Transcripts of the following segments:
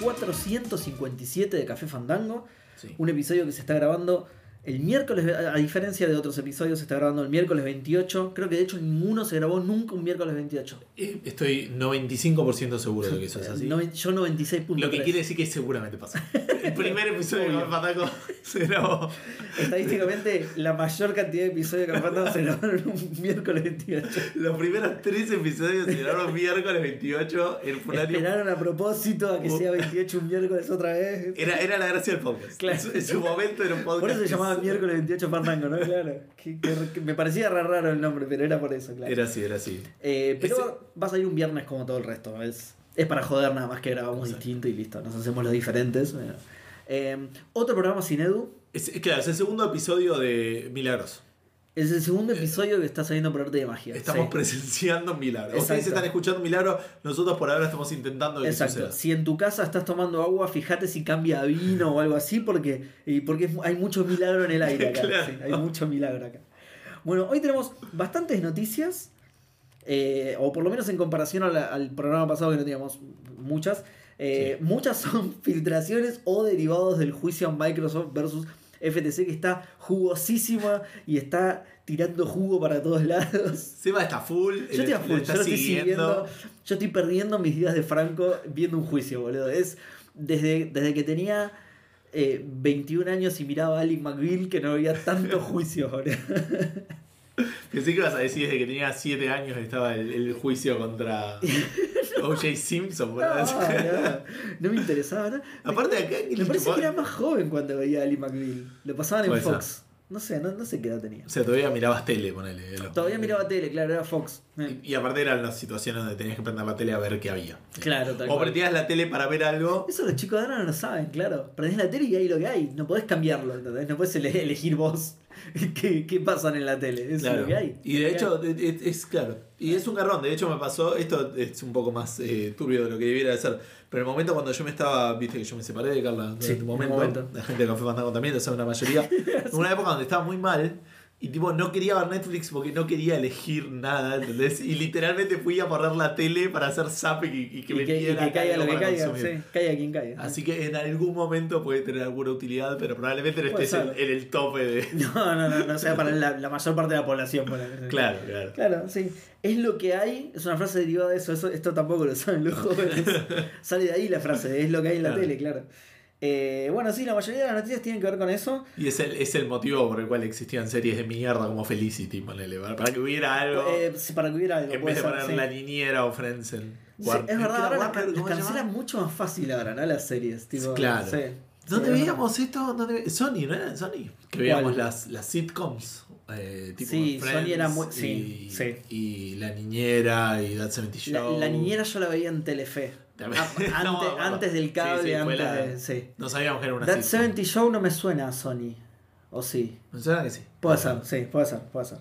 episodio 457 de Café Fandango. Sí. Un episodio que se está grabando el miércoles, a diferencia de otros episodios, se está grabando el miércoles 28. Creo que de hecho ninguno se grabó nunca un miércoles 28. Eh, Estoy 95% seguro de que eso es así. Noven- yo 96.3. Lo que quiere decir que seguramente pasó. El primer episodio de Fandango se grabó. Estadísticamente, la mayor cantidad de episodios de Fandango se grabaron un miércoles 28. Los primeros tres episodios se grabaron miércoles 28 en un año- Esperaron a propósito a que sea 28 un miércoles otra vez. Era, era la gracia del podcast. Claro. En, su, en su momento era un podcast. Por eso se que miércoles 28 Fandango, ¿no? Claro. Que- que- que me parecía re raro el nombre, pero era por eso, claro. Era así, era así. Eh, pero Ese- va a salir un viernes como todo el resto. Es, es para joder nada más que grabamos Exacto. distinto y listo. Nos hacemos los diferentes. Bueno. Eh, otro programa sin Edu. Es, claro, es el segundo episodio de Milagros. Es el segundo episodio que está saliendo por arte de magia. Estamos Sí. presenciando un milagro. Exacto. Ustedes están escuchando un milagro, nosotros por ahora estamos intentando que Exacto. suceda. Si en tu casa estás tomando agua, fíjate si cambia a vino o algo así, porque, porque hay mucho milagro en el aire acá. Claro. sí, hay mucho milagro acá. Bueno, hoy tenemos bastantes noticias, eh, o por lo menos en comparación al programa pasado que no teníamos muchas. Eh, Sí. Muchas son filtraciones o derivados del juicio a Microsoft versus FTC que está jugosísima y está tirando jugo para todos lados. Seba está full. Yo él estoy a full, yo lo estoy siguiendo. Yo estoy perdiendo mis días de Franco viendo un juicio, boludo. Es desde, desde que tenía eh, 21 años y miraba a Alec McBeal que no había tanto juicio, boludo. Pensé que ibas a decir desde que tenía 7 años estaba el, el juicio contra O.J. Simpson. No, no, no me interesaba. ¿no? Aparte acá... Me parece que era más joven cuando veía a Ali McBeal. Lo pasaban en ser. Fox. No sé, no, no sé qué edad tenía. O sea, todavía mirabas tele, ponele. Todavía miraba tele, claro, era Fox. Eh, Y, y aparte eran las situaciones donde tenías que prender la tele a ver qué había. Claro, tal O cual. prendías la tele para ver algo. Eso los chicos de ahora no lo saben, claro. Prendés la tele y ahí lo que hay. No podés cambiarlo, ¿entendés? No podés ele- elegir vos qué, qué pasan en la tele. Eso es Claro. lo que hay. Y de Lo que hecho, es, es- claro. Y es un garrón. De hecho, me pasó. Esto es un poco más eh, turbio de lo que debiera de ser. Pero el momento cuando yo me estaba. Viste que yo me separé de Carla. Sí, en un momento. momento. La gente de Café Fandango también, o sea, una mayoría. En una época donde estaba muy mal. Y tipo, no quería ver Netflix porque no quería elegir nada, ¿entendés? Y literalmente fui a poner la tele para hacer zapping y, y que Y me que, y que caiga lo que para caiga, sí, caiga quien caiga. Así que en algún momento puede tener alguna utilidad, pero probablemente no estés en, el tope de. No, no, no, no, o sea, para la, la mayor parte de la población. ponele. Claro, claro. Claro, sí. Es lo que hay, es una frase derivada de eso, eso esto tampoco lo saben los jóvenes. Sale de ahí la frase, es lo que hay en la Claro. tele, claro. Eh, bueno, sí, la mayoría de las noticias tienen que ver con eso. Y es el, es el motivo por el cual existían series de mierda como Felicity, ponele, para que hubiera algo. Eh, para que hubiera algo. en vez de poner sí. la niñera o. Sí, es verdad, ahora las, Walker, las ¿cómo se cancelan mucho más fácil ahora, ¿no? Las series, tipo. Claro. ¿Dónde Sí, veíamos esto? ¿Dónde... Sony, ¿no era en Sony? Que veíamos las, las sitcoms. Eh, tipo Sí, Friends Sony era muy- sí, y, sí. y La Niñera y That 70 La, Show. la niñera yo la veía en Telefe. Ah, No, antes, del cable, Sí, sí, fue antes la- de. Sí. No sabíamos que era una That sitcom. 70 Show no me suena a Sony. ¿O sí? ¿Me suena que sí? Puede ser, sí, puede ser, puede ser.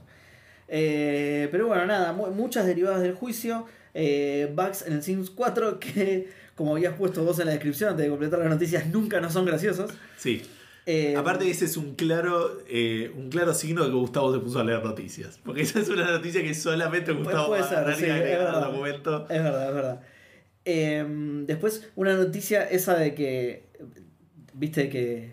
Eh, pero bueno, nada, mu- muchas derivadas del juicio. Eh, bugs en el Sims 4 que, como habías puesto vos en la descripción antes de completar las noticias, nunca no son graciosos. Sí. Eh, Aparte ese es un claro eh, un claro signo de que Gustavo se puso a leer noticias. Porque esa es una noticia que solamente Gustavo puede a ser, sí, es verdad. documento. Es verdad, es verdad. Eh, después, una noticia esa de que, viste, que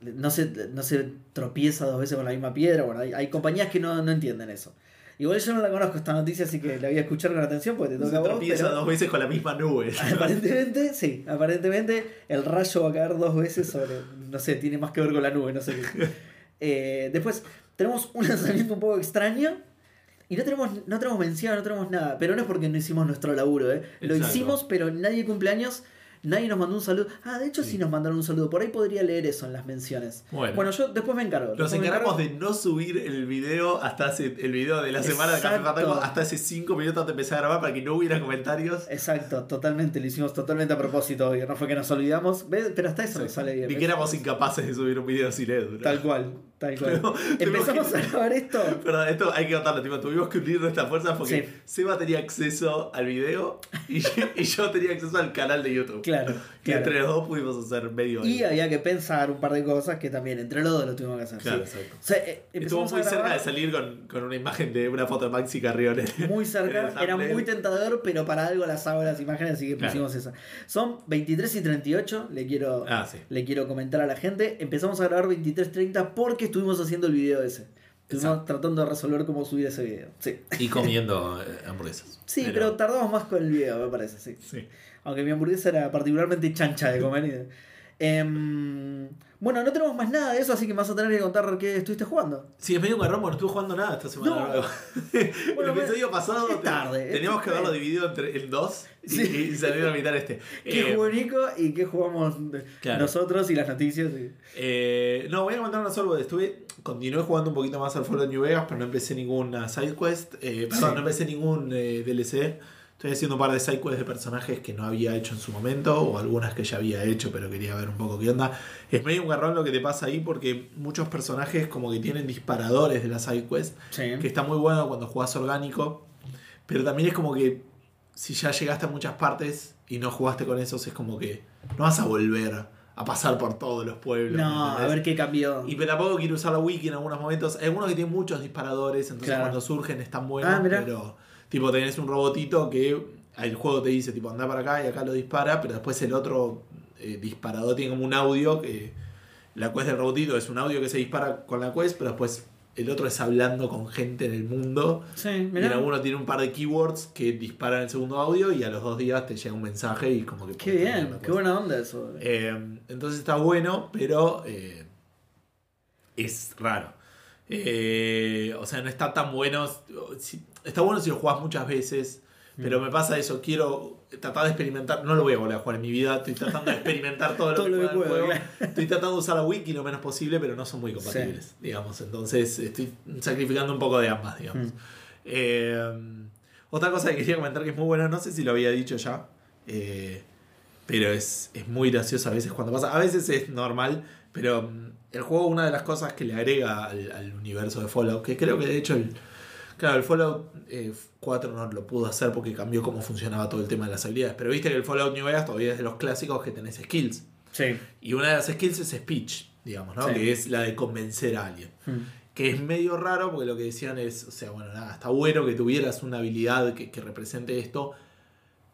no se, no se tropieza dos veces con la misma piedra. Bueno, hay, hay compañías que no, no entienden eso. Igual yo no la conozco esta noticia, así que la voy a escuchar con atención porque te Se toca vos. tropieza pero- dos veces con la misma nube. Aparentemente, sí, aparentemente el rayo va a caer dos veces sobre, no sé, tiene más que ver con la nube, no sé qué. Eh, después tenemos un lanzamiento un poco extraño y no tenemos, no tenemos mención, no tenemos nada, pero no es porque no hicimos nuestro laburo, ¿eh? Lo Exacto. hicimos, pero nadie cumpleaños, nadie nos mandó un saludo. Ah, de hecho sí. Sí. nos mandaron un saludo, por ahí podría leer eso en las menciones. Bueno. yo después me encargo. Nos encargamos encargo. de no subir el video hasta hace el video de la semana de Café. Fandango hasta hace 5 minutos antes de empezar a grabar para que no hubiera comentarios. Exacto, totalmente, lo hicimos totalmente a propósito, obvio, no fue que nos olvidamos, ¿ves? pero hasta eso nos sale bien. Ni que éramos incapaces de subir un video sin Edu. ¿no? Tal cual, Tal cual. Pero- Empezamos a grabar esto. Perdón, esto hay que contarlo, tipo, tuvimos que unir nuestras fuerzas porque Sí. Seba tenía acceso al video y, y yo tenía acceso al canal de YouTube. Claro, Y claro. entre los dos pudimos hacer medio. Y había que pensar un par de cosas que también entre los dos lo tuvimos que hacer. Claro, sí. exacto. O sea, eh, Estuvo muy cerca de salir con, con una imagen de una foto de Maxi Carrión. Muy cerca, era muy tentador, pero para algo las hago las imágenes, así que Claro. pusimos esa. Son 23 y 38, le quiero, Ah, sí. le quiero comentar a la gente. Empezamos a grabar 23.30 porque estuvimos haciendo el video ese. Estuvimos Exacto. tratando de resolver cómo subir ese video. Sí, Y comiendo eh, hamburguesas. sí pero... tardamos más con el video, me parece, sí. Sí. Aunque mi hamburguesa era particularmente chancha de comer. y- Em, bueno, no tenemos más nada de eso, así que me vas a tener que contar qué estuviste jugando. Sí, es medio un garrón, porque no estuve jugando nada esta semana. No. Bueno, el episodio pasado es tarde, es teníamos que haberlo dividido entre, en dos y, Sí. y salir a mitad este. ¿Qué Eh, jugó Nico y qué jugamos Claro. nosotros y las noticias? y- Eh, no, voy a comentar una sola. Estuve, continué jugando un poquito más al Fallout New Vegas, pero no empecé ninguna side quest. Eh, perdón, Sí. no empecé ningún eh, DLC. Estoy haciendo un par de side quests de personajes que no había hecho en su momento, o algunas que ya había hecho, pero quería ver un poco qué onda. Es medio un garrón lo que te pasa ahí, porque muchos personajes como que tienen disparadores de la side quest, Sí. que está muy bueno cuando jugás orgánico, pero también es como que si ya llegaste a muchas partes y no jugaste con esos, es como que no vas a volver a pasar por todos los pueblos. No, a ver qué cambió. Y pero tampoco quiero usar la wiki en algunos momentos. Hay algunos que tienen muchos disparadores, entonces Claro. cuando surgen están buenos, Ah, pero tipo tenés un robotito que el juego te dice tipo anda para acá y acá lo dispara, pero después el otro eh, disparador tiene como un audio que la quest del robotito es un audio que se dispara con la quest, pero después el otro es hablando con gente en el mundo. Sí, Y en mirá. alguno tiene un par de keywords que disparan el segundo audio y a los dos días te llega un mensaje y como que... Qué bien, qué buena onda eso. Eh, entonces está bueno, pero eh, es raro. Eh, o sea, no está tan bueno. si- está bueno si lo jugás muchas veces, pero me pasa eso. Quiero tratar de experimentar. No lo voy a volver a jugar en mi vida. Estoy tratando de experimentar todo lo que lo que puedo, juego. Estoy tratando de usar la wiki lo menos posible, pero no son muy compatibles, digamos. Entonces estoy sacrificando un poco de ambas, digamos. Mm. Eh, otra cosa que quería comentar que es muy buena, no sé si lo había dicho ya, eh, pero es, es muy gracioso a veces cuando pasa. A veces es normal, pero mm, el juego, una de las cosas que le agrega al, al universo de Fallout, que creo que de hecho el, claro, el Fallout eh, 4 no lo pudo hacer porque cambió cómo funcionaba todo el tema de las habilidades, pero viste que el Fallout New Vegas todavía es de los clásicos que tenés skills. Sí. Y una de las skills es speech, digamos, ¿no? Sí. Que es la de convencer a alguien Mm. que es medio raro porque lo que decían es, o sea, bueno, nada, está bueno que tuvieras una habilidad que, que represente esto,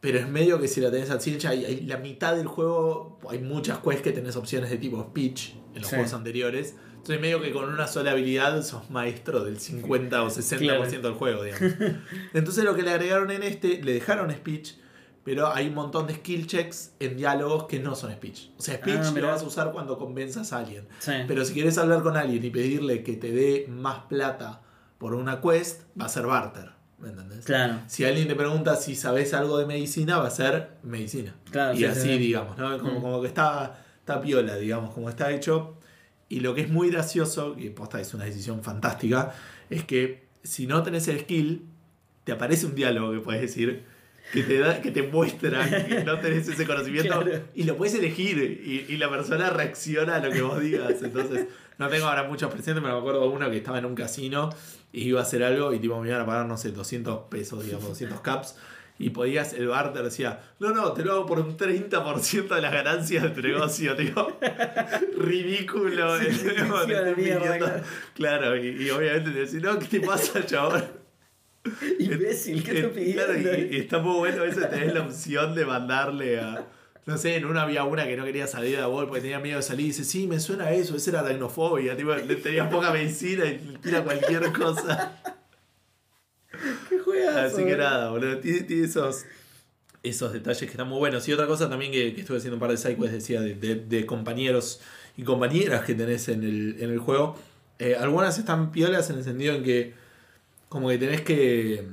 pero es medio que si la tenés al 100, ya hay, hay la mitad del juego, hay muchas quests que tenés opciones de tipo speech en los Sí. juegos anteriores, entonces medio que con una sola habilidad sos maestro del 50 o 60% del juego, digamos. Entonces lo que le agregaron en este, le dejaron speech, pero hay un montón de skill checks en diálogos que no son speech. O sea, speech Ah, lo vas a usar cuando convenzas a alguien. Sí. Pero si quieres hablar con alguien y pedirle que te dé más plata por una quest, va a ser barter. ¿Me entendés? Claro. Si alguien te pregunta si sabes algo de medicina, va a ser medicina. Claro, y sí, así, sí, sí. digamos, ¿no? Como, Mm. como que está, está piola, digamos, como está hecho. Y lo que es muy gracioso, y posta es una decisión fantástica, es que si no tenés el skill, te aparece un diálogo que puedes decir que te, da, que te muestra que no tenés ese conocimiento Claro. y lo puedes elegir y, y la persona reacciona a lo que vos digas. Entonces, no tengo ahora muchos presentes, pero me acuerdo de uno que estaba en un casino y iba a hacer algo y tipo me iban a pagar, no sé, 200 pesos, digamos, 200 caps. Y podías, el barter decía, no, no, te lo hago por un 30% de las ganancias de tu negocio, tío. Ridículo. Sí, sí, Te mierda, claro. Y, y obviamente te decís, no, ¿qué te pasa, chabón? Imbécil, ¿qué te Eh, pidiendo? Claro, y, y está muy bueno eso, tenés la opción de mandarle a. No sé, en una había una que no quería salir a Wall porque tenía miedo de salir y dice, sí, me suena eso, esa era aracnofobia, tipo, le tenía poca medicina y tira cualquier cosa. Así que nada, boludo, tiene, tiene esos, esos detalles que están muy buenos. Y otra cosa también que, que estuve haciendo un par de sidequests, decía, de, de- de compañeros y compañeras que tenés en el, en el juego. Eh, algunas están piolas en el sentido en que como que tenés que...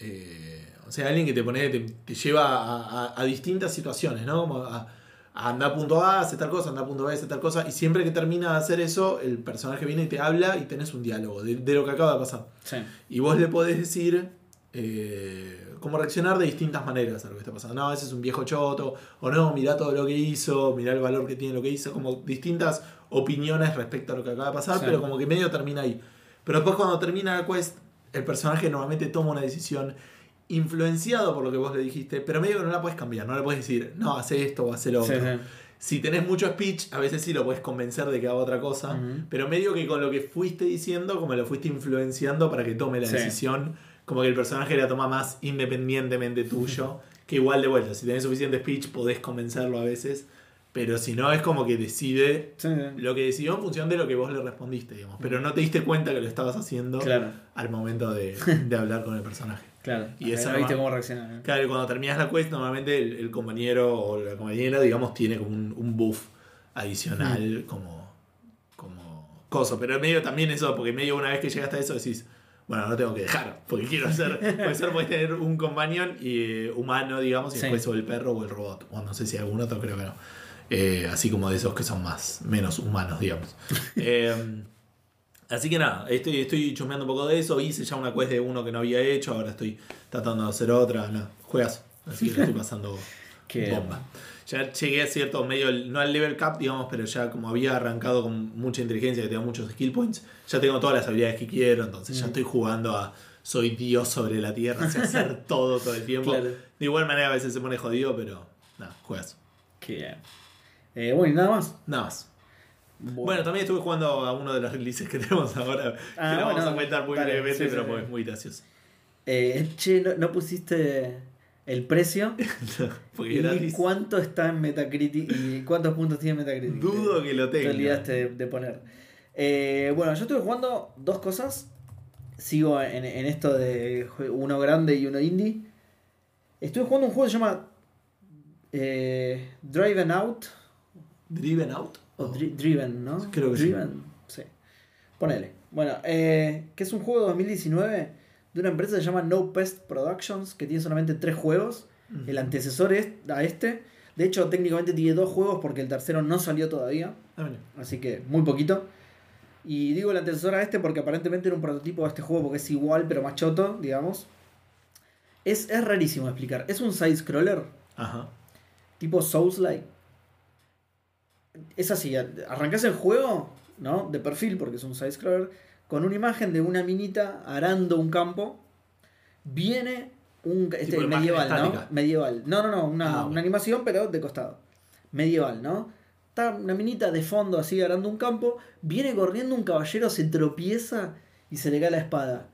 eh, o sea, alguien que te pone, te, te lleva a, a- a distintas situaciones, ¿no? Como a, a andar a punto A, hace tal cosa, andar a punto B, hace tal cosa. Y siempre que termina de hacer eso, el personaje viene y te habla y tenés un diálogo de, de lo que acaba de pasar. Sí. Y vos le podés decir eh, como reaccionar de distintas maneras a lo que está pasando. No, ese es un viejo choto, o no, mirá todo lo que hizo, mirá el valor que tiene lo que hizo, como distintas opiniones respecto a lo que acaba de pasar, Sí. pero como que medio termina ahí. Pero después cuando termina la quest, el personaje normalmente toma una decisión influenciado por lo que vos le dijiste, pero medio que no la puedes cambiar, no le puedes decir, no, hace esto o hace lo Sí, otro. sí. Si tenés mucho speech, a veces sí lo puedes convencer de que haga otra cosa, Ujú. pero medio que con lo que fuiste diciendo, como lo fuiste influenciando para que tome la Sí. decisión, como que el personaje la toma más independientemente tuyo, que igual de vuelta, si tenés suficiente speech podés convencerlo a veces, pero si no es como que decide Sí, sí. lo que decidió en función de lo que vos le respondiste, digamos, pero no te diste cuenta que lo estabas haciendo Claro, al momento de, de hablar con el personaje. claro. Y esa no viste cómo reaccionar. ¿eh? Claro, cuando terminas la quest, normalmente el, el compañero o la compañera, digamos, tiene como un, un buff adicional, como, como cosa. Pero medio también eso, porque medio una vez que llegaste a eso decís, bueno, no tengo que dejar, porque quiero porque solo puedes tener un companion y, eh, humano, digamos, y Sí. después o el perro o el robot. O no sé si algún otro, creo que no. Eh, así como de esos que son más, menos humanos, digamos. Eh, Así que nada, estoy, estoy chusmeando un poco de eso. Hice ya una quest de uno que no había hecho, ahora estoy tratando de hacer otra. No, juegas. Así que lo estoy pasando Bomba. Ya llegué a cierto medio, no al level cap, digamos, pero ya como había arrancado con mucha inteligencia, que tengo muchos skill points, ya tengo todas las habilidades que quiero, entonces ya estoy jugando a soy Dios sobre la tierra, sé hacer todo todo el tiempo. Claro. De igual manera a veces se pone jodido, pero nada, juegas. Qué bien. Eh, bueno, y nada más. Nada más. Bueno, también estuve jugando a uno de los releases que tenemos ahora, Ah, que lo vamos a comentar muy dale, brevemente, sí, pero sí, pues sí. es muy gracioso. Eh, che, no, no pusiste el precio. ¿Y gratis. cuánto está en Metacritic? ¿Y cuántos puntos tiene Metacritic? Dudo que lo Te tenga. olvidaste de, de poner. Eh, bueno, yo estuve jugando dos cosas. Sigo en, en esto de uno grande y uno indie. Estuve jugando un juego que se llama eh, Driven Out. Driven Out. O Dri- Driven, ¿no? Creo que sí. Driven, sí. Ponele. Bueno, eh, que es un juego de 2019 de una empresa que se llama No Pest Productions, que tiene solamente tres juegos. El antecesor es a este. De hecho, técnicamente tiene dos juegos porque el tercero no salió todavía. Ah, bueno. Así que muy poquito. Y digo el antecesor a este porque aparentemente era un prototipo de este juego porque es igual pero más choto, digamos. Es, es rarísimo explicar. Es un side-scroller Ajá. tipo Souls-like. Es así, arrancás el juego, ¿no? De perfil porque es un side-scroller, con una imagen de una minita arando un campo. Viene un... Este, Tipo medieval, ¿no? estática. Medieval. No, no, no, una, Ah, una animación pero de costado. Medieval, ¿no? Está una minita de fondo así arando un campo. Viene corriendo un caballero, se tropieza y se le cae la espada.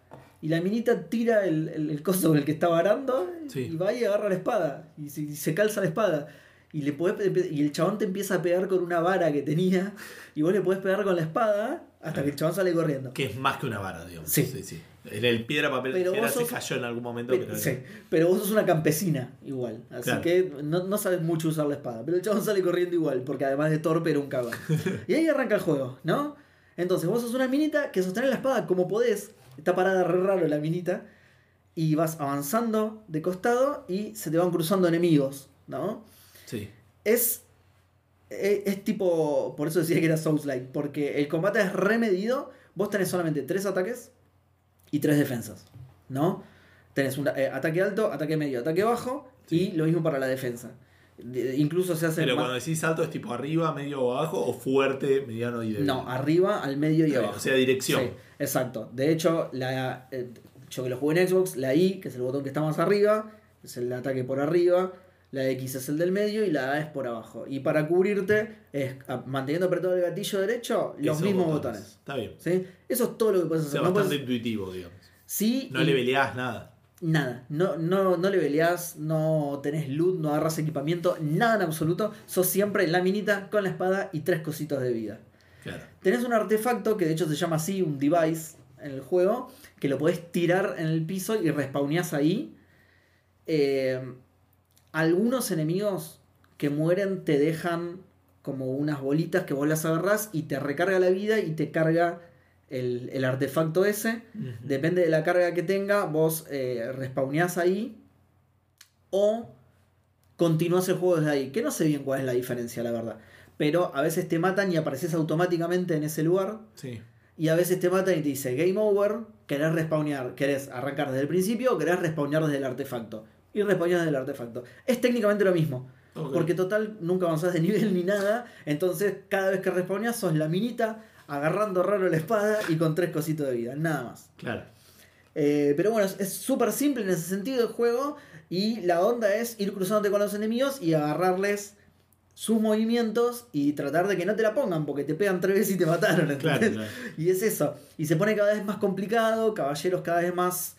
Y la minita tira el, el, el coso con el que estaba arando Sí. y va y agarra la espada. Y se, y se calza la espada. Y, le podés- y el chabón te empieza a pegar con una vara que tenía. Y vos le podés pegar con la espada hasta que el chabón sale corriendo. Que es más que una vara, digamos. Sí. sí, sí. En el piedra, papel, Pero tijera se cayó en algún momento. Pero, Pero, sí, pero vos sos una campesina igual. Así Claro. que no, no sabes mucho usar la espada. Pero el chabón sale corriendo igual, porque además de torpe era un cagón. y ahí arranca el juego, ¿no? Entonces vos sos una minita que sostiene la espada como podés. Está parada re raro la minita. Y vas avanzando de costado y se te van cruzando enemigos, ¿no? Sí. Es, es, es tipo, por eso decía que era Souls-like, porque el combate es remedido, vos tenés solamente tres ataques y tres defensas, ¿no? Tenés un eh, ataque alto, ataque medio, ataque bajo y lo mismo para la defensa. De- incluso se hace... Pero cuando decís alto es tipo arriba, medio o abajo, o fuerte, mediano y débil. No, arriba, al medio y abajo. O sea, dirección. Sí, exacto. De hecho, la, eh, yo que lo jugué en Xbox, la I, que es el botón que está más arriba, es el ataque por arriba, la X es el del medio y la A es por abajo. Y para cubrirte, es manteniendo apretado el gatillo derecho, los Esos mismos botones. Está bien. ¿sí? Eso es todo lo que puedes O hacer. sea, No bastante puedes- intuitivo, digamos. sí, No y le peleás nada. nada. No, no, no le peleás, no tenés loot, no agarras equipamiento, nada en absoluto. Sos siempre la minita con la espada y tres cositos de vida. Claro. Tenés un artefacto que de hecho se llama así, un device en el juego, que lo podés tirar en el piso y respawneás ahí. Eh, algunos enemigos que mueren te dejan como unas bolitas que vos las agarrás y te recarga la vida y te carga el, el artefacto ese. Depende de la carga que tenga, vos eh, respawneás ahí o continuás el juego desde ahí. Que no sé bien cuál es la diferencia, la verdad. Pero a veces te matan y apareces automáticamente en ese lugar. Sí. y a veces te matan y te dice Game Over, querés respawnear, querés arrancar desde el principio o querés respawnear desde el artefacto. Y respawnear desde el artefacto. Es técnicamente lo mismo. Porque total nunca avanzás de nivel ni nada. Entonces cada vez que respawneas sos la minita agarrando raro la espada y con tres cositos de vida. Nada más. Claro. Eh, pero bueno, es- súper simple en ese sentido el juego. Y la onda es ir cruzándote con los enemigos y agarrarles sus movimientos y tratar de que no te la pongan porque te pegan tres veces y te mataron. ¿entendés? Claro, claro. Y es eso. Y se pone cada vez más complicado, caballeros cada vez más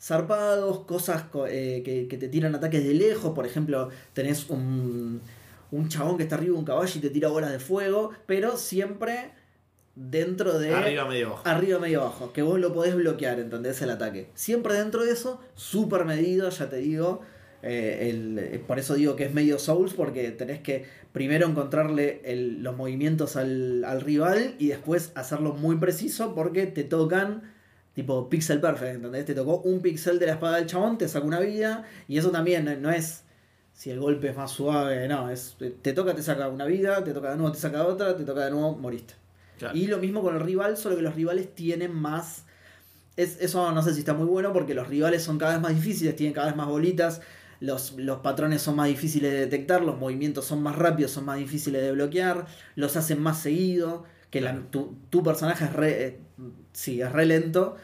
zarpados, cosas co- eh, que, que te tiran ataques de lejos. Por ejemplo, tenés un, un chabón que está arriba de un caballo y te tira bolas de fuego, pero siempre dentro de... Arriba, medio abajo. Arriba, medio abajo, que vos lo podés bloquear, ¿entendés? El ataque. Siempre dentro de eso, súper medido, ya te digo. eh, el- eh, por eso digo que es medio Souls, porque tenés que primero encontrarle el- los movimientos al, al rival y después hacerlo muy preciso porque te tocan tipo pixel perfect, ¿entendés? Te tocó un pixel de la espada del chabón, te saca una vida y eso también no- no es si el golpe es más suave, no, es te toca, te saca una vida, te toca de nuevo, te saca otra, te toca de nuevo, moriste. Claro. Y lo mismo con el rival, solo que los rivales tienen más. Es, eso no sé si está muy bueno porque los rivales son cada vez más difíciles, tienen cada vez más bolitas, los, los patrones son más difíciles de detectar, los movimientos son más rápidos, son más difíciles de bloquear, los hacen más seguido, que la- tu, tu personaje es re, eh, sí, es re lento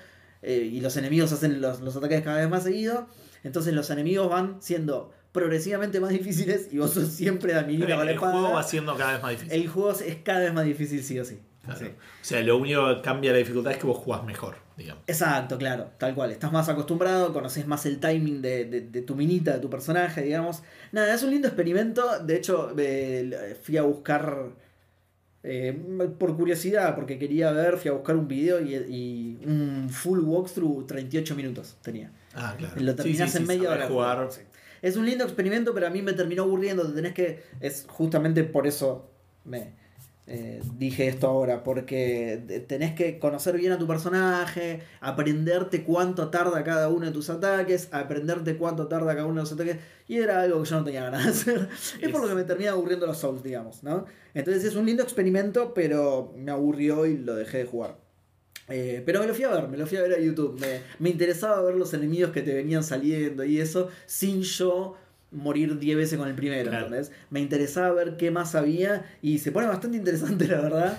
eh, y los enemigos hacen los, los ataques cada vez más seguido, entonces los enemigos van siendo progresivamente más difíciles y vos sos siempre la con la el juego va siendo cada vez más difícil. El juego es cada vez más difícil sí o sí. Claro. Sí. O sea, lo único que cambia la dificultad es que vos jugás mejor, digamos. Exacto, claro, tal cual. Estás más acostumbrado, conoces más el timing de, de- de tu minita, de tu personaje, digamos. Nada, es un lindo experimento. De hecho, eh, fui a buscar, eh, por curiosidad, porque quería ver, fui a buscar un video y, y un full walkthrough, 38 minutos tenía. Ah, claro. Lo terminás en media hora. jugar. Sí. Es un lindo experimento, pero a mí me terminó aburriendo. Te tenés que. Es justamente por eso me eh, dije esto ahora. Porque tenés que conocer bien a tu personaje, aprenderte cuánto tarda cada uno de tus ataques, aprenderte cuánto tarda cada uno de los ataques. Y era algo que yo no tenía ganas de hacer. Es por lo que me termina aburriendo los Souls, digamos, ¿no? Entonces es un lindo experimento, pero me aburrió y lo dejé de jugar. Eh, pero me lo fui a ver, me lo fui a ver a YouTube. Me, me interesaba ver los enemigos que te venían saliendo y eso, sin yo morir 10 veces con el primero, Claro. ¿entendés? Me interesaba ver qué más había y se pone bastante interesante, la verdad.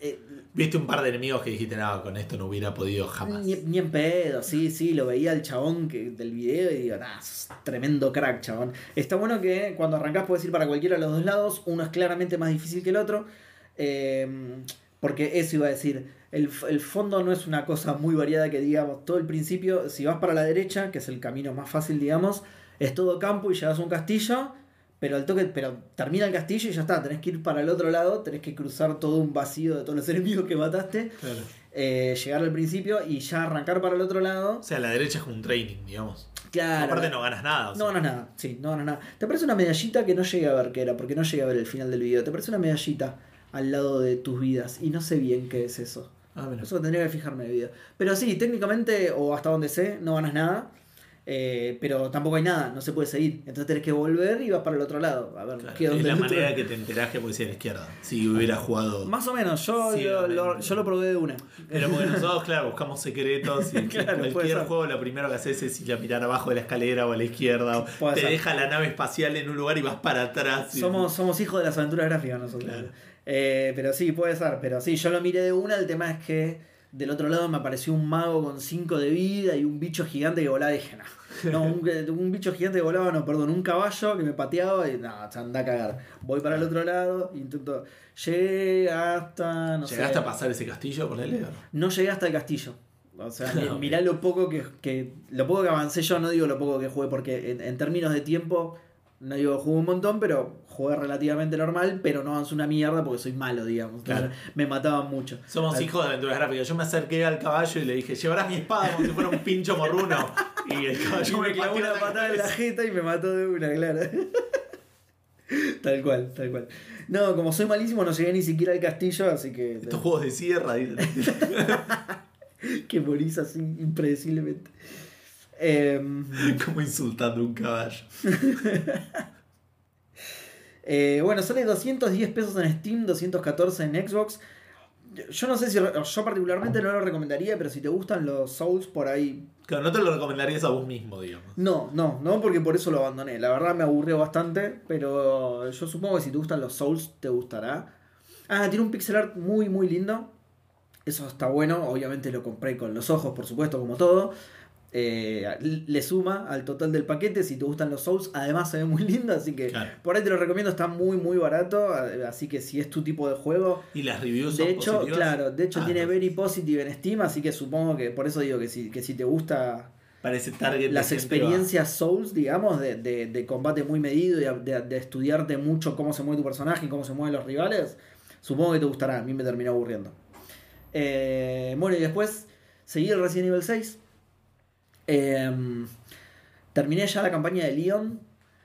Eh, Viste un par de enemigos que dijiste, no, con esto no hubiera podido jamás. ni, ni en pedo, sí, sí, lo veía el chabón que, del video y digo, nah, sos tremendo crack, chabón. Está bueno que cuando arrancás puedes ir para cualquiera de los dos lados, uno es claramente más difícil que el otro, eh, porque eso iba a decir, el fondo no es una cosa muy variada que digamos, todo el principio, si vas para la derecha, que es el camino más fácil, digamos, es todo campo y llegas a un castillo. Pero al toque, pero termina el castillo y ya está, tenés que ir para el otro lado, tenés que cruzar todo un vacío de todos los enemigos que mataste Claro. eh, llegar al principio y ya arrancar para el otro lado. O sea, la derecha es como un training, digamos. Claro. Aparte no ganas nada. o sea. No ganas nada, sí, no ganas nada. Te parece una medallita que no llegué a ver qué era, porque no llegué a ver el final del video. Te parece una medallita al lado de tus vidas y no sé bien qué es eso. Ah, mira. Eso tendría que fijarme el video. Pero sí, técnicamente, o hasta donde sé, no ganas nada. Eh, pero tampoco hay nada, no se puede seguir. Entonces tenés que volver y vas para el otro lado. A ver, Claro, ¿qué es la manera que te enterás que puede ser a la izquierda. Si hubiera jugado. Más o menos, yo, Sí, lo, yo lo probé de una. Pero porque nosotros, claro, buscamos secretos y en Claro, cualquier juego lo primero que haces es ir a mirar abajo de la escalera o a la izquierda. O Puede te ser. deja la nave espacial en un lugar y vas para atrás. y- Somos, somos hijos de las aventuras gráficas nosotros. Claro. Eh, pero sí, puede ser. Pero sí, yo lo miré de una. El tema es que del otro lado me apareció un mago con 5 de vida y un bicho gigante que volaba. Dije, no. No, un, un bicho gigante que volaba, no, perdón, un caballo que me pateaba y no, anda a cagar. Voy para el otro lado, intento. Llegué hasta. No ¿Llegaste sé, a pasar ese castillo por el No llegué hasta el castillo. O sea, Ok. mirá lo poco que, que- Lo poco que avancé yo, no digo lo poco que jugué, porque en, en términos de tiempo. No digo jugué un montón, pero jugué relativamente normal, pero no avancé una mierda porque soy malo, digamos. Entonces, Claro. Me mataban mucho. Somos Al- hijos de aventuras gráficas. Yo me acerqué al caballo y le dije, llevarás mi espada como si fuera un pincho morruno. Y el Y caballo me clavó una patada en la jeta y me mató de una, claro. tal cual, tal cual. No, como soy malísimo, no llegué ni siquiera al castillo, así que. Estos juegos de sierra. que morís así impredeciblemente. Em, como insultando a un caballo. Eh, bueno, sale 210 pesos en Steam, 214 en Xbox. Yo no sé si. Yo particularmente no lo recomendaría, pero si te gustan los Souls, por ahí. Claro, no te lo recomendarías a vos mismo, digamos. No, no, no, porque por eso lo abandoné. La verdad me aburrió bastante, pero yo supongo que si te gustan los Souls, te gustará. Ah, tiene un pixel art muy, muy lindo. Eso está bueno. Obviamente lo compré con los ojos, por supuesto, como todo. Eh, le suma al total del paquete. Si te gustan los Souls, además se ve muy lindo. Así que Claro. por ahí te lo recomiendo. Está muy, muy barato. Así que si es tu tipo de juego. Y las reviews De son hecho, positivas? claro, de hecho Ah, tiene Very Positive en Steam. Así que supongo que por eso digo que si, que si te gusta Para ese target las experiencias Souls, digamos, de, de- de combate muy medido y de, de estudiarte mucho cómo se mueve tu personaje y cómo se mueven los rivales, supongo que te gustará. A mí me terminó aburriendo. Eh, bueno, y después seguí el Resident Evil 6. Eh, terminé ya la campaña de Leon.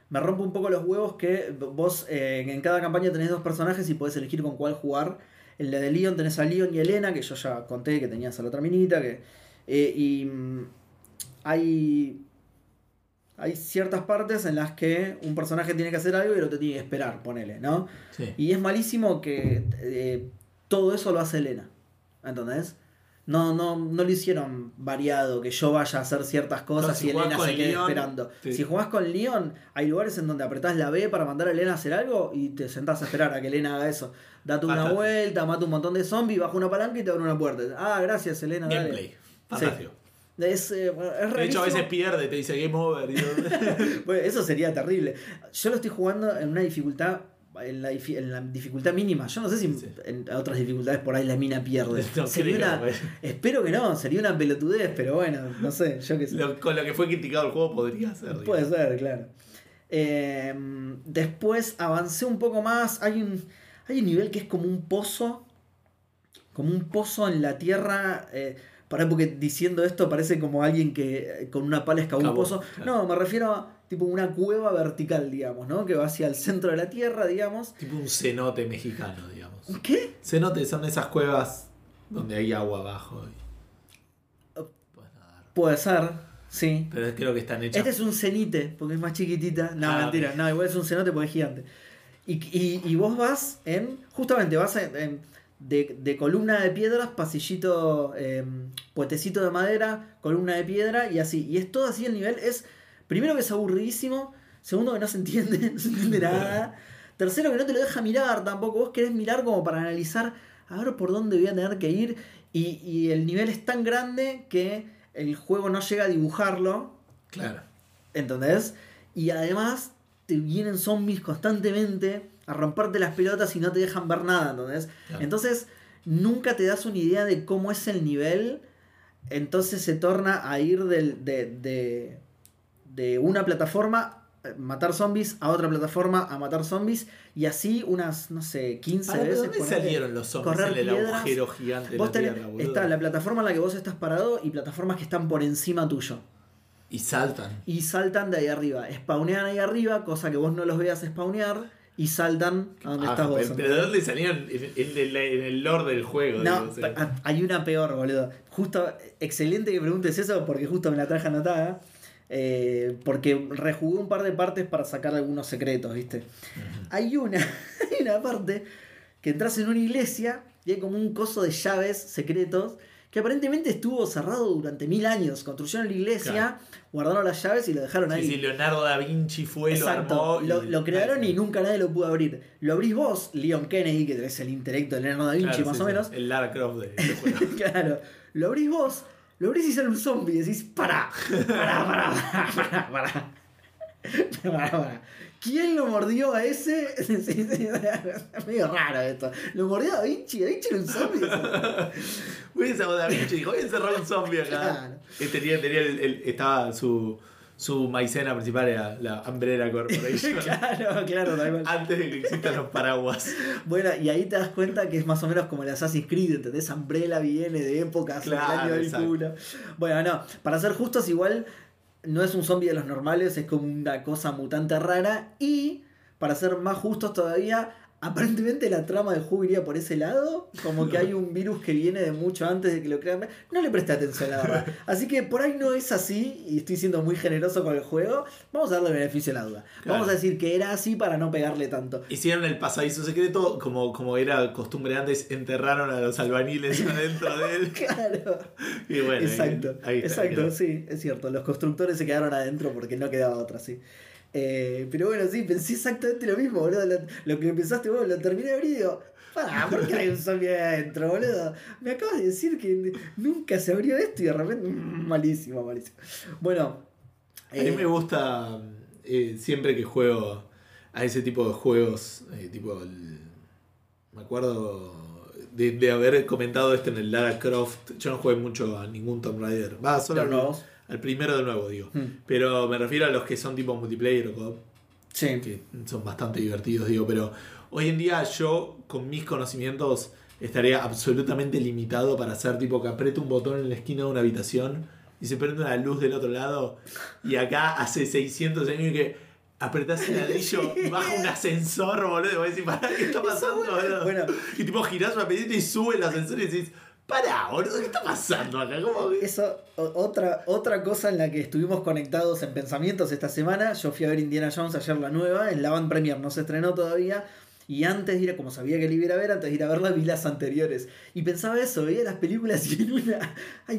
Me rompe un poco los huevos que vos eh, en cada campaña tenés dos personajes y podés elegir con cuál jugar. En la de Leon tenés a Leon y Elena, que yo ya conté que tenías a la otra minita. Que, eh, y mm, hay, hay ciertas partes en las que un personaje tiene que hacer algo y el otro tiene que esperar, ponele, ¿no? Sí. Y es malísimo que eh, todo eso lo hace Elena. ¿Entendés? No, no, no lo hicieron variado, que yo vaya a hacer ciertas cosas No, si y Elena se quede Leon, esperando. sí. Si jugás con Leon, hay lugares en donde apretás la B para mandar a Elena a hacer algo y te sentás a esperar a que Elena haga eso. Date una Bastante. vuelta, mata un montón de zombies, baja una palanca y te abre una puerta. Ah, gracias Elena. dale. Gameplay. Fantástico. Es, eh, bueno, es De hecho, a veces pierde, te dice game over. y. Bueno, eso sería terrible. Yo lo estoy jugando en una dificultad. En la, difi- en la dificultad mínima. Yo no sé si Sí. en otras dificultades por ahí la mina pierde. No Sería creo, una- güey. espero que no, sería una pelotudez, pero bueno, no sé, yo qué sé. Lo- con lo que fue criticado el juego podría ser. digamos. Puede ser, claro. Eh, después avancé un poco más. Hay un, hay un nivel que es como un pozo. Como un pozo en la tierra. Eh, pará, porque diciendo esto parece como alguien que eh, con una pala excavó un pozo. claro. No, me refiero a tipo una cueva vertical, digamos, ¿no? Que va hacia el centro de la tierra, digamos. Tipo un cenote mexicano, digamos. ¿Qué? Cenotes son esas cuevas donde hay agua abajo. Y... Oh. Puede ser, sí. Pero creo que están hechas. Este es un cenite, porque es más chiquitita. No, Ah, mentira, no, igual es un cenote porque es gigante. Y, y- y vos vas en. Justamente vas en- en- de, de columna de piedras, pasillito, eh, puentecito de madera, columna de piedra y así. Y es todo así el nivel. Es. Primero que es aburridísimo. Segundo que no se entiende, no se entiende nada. Tercero que no te lo deja mirar tampoco. Vos querés mirar como para analizar. A ver por dónde voy a tener que ir. Y, y el nivel es tan grande que el juego no llega a dibujarlo. Claro. ¿Entendés? Y además te vienen zombies constantemente a romperte las pelotas y no te dejan ver nada, ¿entendés? Claro. Entonces nunca te das una idea de cómo es el nivel. Entonces se torna a ir del- de, de, de una plataforma, eh, matar zombies, a otra plataforma, a matar zombies. Y así unas, no sé, 15 Ahora, ¿de veces. dónde salieron los zombies correr en el piedras. agujero gigante de Vos la tenés- tierra, está la plataforma en la que vos estás parado y plataformas que están por encima tuyo Y saltan. y saltan de ahí arriba. Spawnean ahí arriba, cosa que vos no los veas spawnear, y saltan a donde Ah, estás vos. pero, ¿de dónde salieron en, en el, en el lore del juego? No, digo, o sea. pa- hay una peor, boludo. Justo, excelente que preguntes eso porque justo me la traje anotada. Eh, porque rejugué un par de partes para sacar algunos secretos, ¿viste? Hay una, hay una parte que entras en una iglesia y hay como un coso de llaves secretos que aparentemente estuvo cerrado durante mil años. Construyeron la iglesia, Claro. guardaron las llaves y lo dejaron Sí, ahí. sí, Leonardo da Vinci fue, Exacto, lo armó. lo, lo crearon y nunca nadie lo pudo abrir. Lo abrís vos, Leon Kennedy, que tenés el intelecto de Leonardo da Vinci Claro, más sí, o menos. El Lara Croft de, del juego. claro, lo abrís vos, lo abrís y sale un zombie y decís, pará, pará, pará, pará, pará. Pará, pará. ¿Quién lo mordió a ese? Es medio raro esto. ¿Lo mordió a Vinci? ¿Da Vinci era un zombie? Voy a encerrar Da Vinci voy a encerrar un zombie acá. Claro. Tenía, tenía el- el- estaba su, su maicena principal era la Umbrella Corporation. claro, claro, tal cual. Antes de que existan los paraguas. Bueno, y ahí te das cuenta que es más o menos como el Assassin's Creed, ¿entendés? Umbrella viene de épocas del Claro, año del culo. Bueno, no, para ser justos, igual no es un zombie de los normales, es como una cosa mutante rara. Y, para ser más justos todavía, Aparentemente la trama del juego iría por ese lado, como que hay un virus que viene de mucho antes de que lo crean. No le presté atención, la verdad. Así que por ahí no es así, y estoy siendo muy generoso con el juego. Vamos a darle beneficio a la duda. Vamos a decir que era así para no pegarle tanto. Hicieron el pasadizo secreto, como, como era costumbre antes, enterraron a los albaniles adentro de él. Claro. Y bueno, exacto, ahí está, exacto, sí, es cierto. Los constructores se quedaron adentro porque no quedaba otra, sí. Eh, pero bueno, sí, pensé exactamente lo mismo, boludo. Lo, lo que pensaste vos, lo terminé digo, pará, ¿por qué hay un zombie adentro, boludo? Me acabas de decir que nunca se abrió esto y de repente, mm, malísimo, malísimo. Bueno, A mí eh, me gusta eh, siempre que juego a ese tipo de juegos, tipo, el- me acuerdo de, de haber comentado esto en el Lara Croft. Yo no jugué mucho a ningún Tomb Raider. Va, solo al, primero de nuevo, digo. Hmm. Pero me refiero a los que son tipo multiplayer o co-op, sí. que son bastante divertidos, digo. Pero hoy en día yo, con mis conocimientos, estaría absolutamente limitado para hacer tipo que aprieto un botón en la esquina de una habitación y se prende una luz del otro lado. Y acá hace 600 años que apretás el ladrillo y baja un ascensor, boludo. Y vos decís, pará, ¿qué está pasando, boludo? Bueno. Y tipo girás una pedita y sube el ascensor y decís, pará, boludo, ¿qué está pasando acá? ¿Cómo que-?" Eso, otra, otra cosa en la que estuvimos conectados en pensamientos esta semana, yo fui a ver Indiana Jones ayer la nueva, en la Van Premier no se estrenó todavía, y antes de ir, como sabía que la iba a ver, antes de ir a verla vi las anteriores. Y pensaba eso, veía las películas y en una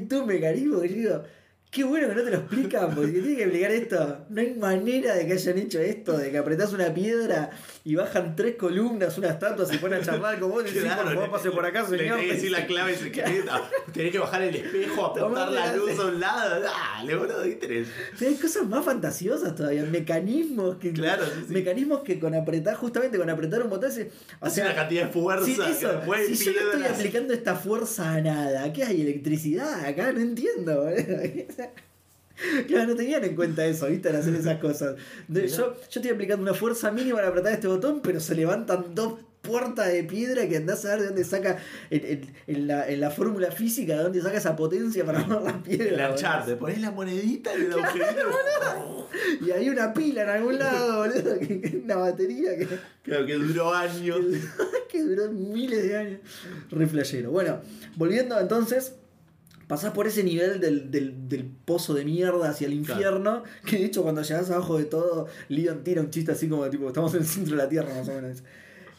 todo un mecanismo que yo digo, qué bueno que no te lo explican, porque tiene que explicar esto. No hay manera de que hayan hecho esto, de que apretás una piedra y bajan tres columnas, una estatua, se ponen a charlar con vos y decís, por favor, pase por acá, le señor. tenés que decir la clave. Tenés que bajar el espejo, apuntar la luz a un lado. Dale, boludo. Sí, hay cosas más fantasiosas todavía, mecanismos que Claro, sí, sí. mecanismos que con apretar, justamente con apretar un botón se- o sea, una cantidad de fuerza. si, eso, si yo no estoy aplicando esta fuerza a nada, ¿qué hay? ¿Electricidad? Acá no entiendo, boludo. Claro, no tenían en cuenta eso, ¿viste? Al hacer esas cosas. De- yo, yo estoy aplicando una fuerza mínima para apretar este botón, pero se levantan dos puertas de piedra que andás a ver de dónde saca en, en- en la, en la fórmula física, de dónde saca esa potencia para mover las piedras. El boludo. Uncharted, ponés la monedita en el agujerito. Y hay una pila en algún lado, boludo, que, que- una batería que, Claro, que duró años. que duró miles de años. Re flashero. Bueno, volviendo entonces, pasás por ese nivel del, del- del pozo de mierda hacia el infierno, que de hecho cuando llegás abajo de todo, Leon tira un chiste así como tipo, estamos en el centro de la tierra más o menos.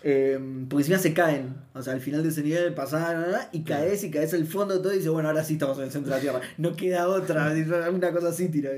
Eh, porque si no se caen, o sea, al final de ese nivel pasás y caes y caes al fondo de todo y dices, bueno, ahora sí estamos en el centro de la tierra. No queda otra, una cosa así tira.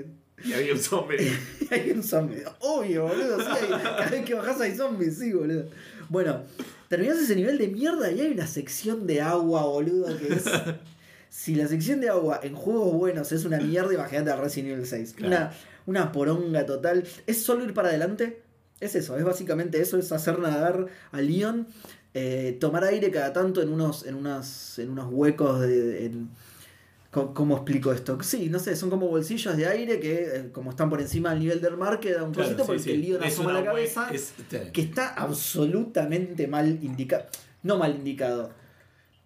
Y había un zombie. hay un zombie. Obvio, boludo. Sí, hay- cada vez que bajás hay zombies, sí, boludo. Bueno, terminás ese nivel de mierda y hay una sección de agua, boludo, que es. Si la sección de agua en juegos buenos es una mierda, imagínate al Resident Evil 6. Claro. Una, una poronga total. Es solo ir para adelante. Es eso, es básicamente eso, es hacer nadar a Leon. eh, tomar aire cada tanto en unos, en unas, en unos huecos de. en- ¿Cómo, explico esto? Sí, no sé, son como bolsillos de aire que, eh, como están por encima del nivel del mar, queda un Claro, sí, porque sí. el Leon Es asoma la cabeza es- que está absolutamente mal indicado. No mal indicado.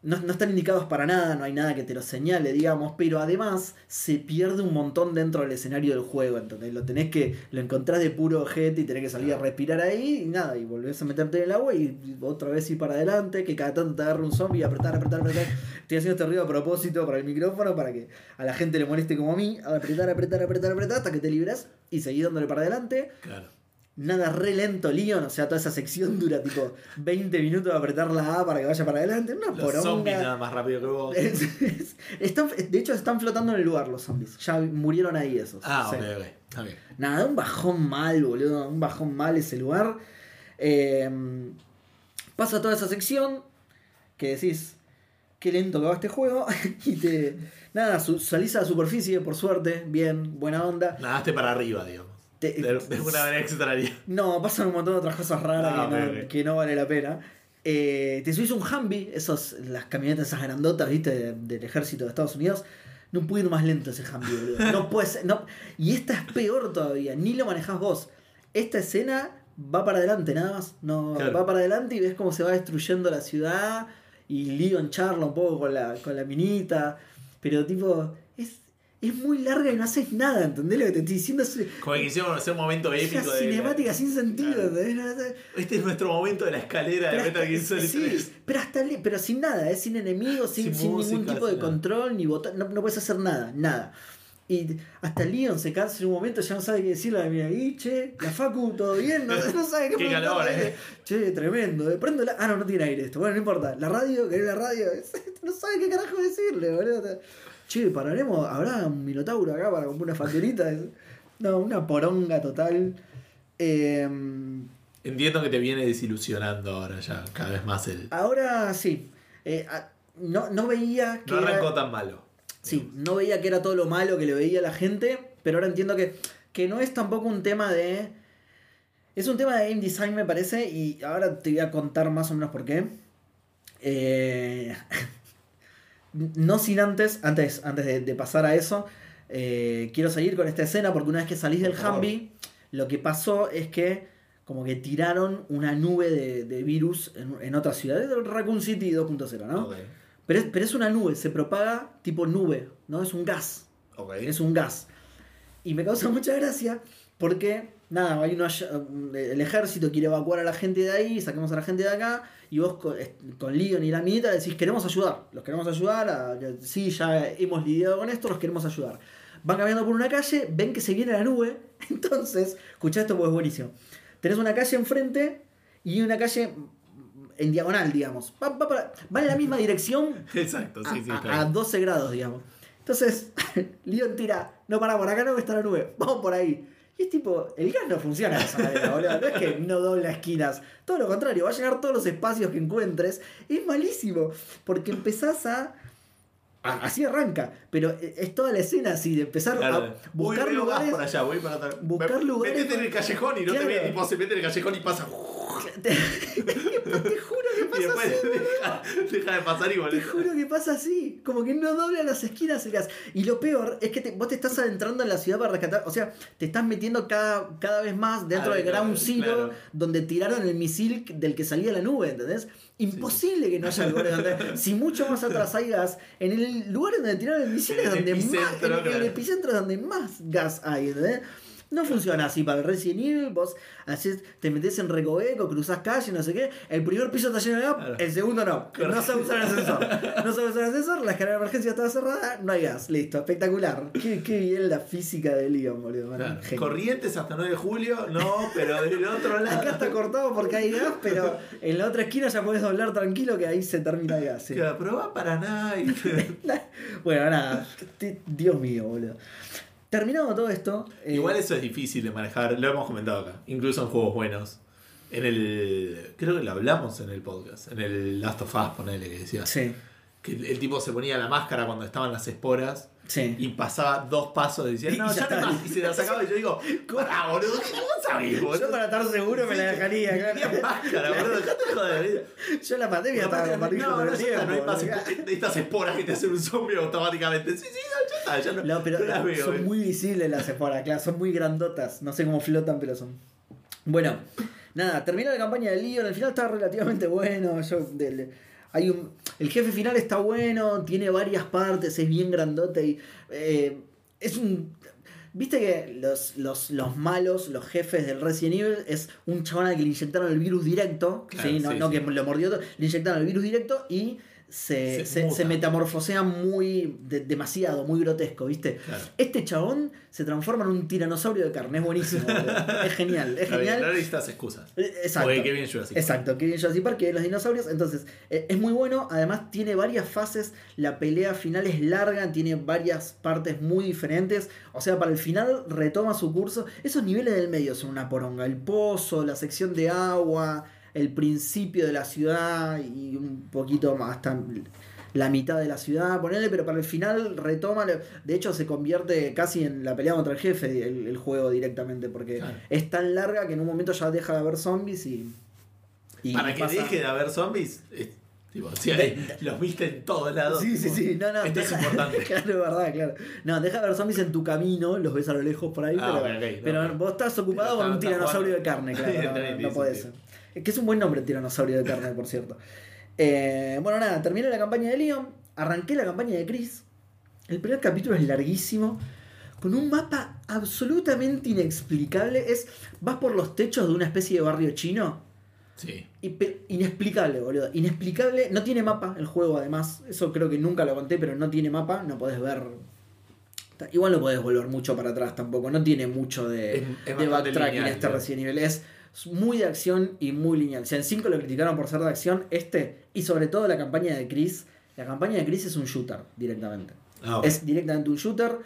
No, no están indicados para nada, no hay nada que te lo señale, digamos, pero además se pierde un montón dentro del escenario del juego, entonces lo tenés que, lo encontrás de puro ojete y tenés que salir a respirar ahí y nada, y volvés a meterte en el agua y otra vez ir para adelante, que cada tanto te agarra un zombie y apretar, apretar, apretar. Estoy haciendo este ruido a propósito para el micrófono para que a la gente le moleste como a mí, apretar, apretar, apretar, apretar hasta que te liberas y seguís dándole para adelante. Claro. Nada re lento, Leon. O sea, toda esa sección dura tipo 20 minutos de apretar la A para que vaya para adelante. Una Los zombies poronga. nada más rápido que vos. Es- es- están- de hecho, están flotando en el lugar los zombies. Ya murieron ahí esos. Ah, ok, ok. Nada, un bajón mal, boludo. Un bajón mal ese lugar. Eh, pasa toda esa sección que decís, qué lento que va este juego. y te. Nada, su- salís a la superficie, por suerte. Bien, buena onda. Nadaste para arriba, digamos. Te- De, de una manera extraña. No, pasan un montón de otras cosas raras Ah, que, no, que no vale la pena. Eh, te subís un Humvee, esos, las camionetas esas grandotas, viste, de- del ejército de Estados Unidos. No puede ir más lento ese Humvee, boludo. No puede ser, no. Y esta es peor todavía, ni lo manejás vos. Esta escena va para adelante, nada más. No, Claro. va para adelante y ves cómo se va destruyendo la ciudad. Y Leon charla un poco con la, con la minita. Pero tipo, es, muy larga y no haces nada, ¿entendés lo que te estoy diciendo? Es Como que quisieron hacer un momento épico una de. cinemática sin sentido, Claro. ¿entendés? Este es nuestro momento de la escalera de Pero Metal Gear Solid sí, 3. pero hasta pero sin nada, ¿eh? sin enemigos, sin, Sin sin ningún tipo de nada. control, ni botón, no, no puedes hacer nada, nada. Y hasta Leon se cansa en un momento, ya no sabe qué decirle a la mina, y che, la Facu, ¿todo bien? No, no sabe qué Qué calor, eh. Che, tremendo. eh, la... Ah, no, no tiene aire esto. Bueno, no importa. La radio, querés la radio. No sabe qué carajo decirle, boludo. Che, pararemos, habrá un minotauro acá para comprar una facturita. No, una poronga total. Eh, Entiendo que te viene desilusionando ahora ya, cada vez más el. Ahora sí. Eh, no, no veía que No era- arrancó tan malo. Sí, no veía que era todo lo malo que le veía a la gente, pero ahora entiendo que, que no es tampoco un tema de... Es un tema de game design me parece y ahora te voy a contar más o menos por qué. Eh, no sin antes, antes, antes de, de pasar a eso, eh, quiero seguir con esta escena porque una vez que salís del. Humvee, lo que pasó es que como que tiraron una nube de, de virus en, en otra ciudad, es el Raccoon City 2.0, ¿no? Pero es, pero es una nube, se propaga tipo nube, ¿no? Es un gas. Ok. Es un gas. Y me causa mucha gracia porque, nada, hay una, el ejército quiere evacuar a la gente de ahí, saquemos a la gente de acá, y vos con, con Leon y la minita decís, queremos ayudar, los queremos ayudar, a- sí, ya hemos lidiado con esto, los queremos ayudar. Van caminando por una calle, ven que se viene la nube, entonces, escuchá esto porque es buenísimo. Tenés una calle enfrente y una calle en diagonal, digamos. Va, va para- va en la misma dirección Exacto, sí, sí, a, está a bien. 12 grados, digamos. Entonces, Leon tira, no para por acá, no está la nube, vamos por ahí. Y es tipo, el gas no funciona de esa manera, boludo. No es que no dobla esquinas. Todo lo contrario, va a llenar todos los espacios que encuentres. Es malísimo, porque empezás a. a- así arranca, pero es toda la escena así, de empezar Claro. a Voy, buscar gas lugares. para allá, voy para atrás. buscar Me- lugares Metete en el callejón y no Claro. te ve, tipo se mete en el callejón y pasa. Te, te juro que Y pasa así. deja, deja de pasar y Te juro que pasa así, como que no dobla las esquinas el gas. Y lo peor es que te- vos te estás adentrando en la ciudad para rescatar, o sea, te estás metiendo cada, cada vez más dentro de claro, Ground Zero, claro. donde tiraron el misil del que salía la nube, ¿entendés? Imposible que no haya lugares donde. Si mucho más atrás hay gas, en el lugar donde tiraron el misil es donde más. epicentro, En, en el claro. epicentro es donde más gas hay, ¿entendés? No funciona así para el Resident Evil, vos haces, te metes en recoveco, cruzás calle, no sé qué, el primer piso está lleno de gas, Claro. el segundo no, no Correcto. sabe usar el ascensor, no sabe usar el ascensor, la escalera de emergencia está cerrada, no hay gas, listo, espectacular. Qué, qué bien la física de Leon, boludo. Claro. Corrientes hasta 9 de julio, no, pero del otro lado. Acá está cortado porque hay gas, pero en la otra esquina ya podés doblar tranquilo que ahí se termina el gas. sí. Claro, pero va para nada. y- Bueno, nada, Dios mío, boludo. Terminado todo esto. eh, Igual eso es difícil de manejar, lo hemos comentado acá, incluso en juegos buenos. En el. Creo que lo hablamos en el podcast, en el Last of Us, ponele que decía. Sí, Que el, el tipo se ponía la máscara cuando estaban las esporas sí. y pasaba dos pasos y decía, Y no, ya ya no está. más. Y se la sacaba y yo digo, pará, boludo, ¿qué vos sabés, boludo? Yo para estar seguro me la dejaría, Tenía claro. máscara, boludo, dejate de joder. Yo en la pandemia estaba con barbijo no, no, el está, no hay tiempo, más estas esporas que te hacen un zombie automáticamente. Sí, sí, ya está, ya no, No, pero no las veo. son eh. muy visibles las esporas, claro, son muy grandotas. No sé cómo flotan, pero son. Bueno, nada, terminó la campaña de Leon, al final está relativamente bueno. Yo, del- hay un, el jefe final está bueno, tiene varias partes, es bien grandote y eh, es un. Viste que los, los, los malos, los jefes del Resident Evil, es un chabón al que le inyectaron el virus directo. Claro, ¿sí? No, sí, no sí. que lo mordió todo, le inyectaron el virus directo y se, Se se, muta. se metamorfosea muy. de- demasiado, muy grotesco, ¿viste? Claro. Este chabón se transforma en un tiranosaurio de carne, es buenísimo. es genial, es genial. No necesitas excusas. Eh, Exacto. Porque qué bien Jurassic Park. Exacto, que bien Jurassic Park, que los dinosaurios. Entonces, eh, es muy bueno. Además, tiene varias fases. La pelea final es larga, tiene varias partes muy diferentes. O sea, para el final retoma su curso. Esos niveles del medio son una poronga. El pozo, la sección de agua, el principio de la ciudad y un poquito más hasta la mitad de la ciudad, ponerle, pero para el final retoma, de hecho se convierte casi en la pelea contra el jefe el, el juego directamente, porque Claro. es tan larga que en un momento ya deja de haber zombies y... y Para que pasa- deje de haber zombies, es- tipo, si De- hay- los viste en todos lados. Sí, sí, sí, no, no. Esto deja- es importante. claro, es verdad, claro. No, deja de ver zombies en tu camino, los ves a lo lejos por ahí, Ah, pero, no, pero pero- vos estás ocupado pero con un está- tiranosaurio de carne, claro, no, no, no puede ser. Es que es un buen nombre, tiranosaurio de carne, por cierto. Eh, bueno, nada, terminé la campaña de Leon, arranqué la campaña de Chris, El primer capítulo es larguísimo, con un mapa absolutamente inexplicable. Es, vas por los techos de una especie de barrio chino. Sí. inexplicable, boludo. Inexplicable. No tiene mapa el juego, además. Eso creo que nunca lo conté, pero no tiene mapa. No podés ver. Igual no podés volver mucho para atrás tampoco. No tiene mucho de, Es- es de backtracking este. Resident Evil. Es muy de acción y muy lineal. Si en 5 lo criticaron por ser de acción, este, y sobre todo la campaña de Chris. La campaña de Chris es un shooter directamente. Ah. Es directamente un shooter.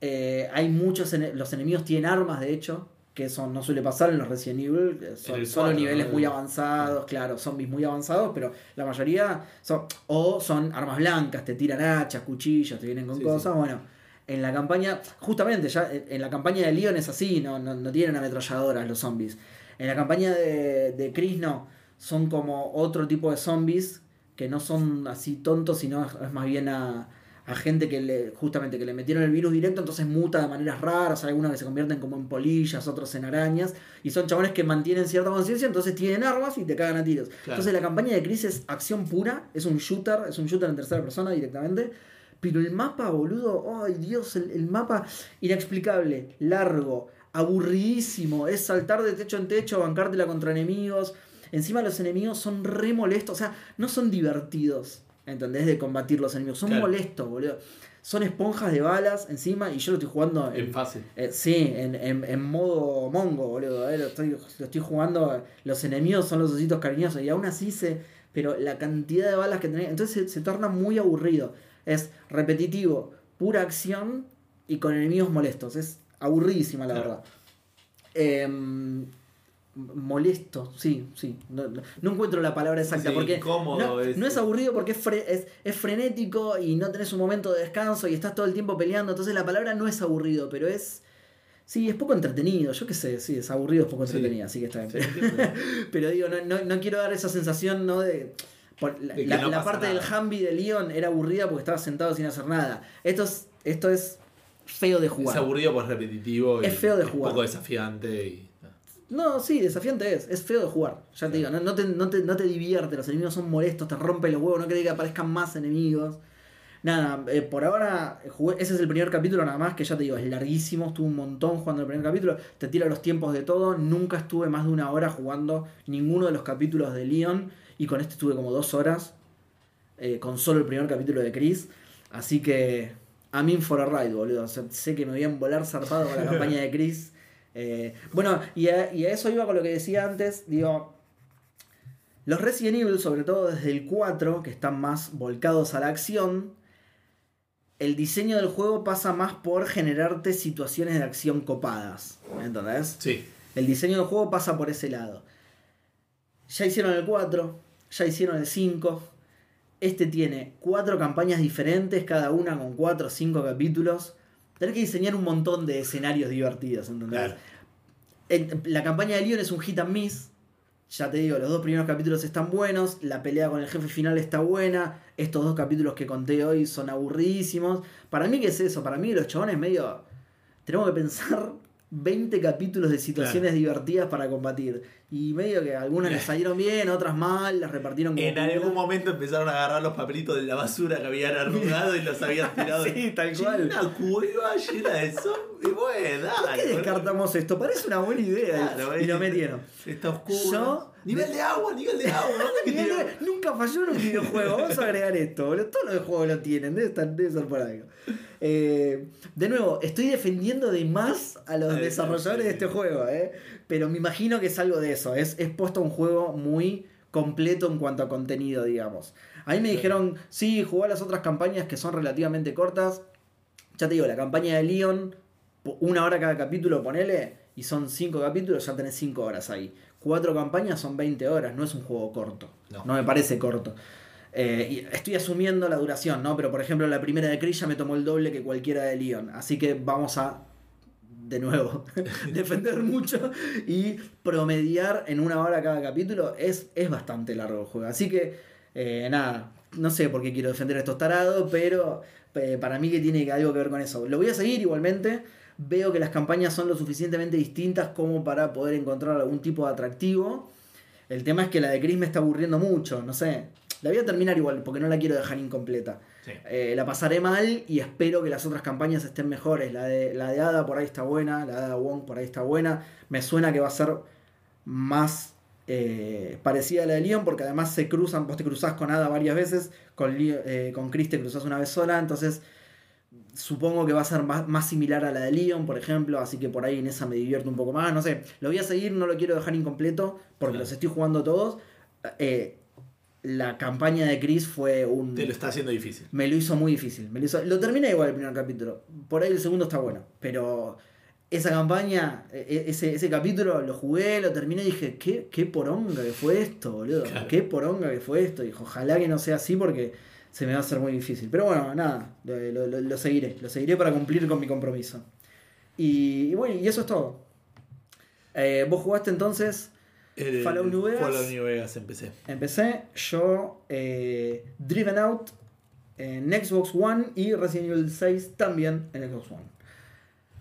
Eh, hay muchos. los enemigos tienen armas, de hecho. Que eso no suele pasar en los Resident Evil. que Son solo niveles ¿no? muy avanzados, claro, zombies muy avanzados, pero la mayoría son. O son armas blancas, te tiran hachas, cuchillos, te vienen con Sí, cosas. sí. Bueno, en la campaña. Justamente, ya en en la campaña de Leon es así, no, no, no tienen ametralladoras los zombies. En la campaña de, de Chris no. Son como otro tipo de zombies que no son así tontos, sino es- más bien a, a gente que le, justamente que le metieron el virus directo, entonces muta de maneras raras, hay algunos que se convierten como en polillas, otros en arañas, y son chabones que mantienen cierta conciencia, entonces tienen armas y te cagan a tiros. Claro. Entonces la campaña de Chris es acción pura, es un shooter, es un shooter en tercera persona directamente, pero el mapa, boludo, ay Dios, el, el mapa inexplicable, largo, aburridísimo, es saltar de techo en techo, bancártela contra enemigos. Encima los enemigos son re molestos, o sea, no son divertidos, ¿entendés? De combatir los enemigos, son Claro. molestos, boludo. Son esponjas de balas encima y yo lo estoy jugando en, En fácil. eh, sí, en, en- en modo mongo, boludo. eh, Lo, estoy, lo estoy jugando. Los enemigos son los ositos cariñosos. Y aún así se. Pero la cantidad de balas que tenés. Entonces se, se torna muy aburrido. Es repetitivo, pura acción y con enemigos molestos. Es aburridísima, la Claro. verdad. Em, molesto, sí, sí. No, no- no encuentro la palabra exacta. Sí, porque incómodo no, es- no es aburrido porque es, fre- es, es frenético y no tenés un momento de descanso y estás todo el tiempo peleando. Entonces la palabra no es aburrido, pero es. Sí, es poco entretenido. Yo qué sé, sí, es aburrido, es poco Sí. entretenido, así que está bien. Sí. Pero digo, no, quiero dar esa sensación, ¿no? De. por- la De parte del. Humvee de Leon era aburrida porque estaba sentado sin hacer nada. Esto es, esto es feo de Es jugar. aburrido, pues repetitivo. y Es feo de Un jugar. poco desafiante. Y... No, sí, desafiante es. Es feo de jugar. Ya te digo, no, no, te, no, te, no te divierte. Los enemigos son molestos, te rompen los huevos. No querés que aparezcan más enemigos. Nada, eh, por ahora eh, jugué- ese es el primer capítulo nada más, que ya te digo, es larguísimo. Estuve un montón jugando el primer capítulo. Te tira los tiempos de todo. Nunca estuve más de una hora jugando ninguno de los capítulos de Leon. Y con este estuve como dos horas. eh, con solo el primer capítulo de Chris. Así que. I'm in for a ride, boludo. O sea, sé que me voy a volar zarpado con la campaña de Chris. Eh, bueno, y a, y a eso iba con lo que decía antes. Digo, los Resident Evil, sobre todo desde el 4, que están más volcados a la acción, el diseño del juego pasa más por generarte situaciones de acción copadas. ¿Entendés? Sí. El diseño del juego pasa por ese lado. Ya hicieron el 4, ya hicieron el 5. Este tiene cuatro campañas diferentes, cada una con 4 o 5 capítulos. Tenés que diseñar un montón de escenarios divertidos, ¿entendés? Claro. En- La campaña de Leon es un hit and miss. Ya te digo, los dos primeros capítulos están buenos. La pelea con el jefe final está buena. Estos dos capítulos que conté hoy son aburridísimos. Para mí, ¿qué es eso? Para mí, los chabones medio. Tenemos que pensar 20 capítulos de situaciones divertidas para combatir. Y medio que algunas les salieron bien, otras mal, las repartieron como. En algún momento empezaron a agarrar los papelitos de la basura que habían arrugado y los habían tirado. Sí, tal cual. Una cueva llena de zombies. Bueno, ¿Por qué descartamos esto? Parece una buena idea. Claro, y lo metieron. Está oscuro. Yo- Nivel de agua, nivel de agua. ¿dónde que Nivel de- Nunca falló en un videojuego. Vamos a agregar esto, boludo. Todos los juegos lo tienen. Debe, estar, debe ser por algo. Eh, de nuevo, estoy defendiendo de más a los desarrolladores de este juego. eh. Pero me imagino que es algo de eso. Es, es puesto un juego muy completo en cuanto a contenido, digamos. A mí me dijeron, sí, jugá las otras campañas que son relativamente cortas. Ya te digo, la campaña de Leon, una hora cada capítulo, ponele, y son cinco capítulos, ya tenés cinco horas ahí. Cuatro campañas son 20 horas, no es un juego corto. No. No, me parece corto. Eh, estoy asumiendo la duración, ¿no? Pero por ejemplo, la primera de ya me tomó el doble que cualquiera de Leon. Así que vamos a, de nuevo, defender mucho y promediar en una hora cada capítulo. Es, es bastante largo el juego. Así que, eh, nada, no sé por qué quiero defender a estos tarados, pero eh, para mí que tiene algo que ver con eso. Lo voy a seguir igualmente. Veo que las campañas son lo suficientemente distintas como para poder encontrar algún tipo de atractivo. El tema es que la de Chris me está aburriendo mucho, no sé. La voy a terminar igual, porque no la quiero dejar incompleta. Sí. Eh, la pasaré mal y espero que las otras campañas estén mejores. La de, la de Ada por ahí está buena, la de Ada Wong por ahí está buena. Me suena que va a ser más eh, parecida a la de Leon, porque además se cruzan, vos te cruzás con Ada varias veces, con, eh, con Chris te cruzás una vez sola, entonces supongo que va a ser más, más similar a la de Leon, por ejemplo, así que por ahí en esa me divierto un poco más, no sé, lo voy a seguir, no lo quiero dejar incompleto, porque Claro. los estoy jugando todos. Eh, la campaña de Chris fue un... Te lo está haciendo difícil. Me lo hizo muy difícil. Me lo, hizo- lo terminé igual el primer capítulo. Por ahí el segundo está bueno. Pero esa campaña, e- e- ese, ese capítulo lo jugué, lo terminé y dije, ¿qué, qué poronga que fue esto, boludo? Claro. Qué poronga que fue esto. Y dije, ojalá que no sea así porque se me va a hacer muy difícil. Pero bueno, nada, lo, lo- lo- lo seguiré. Lo seguiré para cumplir con mi compromiso. Y, y bueno, y eso es todo. Eh, ¿Vos jugaste entonces? El Fallout New Vegas. Fallout New Vegas empecé. Empecé yo eh, Driven Out en Xbox One y Resident Evil 6 también en Xbox One.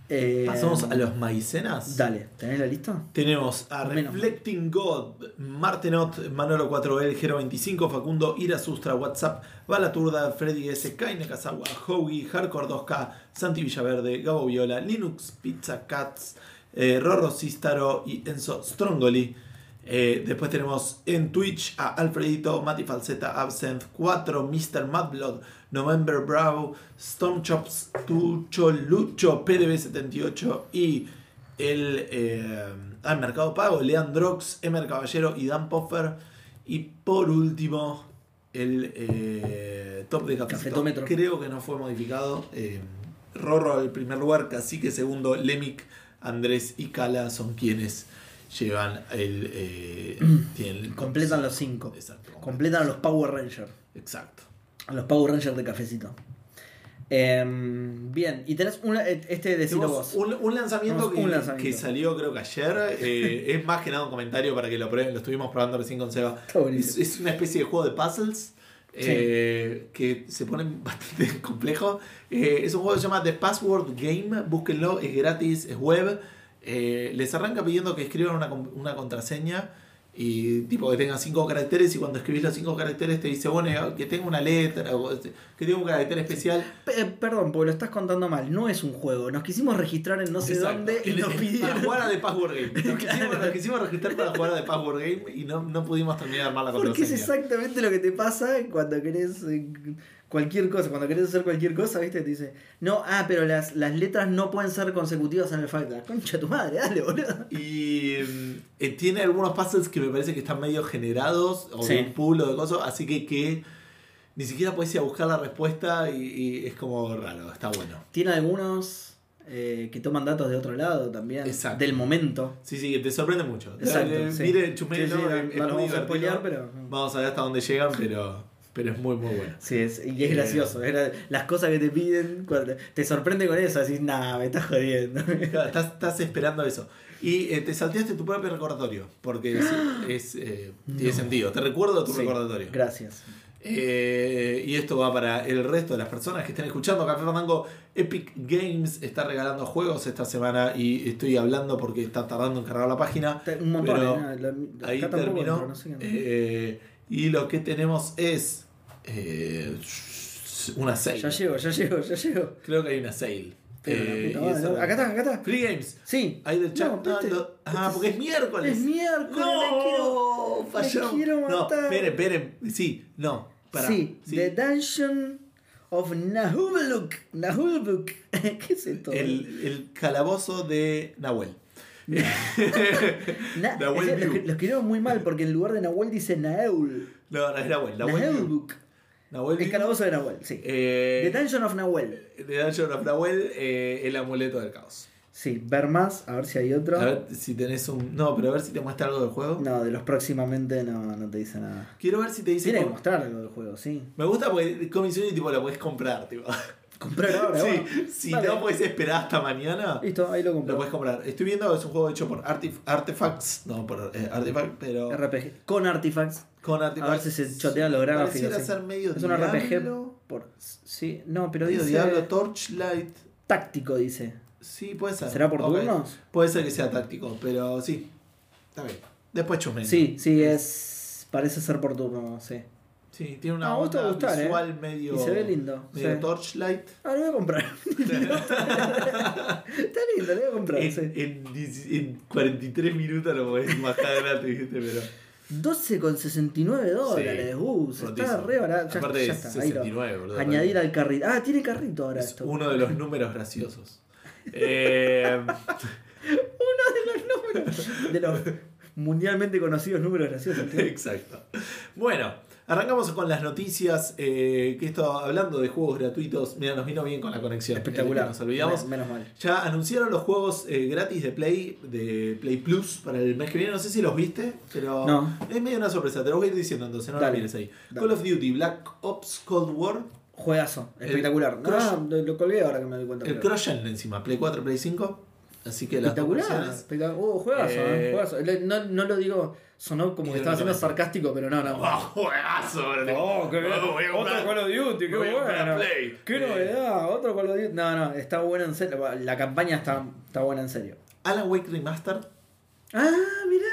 Eh, Pasamos a los maicenas. Dale, ¿tenés la lista? Tenemos a Menos. Reflecting God, Martenot, Manolo 4L, Gero 25, Facundo, Ira Sustra, WhatsApp, Balaturda, Freddy S, Kaine Kazawa, Hoagie, Hardcore 2K, Santi Villaverde, Gabo Viola, Linux, Pizza Cats, eh, Rorro Sistaro y Enzo Strongoli. Eh, después tenemos en Twitch a Alfredito, Mati Falseta, Absent 4, Mr. Madblood, November Bravo, Stormchops, Tucho, Lucho, PDB78 y el eh, ah, Mercado Pago, Leandrox, Emer Caballero y Dan Poffer. Y por último, el eh, top de. Cafetómetro. Creo que no fue modificado. Eh, Rorro al primer lugar, Cacique segundo, Lemic, Andrés y Cala son quienes llevan el. eh, tienen Completan cinco. los 5. Exacto. Completan a los Power Rangers. Exacto. A los Power Rangers de cafecito. Em, bien, y tenés una, este decilo vos. un, un lanzamiento, que, un lanzamiento. que salió creo que ayer. eh, es más que nada un comentario para que lo prueben. Lo estuvimos probando recién con Seba. Está Es, es una especie de juego de puzzles. eh, que se pone bastante complejo. Eh, es un juego que se llama The Password Game. Búsquenlo, es gratis, es web. Eh, les arranca pidiendo que escriban una, una contraseña y tipo que tenga cinco caracteres y cuando escribís los cinco caracteres te dice, bueno, que tenga una letra o que tenga un carácter especial. Pe- eh, perdón, porque lo estás contando mal. No es un juego. Nos quisimos registrar en no sé Exacto. dónde y nos Para pidieron. jugar a The Password Game. Nos, quisimos, Claro. nos quisimos registrar para jugar a The Password Game y no, no pudimos terminar de armar la Porque es contraseña. exactamente lo que te pasa cuando querés eh, cualquier cosa. Cuando querés hacer cualquier cosa, ¿viste? Te dice, no, ah, pero las, las letras no pueden ser consecutivas en el Fighter. Concha tu madre, dale, boludo. Y eh, tiene algunos puzzles que me parece que están medio generados, o Sí. de un pool o de cosas, así que, que ni siquiera puedes ir a buscar la respuesta y, y es como raro, está bueno. Tiene algunos eh, que toman datos de otro lado también. Exacto. Del momento. Sí, sí, te sorprende mucho. Exacto, Eh, sí. Mire, Sí, chusmelo, sí, no, es- es no muy lo vamos a spoilear, pero. Vamos a ver hasta dónde llegan, pero, pero es muy, muy bueno. Sí, es, y es Eh. gracioso. es gra- las cosas que te piden, cuando te sorprende con eso, decís, nah, me estás jodiendo. Claro, estás, estás esperando eso. Y eh, te salteaste tu propio recordatorio, porque es, es, eh, tiene sentido. Te recuerdo tu Sí, recordatorio. Gracias. Eh, y esto va para el resto de las personas que estén escuchando. Café Fandango Epic Games está regalando juegos esta semana y estoy hablando porque está tardando en cargar la página. Un montón, Pero eh, la- Ahí terminó. entro, no sé qué- Eh, y lo que tenemos es eh, una sale. Ya llego, ya llego, ya llego. Creo que hay una sale. Eh, puta ¿no? Acá está, acá está. Free Games. Sí. Ahí del chat. No, No, este- lo- ah, porque es miércoles. Es miércoles, me quiero. No, me quiero No, matar. esperen, esperen. Sí, no. Sí, Sí. The Dungeon of Nahulbuk. Nahulbuk. ¿Qué es esto? El, el calabozo de Nahuel. Na- Nahuel es- lo, View. lo escribieron muy mal porque en lugar de Nahuel dice Naeul. No, no es Nahuel. Nahuel. View. Nahuel. El calabozo de Nahuel, sí. Eh, The Dungeon of Nahuel. The Dungeon of Nahuel, eh, el amuleto del caos. Sí, ver más, a ver si hay otro. A ver si tenés un. No, pero a ver si te muestra algo del juego. No, de los próximamente no, no te dice nada. Quiero ver si te dice. Tiene que mostrar algo del juego, sí. Me gusta porque Comic Unity tipo, lo puedes comprar. Tipo. Comprar ahora, sí, bueno. si Vale. no puedes esperar hasta mañana. Listo, ahí lo Lo compro. puedes comprar. Estoy viendo, es un juego hecho por Artif- Artifacts. No, por eh, Artifact, pero. RPG. Con Artifacts. con A Artifacts. ver si se chotean los gráficos. Sí. ser medio Es un RPG por. Sí, no, pero Medio dice. Diablo, Torchlight. Táctico, dice. Sí, puede ser. ¿Será por Ok. turnos? Puede ser que sea táctico, pero sí. Está bien. Después chusmen. Sí, sí, es. Parece ser por turno, sí. Sí, tiene una Ah, te gustar, visual ¿eh? medio. Y se ve lindo. Medio sí. torchlight. Ah, lo voy a comprar. Está lindo, lo voy a comprar. En, sí. en 10 en 43 minutos lo podés bajar gratis, ¿viste? Pero. 12,69 dólares. Sí, Uh, se está re barato. Ya, Aparte ya es está. ahí lo- 69, boludo. Añadir al carrito. Ah, tiene carrito ahora Es esto. uno de los números graciosos. Eh, De los mundialmente conocidos números graciosos. exacto. Bueno, arrancamos con las noticias. eh, que esto, hablando de juegos gratuitos, mira, nos vino bien con la conexión. Espectacular. Eh, Nos olvidamos. Men- Menos mal. Ya anunciaron los juegos eh, gratis de Play, de Play Plus para el mes que viene. No sé si los viste, pero No. es medio una sorpresa. Te lo voy a ir diciendo entonces, no lo mires ahí. Dale. Call of Duty, Black Ops Cold War, Juegazo. El Espectacular. Crush- Ah, lo, lo colgué ahora que me doy cuenta. el Gen encima, Play 4, Play 5. Así que Espectacular. espectacular. Uh, juegazo, Eh, eh, juegazo. No, no lo digo, sonó como que estaba siendo sarcástico, pero no, no. ¡Oh, juegazo! Oh, qué bien. Oh, Otro Call of Duty, qué bueno. Qué Eh, novedad, otro Call of Duty. No, no, está bueno en serio. La campaña está, está buena en serio. Alan Wake Remastered. Ah, mirá.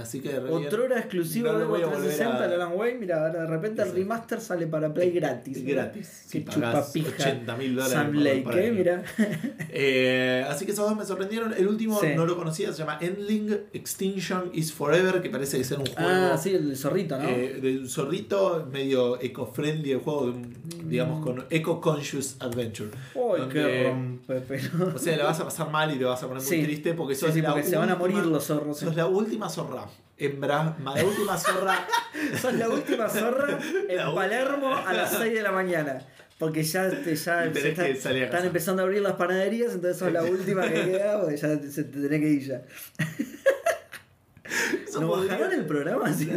Así que exclusivo No de volver 360, a- Alan Wake. Mira, ahora de repente el remaster sale para Play gratis. Gratis. Qué Si pagás chupapija. 80 mil dólares. Sam Lake, ¿eh? Mira. Eh, así que esos dos me sorprendieron. El último Sí. no lo conocía, se llama Endling Extinction is Forever, que parece ser un juego Ah, sí, el zorrito, ¿no? eh, de un zorrito medio eco-friendly, el juego de un, digamos, con eco-conscious adventure. Uy, donde- qué rompe, pero. O sea, la vas a pasar mal y te vas a poner muy triste porque sos sí, la porque se van a última- morir los zorros. Sos la última zorra. Hembra, ma- la última zorra. Sos la última zorra en La Palermo a las 6 de la mañana. Porque ya, te, ya se está- están empezando a abrir las panaderías, entonces sos la última que queda, porque ya se te tenés que ir ya. ¿Nos bajaron el programa? Sí.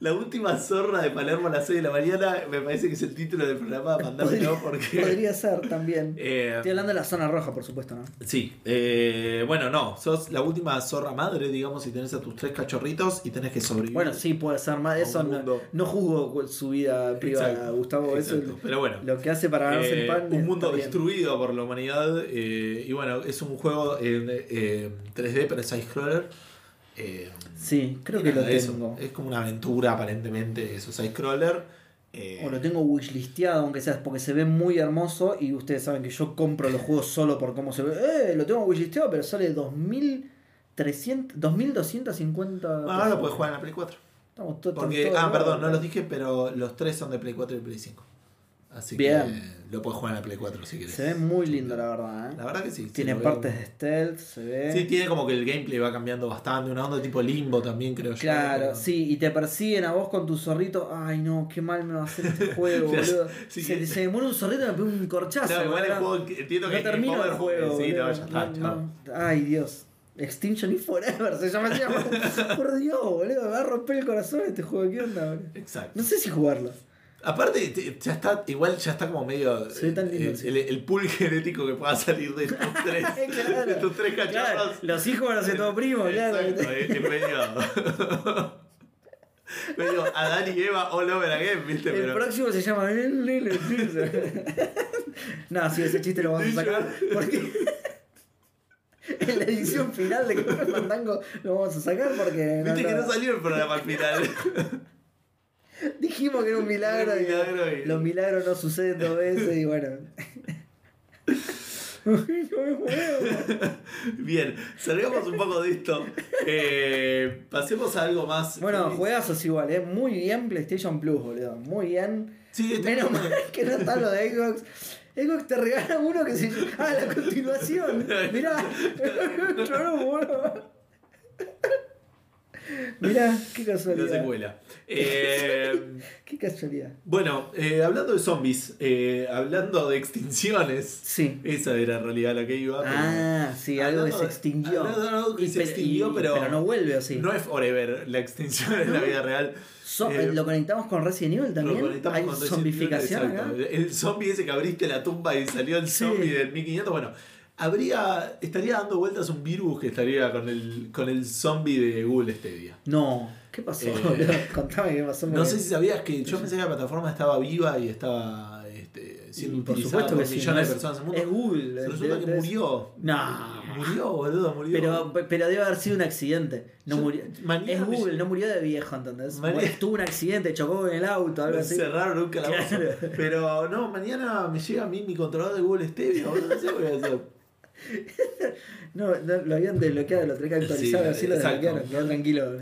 La última zorra de Palermo a las 6 de la mañana me parece que es el título del programa. Mandámelo porque. Podría ser también. Eh, Estoy hablando de la zona roja, por supuesto, ¿no? Sí, eh, bueno, no, sos la última zorra madre, digamos, y tenés a tus tres cachorritos y tenés que sobrevivir. Bueno, sí, puede ser más. Eso no, no juzgo su vida privada, Exacto, Gustavo. Eso exacto. Pero bueno, lo que hace para ganarse eh, el pan. un mundo destruido por la humanidad eh, y bueno, es un juego en eh, 3D, pero es side-scroller. Eh, Sí, creo que lo tengo. Es como una aventura aparentemente, eso, side-scroller. eh, O lo tengo wishlisteado, aunque sea porque se ve muy hermoso y ustedes saben que yo compro los juegos solo por cómo se ve. Eh, lo tengo wishlisteado, pero sale 2300, 2250. bueno, ahora lo puedes jugar en la Play 4. Estamos todos Porque, ah, perdón, no los dije, pero los tres son de Play 4 y Play 5. Así Bien. que lo puedes jugar en la Play 4 si quieres. Se ve muy lindo, la verdad. ¿eh? La verdad que sí. Tiene veo. partes de stealth, se ve. Sí, tiene como que el gameplay va cambiando bastante. Una onda tipo limbo también, creo yo. Claro, sí, y te persiguen a vos con tu zorrito. Ay, no, qué mal me va a hacer este juego, boludo. sí, se, que- se me muere un zorrito y me pega un corchazo. No, igual el juego entiendo que no termino el juego. Sí, no, ya está, no. Ay, Dios. Extinction y Forever se llama así. Por Dios, boludo. Me va a romper el corazón este juego. ¿Qué onda, boludo? Exacto. No sé si jugarlo. Aparte, te- ya está, igual ya está como medio. Ve tan lindo, el, sí. el- el pool genético que pueda salir de tus tres, Claro. de tus tres cachorros. Claro, los hijos van a ser todo primo, claro. Exacto, medio. Adán y Eva all over again, ¿viste? El Pero. próximo se llama. no, sí, ese chiste lo vamos a sacar. Porque. en la edición final de Café Fandango lo vamos a sacar porque. Viste que no- no salió el programa al final. Dijimos que era un milagro, Era un y milagro y- los milagros no suceden dos veces y bueno. Bien, salgamos un poco de esto. Eh, pasemos a algo más. Bueno, feliz. juegazos igual, ¿eh? Muy bien PlayStation Plus, boludo. Muy bien. Sí, Menos mal que no está lo de Xbox. Xbox te regala uno que se Ah, la continuación. Mirá. Boludo. Mirá, qué La casualidad. secuela. Eh, Qué casualidad. bueno, eh, hablando de zombies, eh, hablando de extinciones. Sí. Esa era en realidad la que iba. Ah, sí, algo que se extinguió. hablando que Y se extinguió, y- pero- no vuelve, ¿o sí? No es forever la extinción en la vida real. So- Eh, ¿Lo conectamos con Resident Evil también? Lo conectamos ¿Hay con zombificación Evil, acá? El zombie ese que abriste la tumba y salió el Sí. zombie del 1500. Bueno, habría estaría dando vueltas un virus que estaría con el con el zombie de Google Stadia. No, ¿qué pasó? Eh? Contame qué pasó. No sé si sabías que yo pensé que la plataforma estaba viva y estaba este, siendo Y por utilizada supuesto por sí, millones de personas en el mundo. Es Google. Se resulta de- que murió. No. Murió, boludo, murió. Pero, pero debe haber sido un accidente. No Yo- murió. mañana Es me- Google, no murió de viejo, ¿entendés? Mañana- Tuvo un accidente, chocó en el auto, algo Me así. cerraron un calabozo. Claro. Pero no, mañana me llega a mí mi controlador de Google Stevia, boludo, no sé qué voy a hacer. No, no, lo habían desbloqueado, lo tenía que actualizar, Sí, así lo desbloquearon, quedó tranquilo.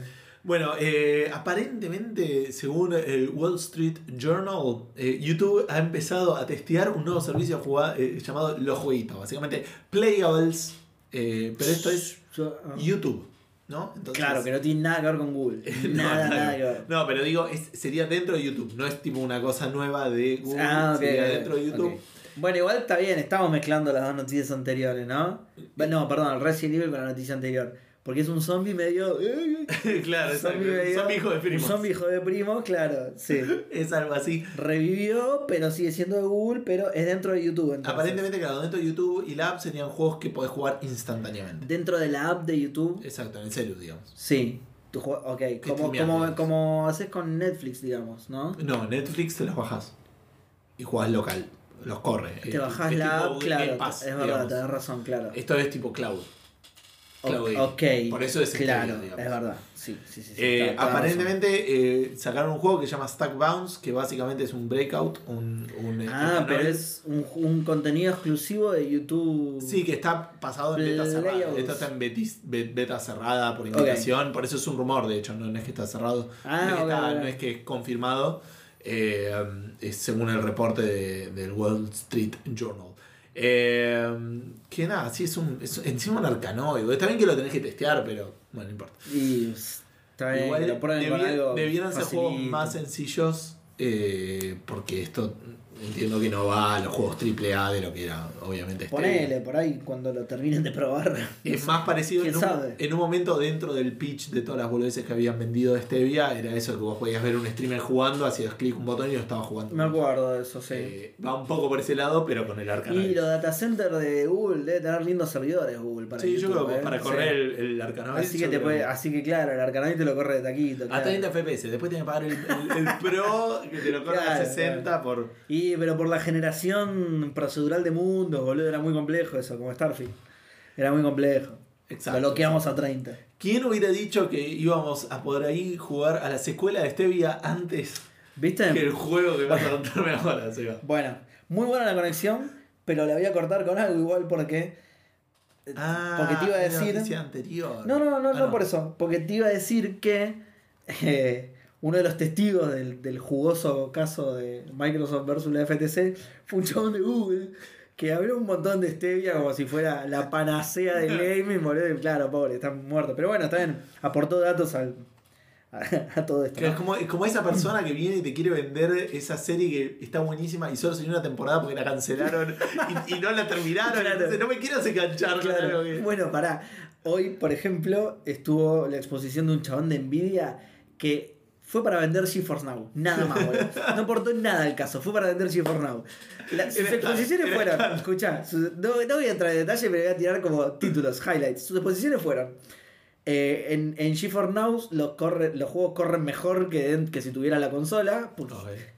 Bueno, eh, aparentemente, según el Wall Street Journal, eh, YouTube ha empezado a testear un nuevo servicio jugado- eh, llamado Los Jueguitos, básicamente Playables, pero esto es ah. YouTube, ¿no? Entonces- Claro, que no tiene nada que ver con Google. Nada, nada que ver. No, pero digo, es- sería dentro de YouTube, no es tipo una cosa nueva de Google, Ah, sería dentro de YouTube. Bueno, igual está bien, estamos mezclando las dos noticias anteriores, ¿no? No, perdón, Resident Evil con la noticia anterior. Porque es un zombie medio. claro, zombie medio- Son hijo de Un primos. zombie hijo de primo, claro, sí. Es algo así. Revivió, pero sigue siendo de Google, pero es dentro de YouTube. Entonces. Aparentemente, claro, dentro de YouTube y la app serían juegos que podés jugar instantáneamente. Dentro de la app de YouTube, Exacto, en el celu, digamos. sí. Tu ok, como, como, como haces con Netflix, digamos, ¿no? No, Netflix te los bajás y jugás local. Los corre. Te Eh, bajás es la tipo app, claro, Pass, es verdad, tenés razón, claro. Esto es tipo cloud. Cloud O- ok, Por eso es claro, estéreo, digamos. es verdad, sí, sí, sí. Eh, aparentemente eh, sacaron un juego que se llama Stack Bounce, que básicamente es un breakout, un, un Ah, escándalo. pero es un, un contenido exclusivo de YouTube. Sí, que está pasado en beta cerrada. Esto está en betis- be- beta cerrada por invitación, por eso es un rumor, de hecho, no, no es que está cerrado. Ah, no, es que ok, está- ok. no es que es confirmado, eh, es según el reporte de- del Wall Street Journal. Eh, que nada, sí, es un. Es, encima un arcanoide. Está bien que lo tenés que testear, pero bueno, no importa. Y está bien, Igual que lo prueben con debi- algo. debieran ser juegos facilito. más sencillos, eh, porque esto entiendo que no va a los juegos AAA de lo que era, obviamente. este. Ponele por ahí cuando lo terminen de probar. Es más parecido ¿Quién en un, sabe? en un momento dentro del pitch de todas las boludeces que habían vendido de Stevia, era eso que vos podías ver un streamer jugando, hacías clic un botón y lo estaba jugando. Me acuerdo de eso, sí. Eh, va un poco por ese lado, pero con el y Arcanoid. los data centers de Google debe tener lindos servidores Google para Sí, yo creo que ¿eh? para Sí. correr el, el Arcanoid. Así que, te puede, así que claro, el Arcanoid te lo corre de taquito. A claro. 30 FPS, después tenés que pagar el, el- el Pro que te lo corre a Claro, 60 por. Y pero por la generación procedural de mundos, boludo, era muy complejo eso, como Starfield. Era muy complejo. Exacto. Lo bloqueamos a 30. ¿Quién hubiera dicho que íbamos a poder ahí jugar a la secuela de Stevia antes ¿Viste? que el juego que vas a contarme ahora, Seba? Bueno, muy buena la conexión, pero la voy a cortar con algo igual porque. Ah, porque te iba a decir. anterior. No, no, no, Ah, no, por eso. Porque te iba a decir que eh, uno de los testigos del, del jugoso caso de Microsoft versus la FTC fue un chabón de Google que habló un montón de stevia como si fuera la panacea del gaming, boludo. y Claro, pobre, está muerto. Pero bueno, bien, aportó datos al, a, a todo esto. Es como, es como esa persona que viene y te quiere vender esa serie que está buenísima y solo salió una temporada porque la cancelaron y, y no la terminaron. Entonces no me quiero enganchar Claro. que- Bueno, pará. Hoy, por ejemplo, estuvo la exposición de un chabón de Nvidia que fue para vender GeForce Now. Nada más, boludo. No aportó nada al caso. Fue para vender GeForce Now. La- sus Era exposiciones era fueron. Escuchá, su- no, no voy a entrar en detalle, pero voy a tirar como títulos, highlights. Sus exposiciones fueron. eh, en, en GeForce Now los, corre, los juegos corren mejor que, que si tuviera la consola.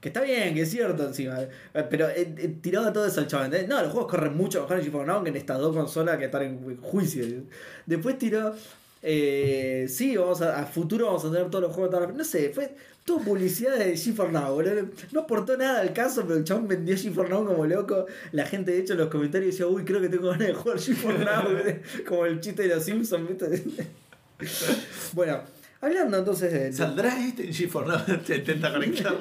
que está bien, que es cierto encima. eh, Pero eh, eh, tiraba todo eso al chaval. ¿entendés? No, los juegos corren mucho mejor en GeForce Now que en estas dos consolas que están en juicio. Después tiró. Eh, sí, vamos a, a futuro vamos a tener todos los juegos. las- No sé, fue todo publicidad de GeForce Now, boludo. No aportó nada al caso, pero el chabón vendió GeForce Now como loco. La gente, de hecho, en los comentarios decía, uy, creo que tengo ganas de jugar GeForce Now. boludo. como el chiste de los Simpsons, ¿viste? bueno, hablando entonces de. ¿Saldrá este en GeForce Now? Te intenta conectarlo.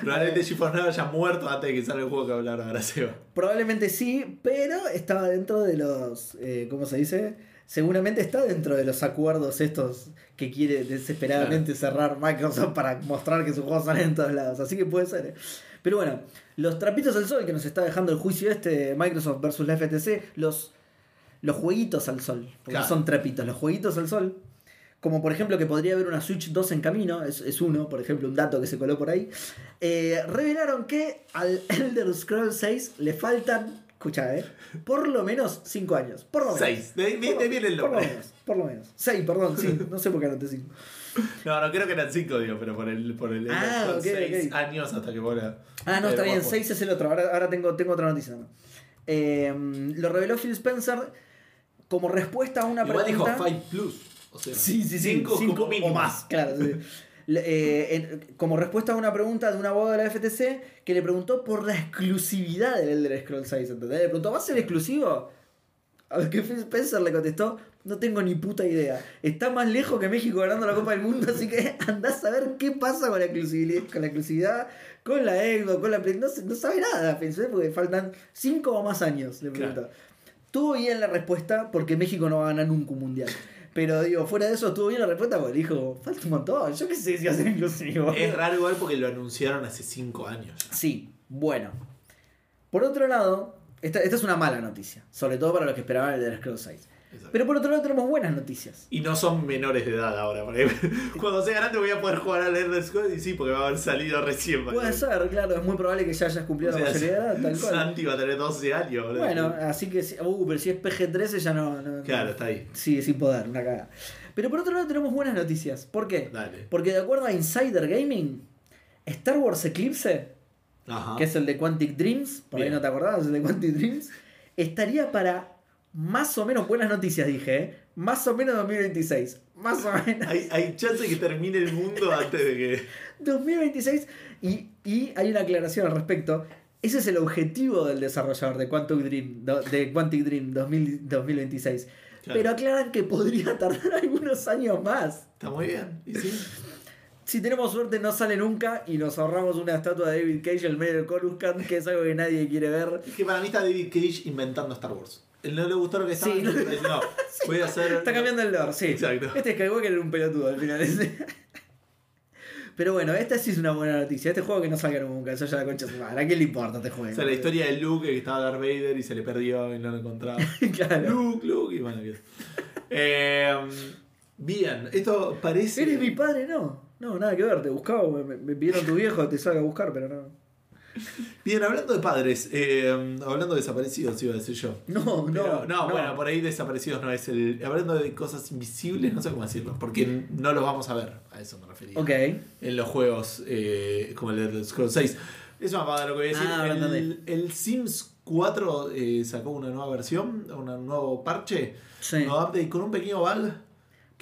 Probablemente GeForce Now haya muerto antes de que salga el juego que hablar ahora, Seba. Probablemente sí, pero estaba dentro de los. Eh, ¿Cómo se dice? Seguramente está dentro de los acuerdos estos que quiere desesperadamente cerrar Microsoft para mostrar que sus juegos salen en todos lados. Así que puede ser. ¿eh? Pero bueno, los trapitos al sol que nos está dejando el juicio este de Microsoft versus la FTC, los, los jueguitos al sol. Porque Claro. son trapitos, los jueguitos al sol. Como por ejemplo que podría haber una Switch 2 en camino, es, es uno, por ejemplo, un dato que se coló por ahí. Eh, revelaron que al Elder Scrolls 6 le faltan, escucha, eh, por lo menos 5 años. Por lo menos. Seis. De ahí viene el Por lo nombre. menos, por lo menos. 6, perdón, sí, no sé por qué anoté 5. No, no creo que eran 5, digo, pero por el. Por el Ah, 6 ok. años hasta que vuela. Ah, no, Eh, está bien, guapo. 6 es el otro. Ahora, ahora tengo, tengo otra noticia. ¿no? Eh, lo reveló Phil Spencer como respuesta a una Igual dijo pregunta. 5 Plus. O sea, Sí, sí, o más, claro. sí. Eh, en- como respuesta a una pregunta de un abogado de la FTC que le preguntó por la exclusividad del Elder Scrolls 6. ¿entendés? Le preguntó, ¿va a ser exclusivo? A lo que Phil Spencer le contestó, no tengo ni puta idea. Está más lejos que México ganando la Copa del Mundo, así que andás a ver qué pasa con la exclusividad, con la, exclusividad, con la Xbox, con la. No, no sabe nada, Phil Spencer, porque faltan 5 o más años, le Claro. preguntó. Tuvo bien la respuesta porque México no va a ganar nunca un mundial. Pero digo, fuera de eso, estuvo bien la respuesta porque dijo, falta un montón. Yo qué sé si va a ser inclusivo. Es raro igual porque lo anunciaron hace 5 años. Sí, bueno. Por otro lado, esta, esta es una mala noticia. Sobre todo para los que esperaban el de Scrolls 6. Exacto. Pero por otro lado tenemos buenas noticias. Y no son menores de edad ahora. Porque cuando sea grande voy a poder jugar al Elder Scrolls y sí, porque va a haber salido recién. Puede ¿vale? ser, claro, es muy probable que ya hayas O cumplido sea, la mayoría de edad, tal cual. Santi va a tener 12 años. boludo. Bueno, así que... Uh, pero si es PG-13 ya no... no- Claro, está ahí. Sí, sin poder, una caga. Pero por otro lado tenemos buenas noticias. ¿Por qué? Dale. Porque de acuerdo a Insider Gaming, Star Wars Eclipse, Ajá. que es el de Quantic Dreams, por ahí no te acordabas, el de Quantic Dreams, estaría para más o menos buenas noticias, dije, ¿eh? más o menos 2026. Más o menos. Hay, hay chance que termine el mundo antes de que. 2026. Y, y hay una aclaración al respecto. Ese es el objetivo del desarrollador de Quantic Dream, de Quantic Dream 2000 2026. Claro. Pero aclaran que podría tardar algunos años más. Está muy bien. ¿Y sí? Si tenemos suerte no sale nunca y nos ahorramos una estatua de David Cage en el medio del Coruscant, que es algo que nadie quiere ver. Es que para mí está David Cage inventando Star Wars. No le gustó lo que estaba Sí, no- voy a hacer. Está cambiando el lore, sí. Exacto. Este Skywalker era un pelotudo al final. Pero bueno, esta sí es una buena noticia. Este juego que no salga nunca, eso ya la concha su madre. ¿A quién le importa este juego? O sea, la historia de Luke, que estaba Darth Vader y se le perdió y no lo encontraba. claro. Luke, Luke, y bueno, que. Eh, bien, esto parece. ¿Eres mi padre? No. No, nada que ver. Te buscaba, me, me- me pidieron tu viejo, te salga a buscar, pero no. Bien, hablando de padres, eh, hablando de desaparecidos, iba a decir yo. No, Pero, no. no, bueno, por ahí desaparecidos no es el. Hablando de cosas invisibles, no sé cómo decirlo, porque no los vamos a ver, a eso me refería. Ok. En los juegos eh, como el de Scrolls 6. Eso me apaga lo que voy a decir. Ah, el, el Sims 4 eh, sacó una nueva versión, un nuevo parche, Sí. un nuevo update con un pequeño bug.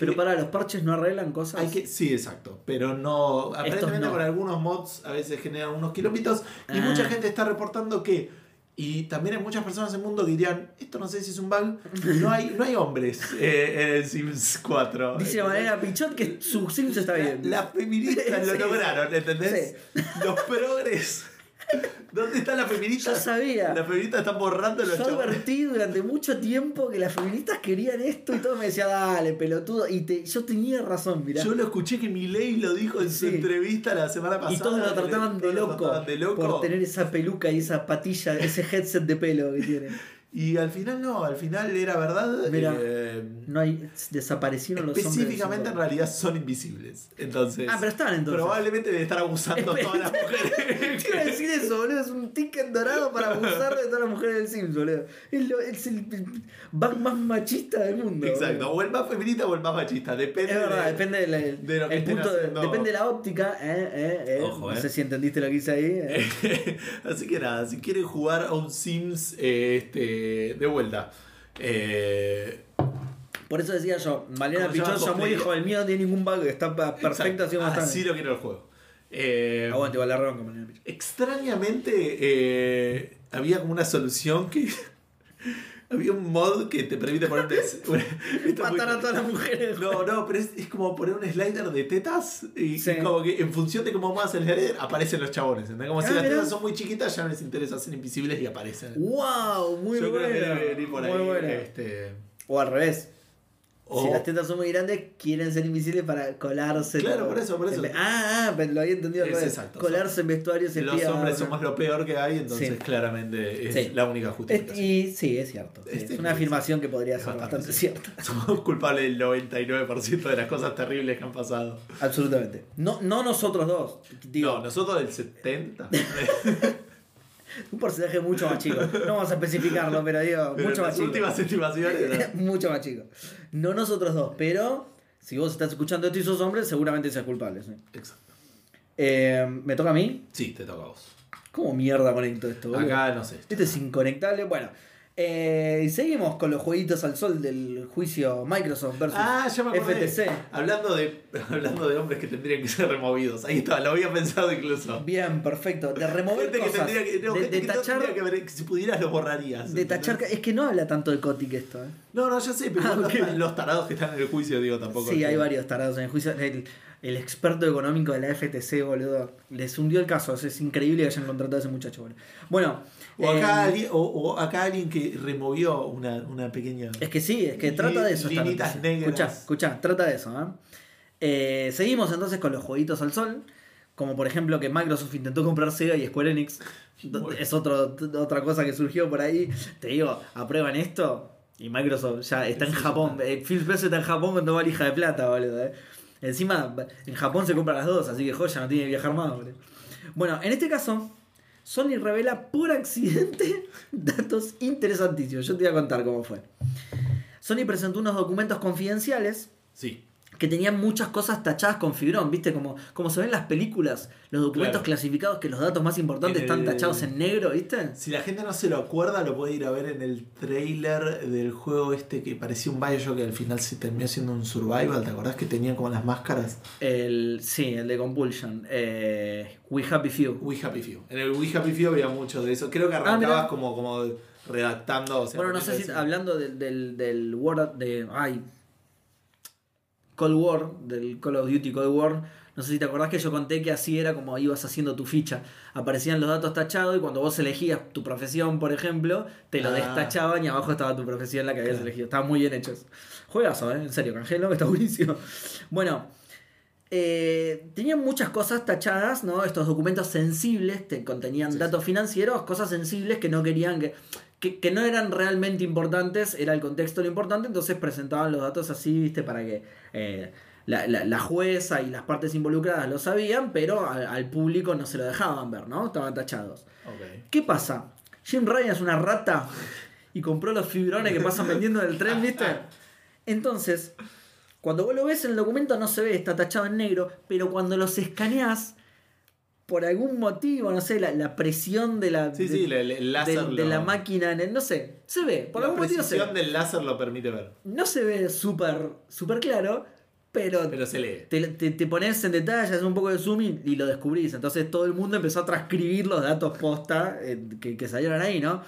Pero que para, ¿los parches no arreglan cosas? hay que, sí, exacto. Pero no. Aparentemente no. con algunos mods a veces generan unos kilómetros. Y Ah. mucha gente está reportando que. Y también hay muchas personas en el mundo que dirían, esto no sé si es un bug. No hay, no hay hombres eh, en el Sims 4. Dice de manera pichot que su Sims está bien. Las feministas lo lograron, ¿entendés? Los progres. ¿Dónde están las Yo feministas? sabía. Las feministas están borrando los Yo advertí durante mucho tiempo que las feministas querían esto y todo me decía, dale, pelotudo. Y te, yo tenía razón, mirá. Yo lo escuché que Milei lo dijo en su entrevista la semana pasada. y todos lo trataban de Todos lo loco, trataban de loco. por tener esa peluca y esa patilla, ese headset de pelo que tiene. Y al final no, al final era verdad. Mira, eh, No hay, desaparecieron los hombres. específicamente en realidad son invisibles. Entonces. Ah, pero están entonces. Probablemente debe estar abusando todas las mujeres. A decir eso, boludo. Es un ticket dorado para abusar de todas las mujeres del Sims, boludo. Es, lo- es el bug más machista del mundo. Exacto, boludo. o el más feminista o el más machista. Depende. Es verdad, de- depende de, la- de lo que el punto de- depende de la óptica, eh, eh, eh. Ojo, no eh. sé si entendiste lo que hice ahí. eh. Así que nada, si quieren jugar a un Sims eh, este, de vuelta. Eh, Por eso decía yo, Malena. Pichón llamó y dijo, el mío no tiene ningún bug, está perfecto así como está. así lo quiero el juego. Eh, Aguante, Valerrón con Malena Pichón. extrañamente eh, había como una solución que había un mod que te permite poner una- muy- Matar a todas las mujeres. no, no, pero es, es como poner un slider de tetas y, Sí. y como que en función de cómo más el slider aparecen los chabones. ¿entendés? Como si Ah, las tetas son muy chiquitas ya no les interesa ser invisibles y aparecen. ¡Wow! Muy Yo creo que buena. debe venir por Muy ahí. buena. este, O al revés. O- Si las tetas son muy grandes, quieren ser invisibles para colarse. Claro, por eso, por eso. En Ah, ah, lo había entendido Es exacto. Colarse en vestuarios los hombres somos lo peor que hay, entonces Sí. claramente es Sí. la única Es- justificación. y sí, es cierto. sí, Este es una es- afirmación que podría es ser bastante cierta. Somos culpables del 99% de las cosas terribles que han pasado. Absolutamente. No, no nosotros dos. Digo, no, nosotros del 70. un porcentaje mucho más chico. No vamos a especificarlo, pero digo, Pero mucho en más las chico. últimas estimaciones. mucho más chico. No nosotros dos, pero si vos estás escuchando esto y sos hombre, seguramente seas culpable. sí. Exacto. Eh, ¿Me toca a mí? Sí, te toca a vos. ¿Cómo mierda conecto esto, boludo? Acá no sé. Este es inconectable. Bueno, eh, seguimos con los jueguitos al sol del juicio Microsoft versus Ah, ya me acordé. FTC. Hablando de, hablando de hombres que tendrían que ser removidos. Ahí está, lo había pensado incluso. Bien, perfecto. De remover Gente que cosas. tendría que, no, de, gente de que tachar. tendría que ver- si pudieras lo borrarías. De tachar. Es que no habla tanto de Kotick esto, ¿eh? No, no, ya sé, pero Ah, no los tarados que están en el juicio, digo, tampoco. Sí, hay varios tarados en el juicio. El, el experto económico de la FTC, boludo. Les hundió el caso. Es increíble que hayan contratado a ese muchacho, boludo. Bueno. O acá, eh, alguien, o, o acá alguien que removió una, una pequeña. Es que sí, es que trata de eso. Escuchá, escuchá, trata de eso. ¿eh? Eh, seguimos entonces con los jueguitos al sol. Como por ejemplo que Microsoft intentó comprar Sega y Square Enix. Bueno. Es otro, otra cosa que surgió por ahí. Te digo, aprueban esto. Y Microsoft ya está en Japón. Eh, Phil Spencer está en Japón con dos valijas de plata, boludo. eh. Encima, en Japón se compran las dos, así que joya, no tiene que viajar más, boludo. Bueno, en este caso, Sony revela por accidente datos interesantísimos. Yo te voy a contar cómo fue. Sony presentó unos documentos confidenciales Sí. Que tenían muchas cosas tachadas con fibrón, ¿viste? Como, como se ven en las películas, los documentos Claro. clasificados que los datos más importantes están el- tachados en negro, ¿viste? Si la gente no se lo acuerda, lo puede ir a ver en el trailer del juego este que parecía un Bioshock que al final se terminó siendo un survival. ¿Te acordás que tenían como las máscaras? El, sí, el de Compulsion. Eh, We Happy Few. We Happy Few. En el We Happy Few había mucho de eso. Creo que Ah, arrancabas como, como redactando. o sea, bueno, no sé si hablando del, del, del War de. Ay. Cold War, del Call of Duty Cold War. No sé si te acordás que yo conté que así era como ibas haciendo tu ficha. Aparecían los datos tachados y cuando vos elegías tu profesión, por ejemplo, te lo Ah. destachaban y abajo estaba tu profesión la que habías Claro. elegido. Estaba muy bien hecho. eso. Juegazo, ¿eh? En serio, Cangelo, está buenísimo. Bueno, eh, tenían muchas cosas tachadas, ¿no? Estos documentos sensibles te contenían Sí, datos financieros, cosas sensibles que no querían que, que, que no eran realmente importantes, era el contexto lo importante, entonces presentaban los datos así, ¿viste? Para que eh, la, la- la jueza y las partes involucradas lo sabían, pero al, al público no se lo dejaban ver, ¿no? Estaban tachados. ¿Qué pasa? Jim Ryan es una rata y compró los fibrones que pasan vendiendo del tren, ¿viste? Entonces, cuando vos lo ves en el documento no se ve, está tachado en negro, pero cuando los escaneás, por algún motivo, no sé, la, la presión de la, Sí, de, sí, el, el de- láser. de lo- la máquina, en el- no sé, se ve, por la algún motivo se precisión ve. del láser lo permite ver. No se ve súper súper claro, pero, Pero se lee. te, te, te pones en detalle, haces un poco de zoom y, y lo descubrís. Entonces todo el mundo empezó a transcribir los datos posta eh, que, que salieron ahí, ¿no?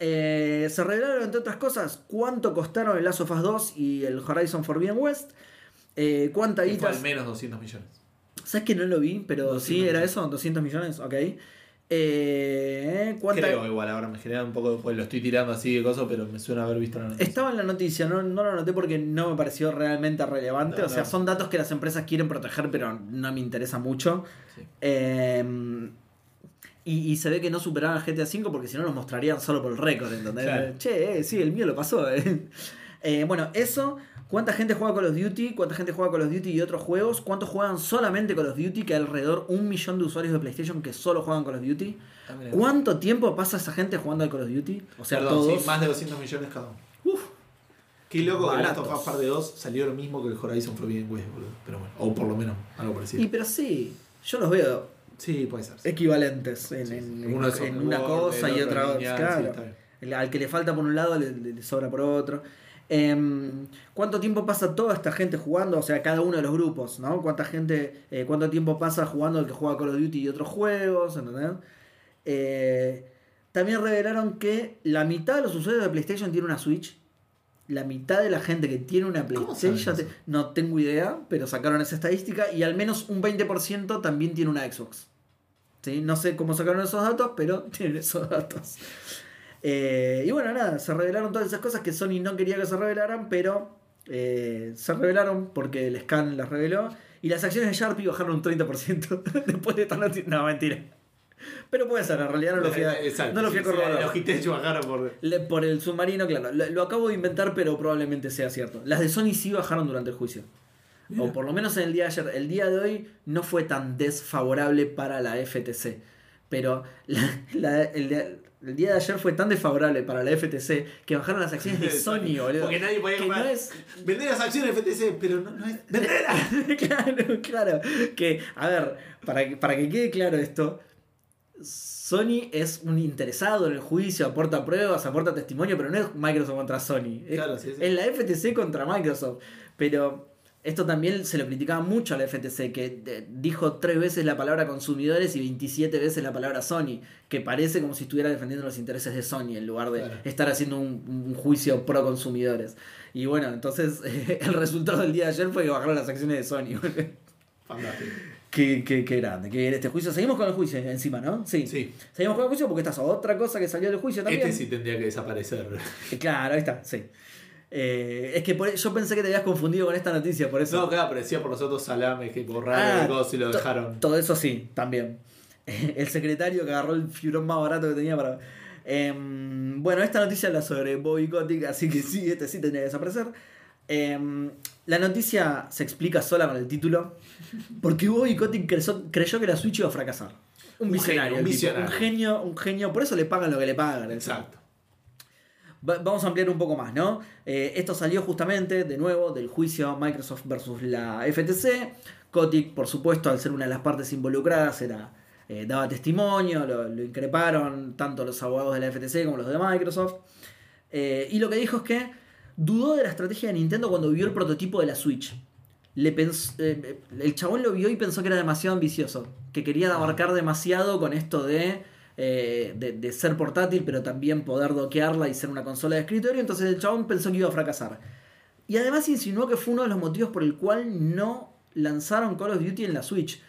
Eh, se revelaron, entre otras cosas, cuánto costaron el Last of Us 2 y el Horizon Forbidden West. Eh, cuánta guita. al menos 200 millones. ¿Sabes que no lo vi? Pero 200 sí, era eso, 200 millones, ok. Eh, ¿cuánta... Creo igual, ahora me genera un poco, pues lo estoy tirando así de cosas, pero me suena haber visto la noticia. Estaba en la noticia, no, no lo noté porque no me pareció realmente relevante. No, o sea, no. son datos que las empresas quieren proteger, pero no me interesa mucho. Sí. Eh, y, y se ve que no superaban a GTA V porque si no los mostrarían solo por el récord, ¿entendés? Claro. Che, eh, sí, el mío lo pasó. eh. Eh, bueno, eso. ¿Cuánta gente juega Call of Duty? ¿Cuánta gente juega Call of Duty y otros juegos? ¿Cuántos juegan solamente Call of Duty? Que hay alrededor un millón de usuarios de PlayStation que solo juegan Call of Duty. Ah. ¿Cuánto tiempo pasa esa gente jugando al Call of Duty? O sea, Perdón, todos. sí, más de 200 millones cada uno. Uf, Qué loco que Last of Us Parte 2 salió lo mismo que el Horizon Forbidden West, boludo. Pero bueno, o por lo menos algo parecido. Y pero sí, yo los veo Sí, puede ser. sí. equivalentes en, Sí, en- en open una world, cosa y otra sí, claro. al que le falta por un lado le, le- le sobra por otro. Em, ¿Cuánto tiempo pasa toda esta gente jugando? O sea, cada uno de los grupos, ¿no? ¿Cuánta gente, eh, cuánto tiempo pasa jugando el que juega Call of Duty y otros juegos? ¿Entendés? Eh, también revelaron que la mitad de los usuarios de PlayStation tiene una Switch. La mitad de la gente que tiene una ¿Cómo saben PlayStation, te- no tengo idea, pero sacaron esa estadística y al menos un 20% también tiene una Xbox. ¿Sí? No sé cómo sacaron esos datos, pero tienen esos datos. Eh, y bueno, nada, se revelaron todas esas cosas que Sony no quería que se revelaran, pero eh, se revelaron porque el scan las reveló. Y las acciones de Sharpie bajaron un 30% después de esta noticia. No, mentira. Pero puede ser, en realidad no lo fui a, Exacto, no lo fui a corroborar. Los bajaron por. Le- por el submarino, claro. Lo, lo acabo de inventar, pero probablemente sea cierto. Las de Sony sí bajaron durante el juicio. Mira. O por lo menos en el día de ayer. El día de hoy no fue tan desfavorable para la FTC. Pero la- la- el, día, el día de ayer fue tan desfavorable para la FTC que bajaron las acciones de Sony, boludo. Porque nadie podía que no es. Vender las acciones de FTC, pero no, no es. ¡Venderlas! claro, claro. Que, a ver, para que, para que quede claro esto, Sony es un interesado en el juicio, aporta pruebas, aporta testimonio, pero no es Microsoft contra Sony. Es, Claro, sí, sí. es la FTC contra Microsoft. Pero esto también se lo criticaba mucho a la FTC, que eh, dijo tres veces la palabra consumidores y 27 veces la palabra Sony, que parece como si estuviera defendiendo los intereses de Sony en lugar de Claro. estar haciendo un, un juicio pro consumidores. Y bueno, entonces el resultado del día de ayer fue que bajaron las acciones de Sony. Fantástico. Qué, qué, qué grande, qué bien este juicio. Seguimos con el juicio encima, ¿no? Sí. Sí. Seguimos con el juicio porque esta es otra cosa que salió del juicio también. Este sí tendría que desaparecer. Eh, Claro, ahí está, sí. Eh, es que por- yo pensé que te habías confundido con esta noticia, por eso. No, claro, parecía por los otros salames que borraron Ah, el y lo dejaron. Todo eso sí, también. El secretario que agarró el fibrón más barato que tenía para. Em, bueno, esta noticia habla sobre Bobby Kotick, así que sí, este sí tendría que desaparecer. Em, la noticia se explica sola con el título. Porque Bobby Kotick creyó, creyó que la Switch iba a fracasar. Un, Un visionario, genio, un tipo, genio, un genio. Por eso le pagan lo que le pagan. Exacto. Va- Vamos a ampliar un poco más, ¿no? Eh, esto salió justamente, de nuevo, del juicio Microsoft versus la FTC. Kotick, por supuesto, al ser una de las partes involucradas, era, eh, daba testimonio, lo, increparon tanto los abogados de la FTC como los de Microsoft. Eh, y lo que dijo es que dudó de la estrategia de Nintendo cuando vio el prototipo de la Switch. El chabón lo vio y pensó que era demasiado ambicioso, que quería abarcar demasiado con esto de, eh, de, de ser portátil, pero también poder doquearla y ser una consola de escritorio. Entonces el chabón pensó que iba a fracasar. Y además insinuó que fue uno de los motivos por el cual no lanzaron Call of Duty en la Switch.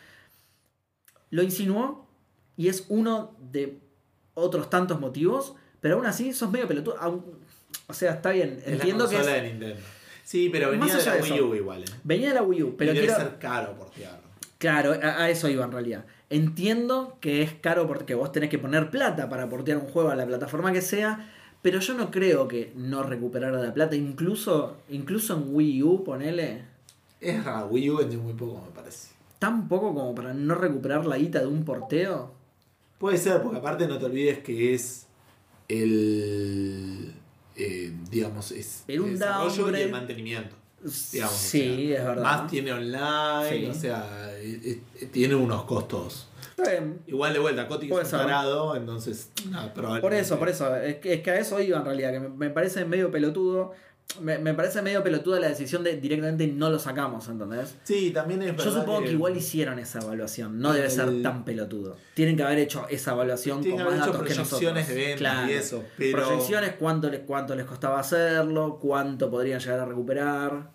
Lo insinuó y es uno de otros tantos motivos, pero aún así sos medio pelotudo. O sea, está bien, Es entiendo que consola es- de Nintendo. Sí, pero venía Más de la de Wii. U igual. eh. venía de la Wii U, pero y debe quiero... ser caro portearlo. Claro, a, a eso iba en realidad. Entiendo que es caro porque vos tenés que poner plata para portear un juego a la plataforma que sea, pero yo no creo que no recuperara la plata. Incluso, incluso en Wii U, ponele, Es raro, Wii U vendió muy poco, me parece. tan poco como para no recuperar la guita de un porteo. Puede ser, porque aparte no te olvides que es el. eh, digamos, es Era un el desarrollo y el mantenimiento. Digamos, o sí, sea, es verdad. Más tiene online, Sí. o sea, tiene unos costos. Bien. Igual de vuelta, Puede es tarado, entonces. probablemente- Por eso, por eso. Es que, es que a eso iba en realidad, que me, me parece medio pelotudo. Me, me parece medio pelotuda la decisión de directamente no lo sacamos, ¿entendés? Sí, también es Yo supongo que, igual hicieron esa evaluación. No debe ser tan pelotudo. Tienen que haber hecho esa evaluación con más datos que proyecciones nosotros. de Claro. y eso, pero. Proyecciones, cuánto les, cuánto les costaba hacerlo, cuánto podrían llegar a recuperar.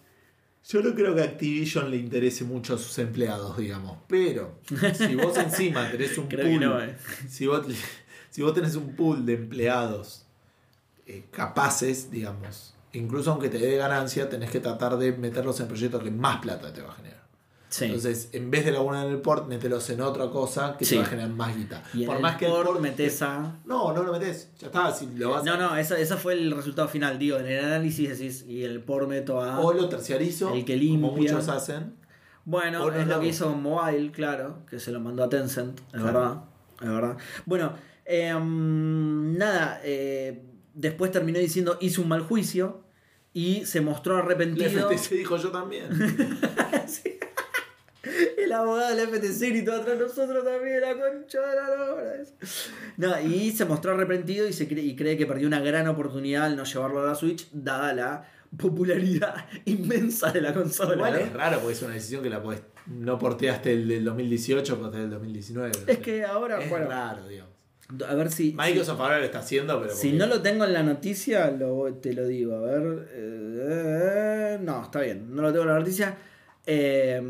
Yo no creo que Activision le interese mucho a sus empleados, digamos. Pero, si vos encima tenés un pool. no, eh. si, vos, si vos tenés un pool de empleados eh, capaces, digamos, incluso aunque te dé ganancia, tenés que tratar de meterlos en proyectos que más plata te va a generar. Sí. Entonces, en vez de laburar en el port, mételos en otra cosa que Sí. te va a generar más guita. y en Por el más que el port port metés a... No, no lo metés. Ya está. Si lo vas No, no, ese, ese fue el resultado final, digo, en el análisis decís, y el por meto a... O lo terciarizo, El que como limpia. muchos hacen. Bueno, no es lo que hizo Mobile, claro, que se lo mandó a Tencent, es Claro. verdad, es verdad. Bueno, em, nada, eh, después terminó diciendo hizo un mal juicio y se mostró arrepentido. FTC dijo yo también. Sí. El abogado del FTC gritó atrás, nosotros también, la concha de la lora. No, y se mostró arrepentido y, se cree, y cree que perdió una gran oportunidad al no llevarlo a la Switch, dada la popularidad inmensa de la consola. Igual ¿no? es raro porque es una decisión que la podés, no porteaste el del 2018, porteaste el del 2019. Es que ahora, es bueno, raro, digamos. a ver si. Microsoft ahora lo está haciendo, pero. Si no lo tengo en la noticia, lo, te lo digo. A ver. eh, no, está bien. No lo tengo en la noticia. Eh,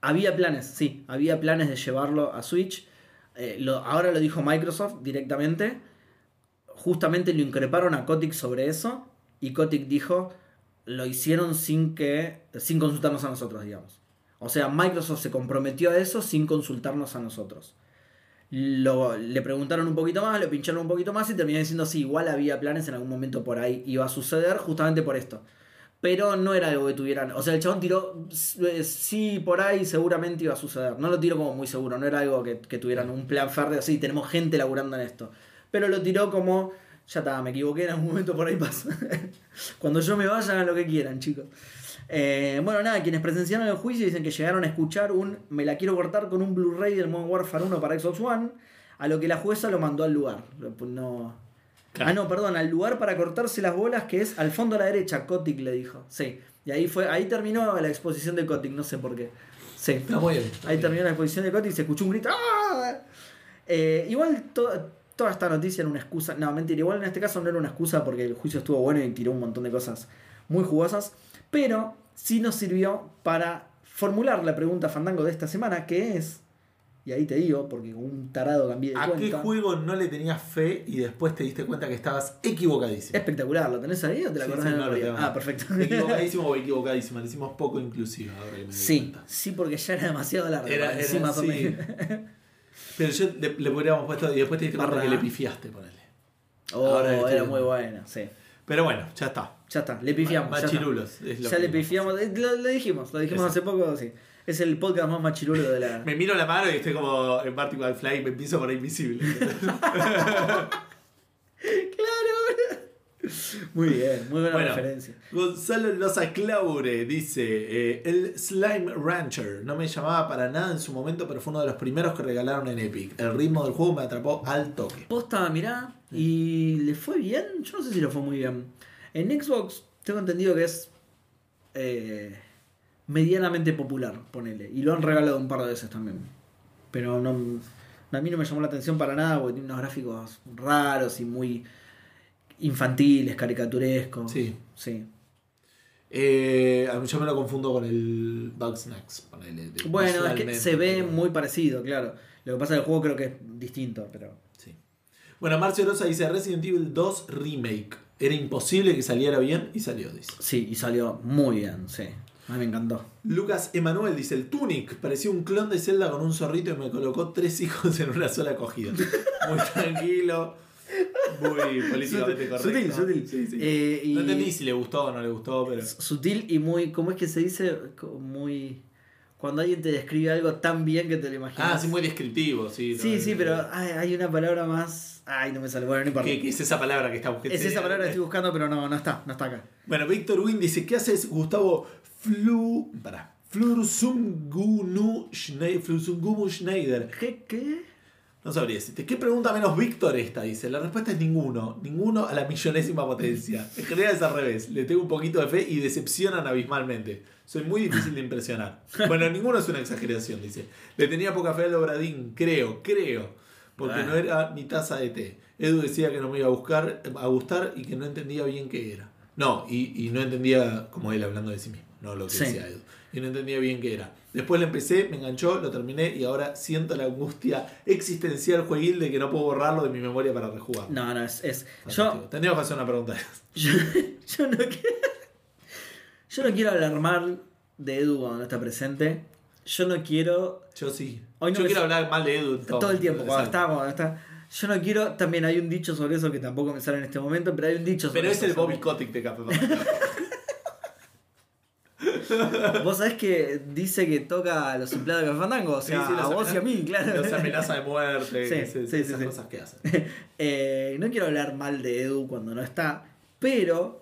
había planes, sí. Había planes de llevarlo a Switch. Eh, lo- ahora lo dijo Microsoft directamente. Justamente lo increparon a Kotick sobre eso. Y Kotick dijo. Lo hicieron sin que. sin consultarnos a nosotros, digamos. O sea, Microsoft se comprometió a eso sin consultarnos a nosotros. Lo- le preguntaron un poquito más, le pincharon un poquito más y terminó diciendo sí, igual había planes en algún momento por ahí iba a suceder justamente por esto. Pero no era algo que tuvieran. O sea, el chabón tiró eh, sí, por ahí seguramente iba a suceder. No lo tiró como muy seguro, no era algo que, que tuvieran un plan férreo, sí, tenemos gente laburando en esto. Pero lo tiró como ya está, me equivoqué, en algún momento por ahí pasa. Cuando yo me vaya, hagan lo que quieran, chicos. Eh, bueno, nada, quienes presenciaron el juicio dicen que llegaron a escuchar un me la quiero cortar con un Blu-ray del Modern Warfare 1 para Xbox One. A lo que la jueza lo mandó al lugar. No. Ah, no, perdón, al lugar para cortarse las bolas, que es al fondo a la derecha, Kotick le dijo. Sí. Y ahí fue, ahí terminó la exposición de Kotick, no sé por qué. Sí. Está muy bien. Ahí terminó la exposición de Kotick y se escuchó un grito. ¡Ah! Eh, igual toda esta noticia era una excusa. No, mentira, igual en este caso no era una excusa porque el juicio estuvo bueno y tiró un montón de cosas muy jugosas. Pero sí nos sirvió para formular la pregunta Fandango de esta semana, que es. Y ahí te digo, porque con un tarado cambié de ¿A cuenta. qué juego no le tenías fe y después te diste cuenta que estabas equivocadísimo? Espectacular, ¿lo tenés ahí o te la Sí, acordás sí, no, tengo. Ah, perfecto. Equivocadísimo o equivocadísima. Le hicimos poco doy Sí, sí, porque ya era demasiado largo. Era- era encima también. Pero yo le, le podríamos puesto y después te diste cuenta que le pifiaste, ponele. Oh, Ahora era muy bueno, sí. Pero bueno, ya está. Ya está, le pifiamos. ya. Machirulos. es lo Ya que le pifiamos, eh, lo, lo dijimos, lo dijimos Exacto. hace poco, sí. Es el podcast más machirulo de la. Me miro la mano y estoy como en Marty McFly y me empiezo por invisible. ¡Claro! Muy bien, muy buena Bueno. referencia. Gonzalo Loza Claure dice: eh, El Slime Rancher no me llamaba para nada en su momento, pero fue uno de los primeros que regalaron en Epic. El ritmo del juego me atrapó al toque. Posta, mirá, y le fue bien. Yo no sé si le fue muy bien. En Xbox tengo entendido que es eh, medianamente popular, ponele. Y lo han regalado un par de veces también. Pero no, a mí no me llamó la atención para nada porque tiene unos gráficos raros y muy infantiles, caricaturescos. Sí. Sí. Eh, yo me lo confundo con el Bugsnax. ponele, Bueno, es que se ve pero- muy parecido, claro. Lo que pasa es que el juego creo que es distinto, pero. Sí. Bueno, Marcio Rosa dice Resident Evil 2 Remake. Era imposible que saliera bien y salió, dice. Sí, y salió muy bien, sí. A mí me encantó. Lucas Emanuel dice, el Tunic parecía un clon de Zelda con un zorrito y me colocó tres hijos en una sola acogida. Muy tranquilo, muy políticamente correcto. Sutil, sutil. Sí, sí. Eh, y- No entendí si le gustó o no le gustó, pero... Sutil y muy. ¿Cómo es que se dice? Muy. Cuando alguien te describe algo tan bien que te lo imaginas. Ah, sí, muy descriptivo, sí. Sí, sí, pero hay, hay una palabra más. Ay, no me sale. Bueno, no importa. ¿Qué, qué es esa palabra que está buscando? Es esa palabra que estoy buscando, pero no, no está, no está acá. Bueno, Víctor Win dice, ¿qué haces Gustavo Flu... Pará. Flursungunu Schneider, Schneider. ¿Qué? ¿Qué? No sabría decirte. ¿Qué pregunta menos Víctor esta? Dice. La respuesta es ninguno. Ninguno a la millonésima potencia. En general es al revés. Le tengo un poquito de fe y decepcionan abismalmente. Soy muy difícil de impresionar. Bueno, ninguno es una exageración, dice. Le tenía poca fe al Obradín, creo, creo. Porque no era mi taza de té. Edu decía que no me iba a, buscar, a gustar y que no entendía bien qué era. No, y, y no entendía, como él hablando de sí mismo, no lo que Sí. decía Edu. Y no entendía bien qué era. Después lo empecé, me enganchó, lo terminé y ahora siento la angustia existencial jueguil de que no puedo borrarlo de mi memoria para rejugar. No, no, es. es Fantástico. yo, Tendríamos que hacer una pregunta. yo, yo no quiero. Yo no quiero hablar mal de Edu cuando no está presente. Yo no quiero. Yo sí. Hoy no Yo quiero hablar mal de Edu Todo, el tiempo, cuando está, cuando está. Yo no quiero. También hay un dicho sobre eso que tampoco me sale en este momento, pero hay un dicho sobre Pero es el Bobby Kotick de Café Vos sabés que dice que toca a los empleados de Café Fandango, o sea, Sí, sí, a vos y a mí, claro. Los amenaza de muerte, Sí, ese- sí, sí, esas cosas que hacen. Eh, no quiero hablar mal de Edu cuando no está, pero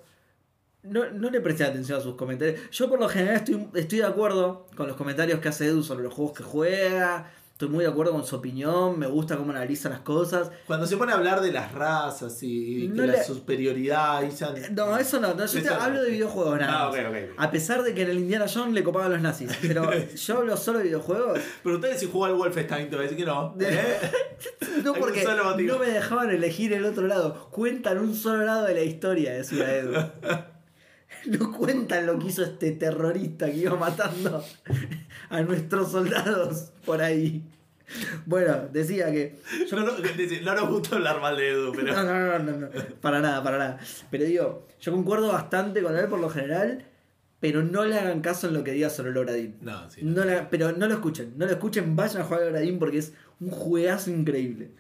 no, no le presté atención a sus comentarios. Yo por lo general estoy, estoy de acuerdo con los comentarios que hace Edu sobre los juegos que juega. Estoy muy de acuerdo con su opinión, me gusta cómo analiza las cosas. Cuando se pone a hablar de las razas y, No que le- la superioridad y ya- No, eso no, no, yo te hablo de videojuegos nada. Ah, más. ok, ok. A pesar de que en el Indiana Jones le copaban los nazis, pero yo hablo solo de videojuegos. Preguntale si jugó al Wolfenstein, te va a decir que no. ¿eh? No Hay porque no me dejaban elegir el otro lado. Cuentan un solo lado de la historia, decía Edu. No cuentan lo que hizo este terrorista que iba matando a nuestros soldados por ahí. Bueno, decía que. Yo no, no, nos gusta hablar mal de Edu, pero. No, no, no, no, no, Para nada, para nada. Pero digo, yo concuerdo bastante con él por lo general, pero no le hagan caso en lo que diga sobre el Obradín. No, sí. No pero no lo escuchen, no lo escuchen, vayan a jugar al Obradín porque es un juegazo increíble.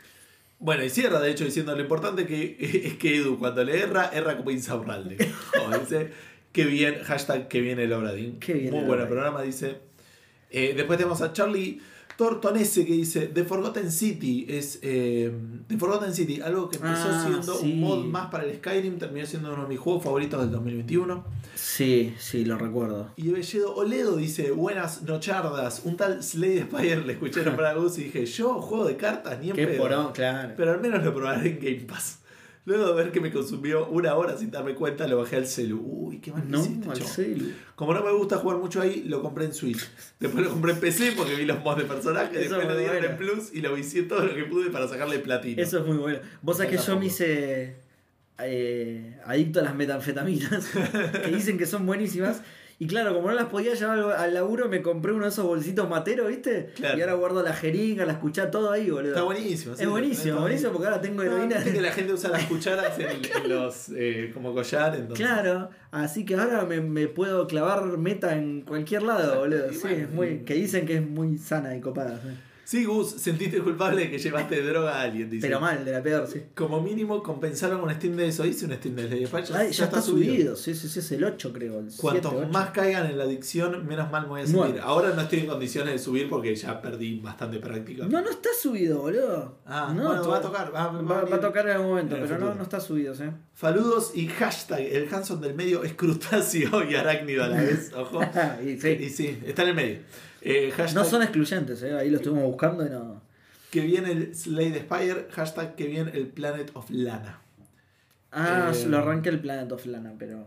Bueno, y cierra de hecho diciendo lo importante que es que Edu cuando le erra, erra como Insaurralde. Como dice, qué bien, hashtag que viene el Obradín. Qué bien Muy el buen Obradín. programa, dice. Eh, después tenemos a Charlie Tortonese que dice The Forgotten City es eh, The Forgotten City, algo que empezó Ah, siendo sí. un mod más para el Skyrim, terminó siendo uno de mis juegos favoritos del 2021. Sí, sí, lo recuerdo. Y Belledo Oledo dice, buenas nochardas, un tal Slade Spire le escuché nombrar a Gus y dije, yo juego de cartas ni en Qué pedo. porón, claro. Pero al menos lo probaré en Game Pass. Luego de ver que me consumió una hora sin darme cuenta, lo bajé al celu. Uy, qué mal No, hiciste, al chabón. celu. Como no me gusta jugar mucho ahí, lo compré en Switch. Después lo compré en PC porque vi los mods de personajes. Eso Después es lo muy dieron bueno. en Plus y lo vicié todo lo que pude para sacarle platino. Eso es muy bueno. Vos sabés que yo me hice eh, adicto a las metanfetaminas, que dicen que son buenísimas. Y claro, como no las podía llevar al, laburo, me compré uno de esos bolsitos materos, ¿viste? Claro. Y ahora guardo la jeringa, la escuchá todo ahí, boludo. Está buenísimo. sí, es buenísimo, está buenísimo, porque ahora tengo No, heroína. viste que la gente usa las cucharas en, en los eh, como collar, entonces. Claro, así que ahora me, me puedo clavar meta en cualquier lado, boludo. Sí, bueno, es muy, que dicen que es muy sana y copada. sí. Sí, Gus, sentiste culpable de que llevaste droga a alguien, dice. Pero mal, de la peor, sí. Como mínimo compensaron un Steam de eso. Hice un Steam de Spire, Ay, ya, está, subido. Sí, sí, sí, es el 8 creo. El Cuanto 7, 8. más caigan en la adicción, menos mal me voy a. Nueve. Ahora no estoy en condiciones de subir porque ya perdí bastante práctica. No, no está subido, boludo. Ah, no, bueno, va a tocar. Va, Va, va va a tocar en algún momento, En pero no, no está subido, ¿sí? Saludos y hashtag. El Hanson del medio es crustáceo y arácnido a la vez. Ojo. y sí. Y sí, está en el medio. Eh, hashtag No son excluyentes, ¿eh? ahí lo estuvimos buscando y no. que viene el Slade Spire. Hashtag que viene el Planet of Lana. Ah, Eh, lo arranqué el Planet of Lana, pero.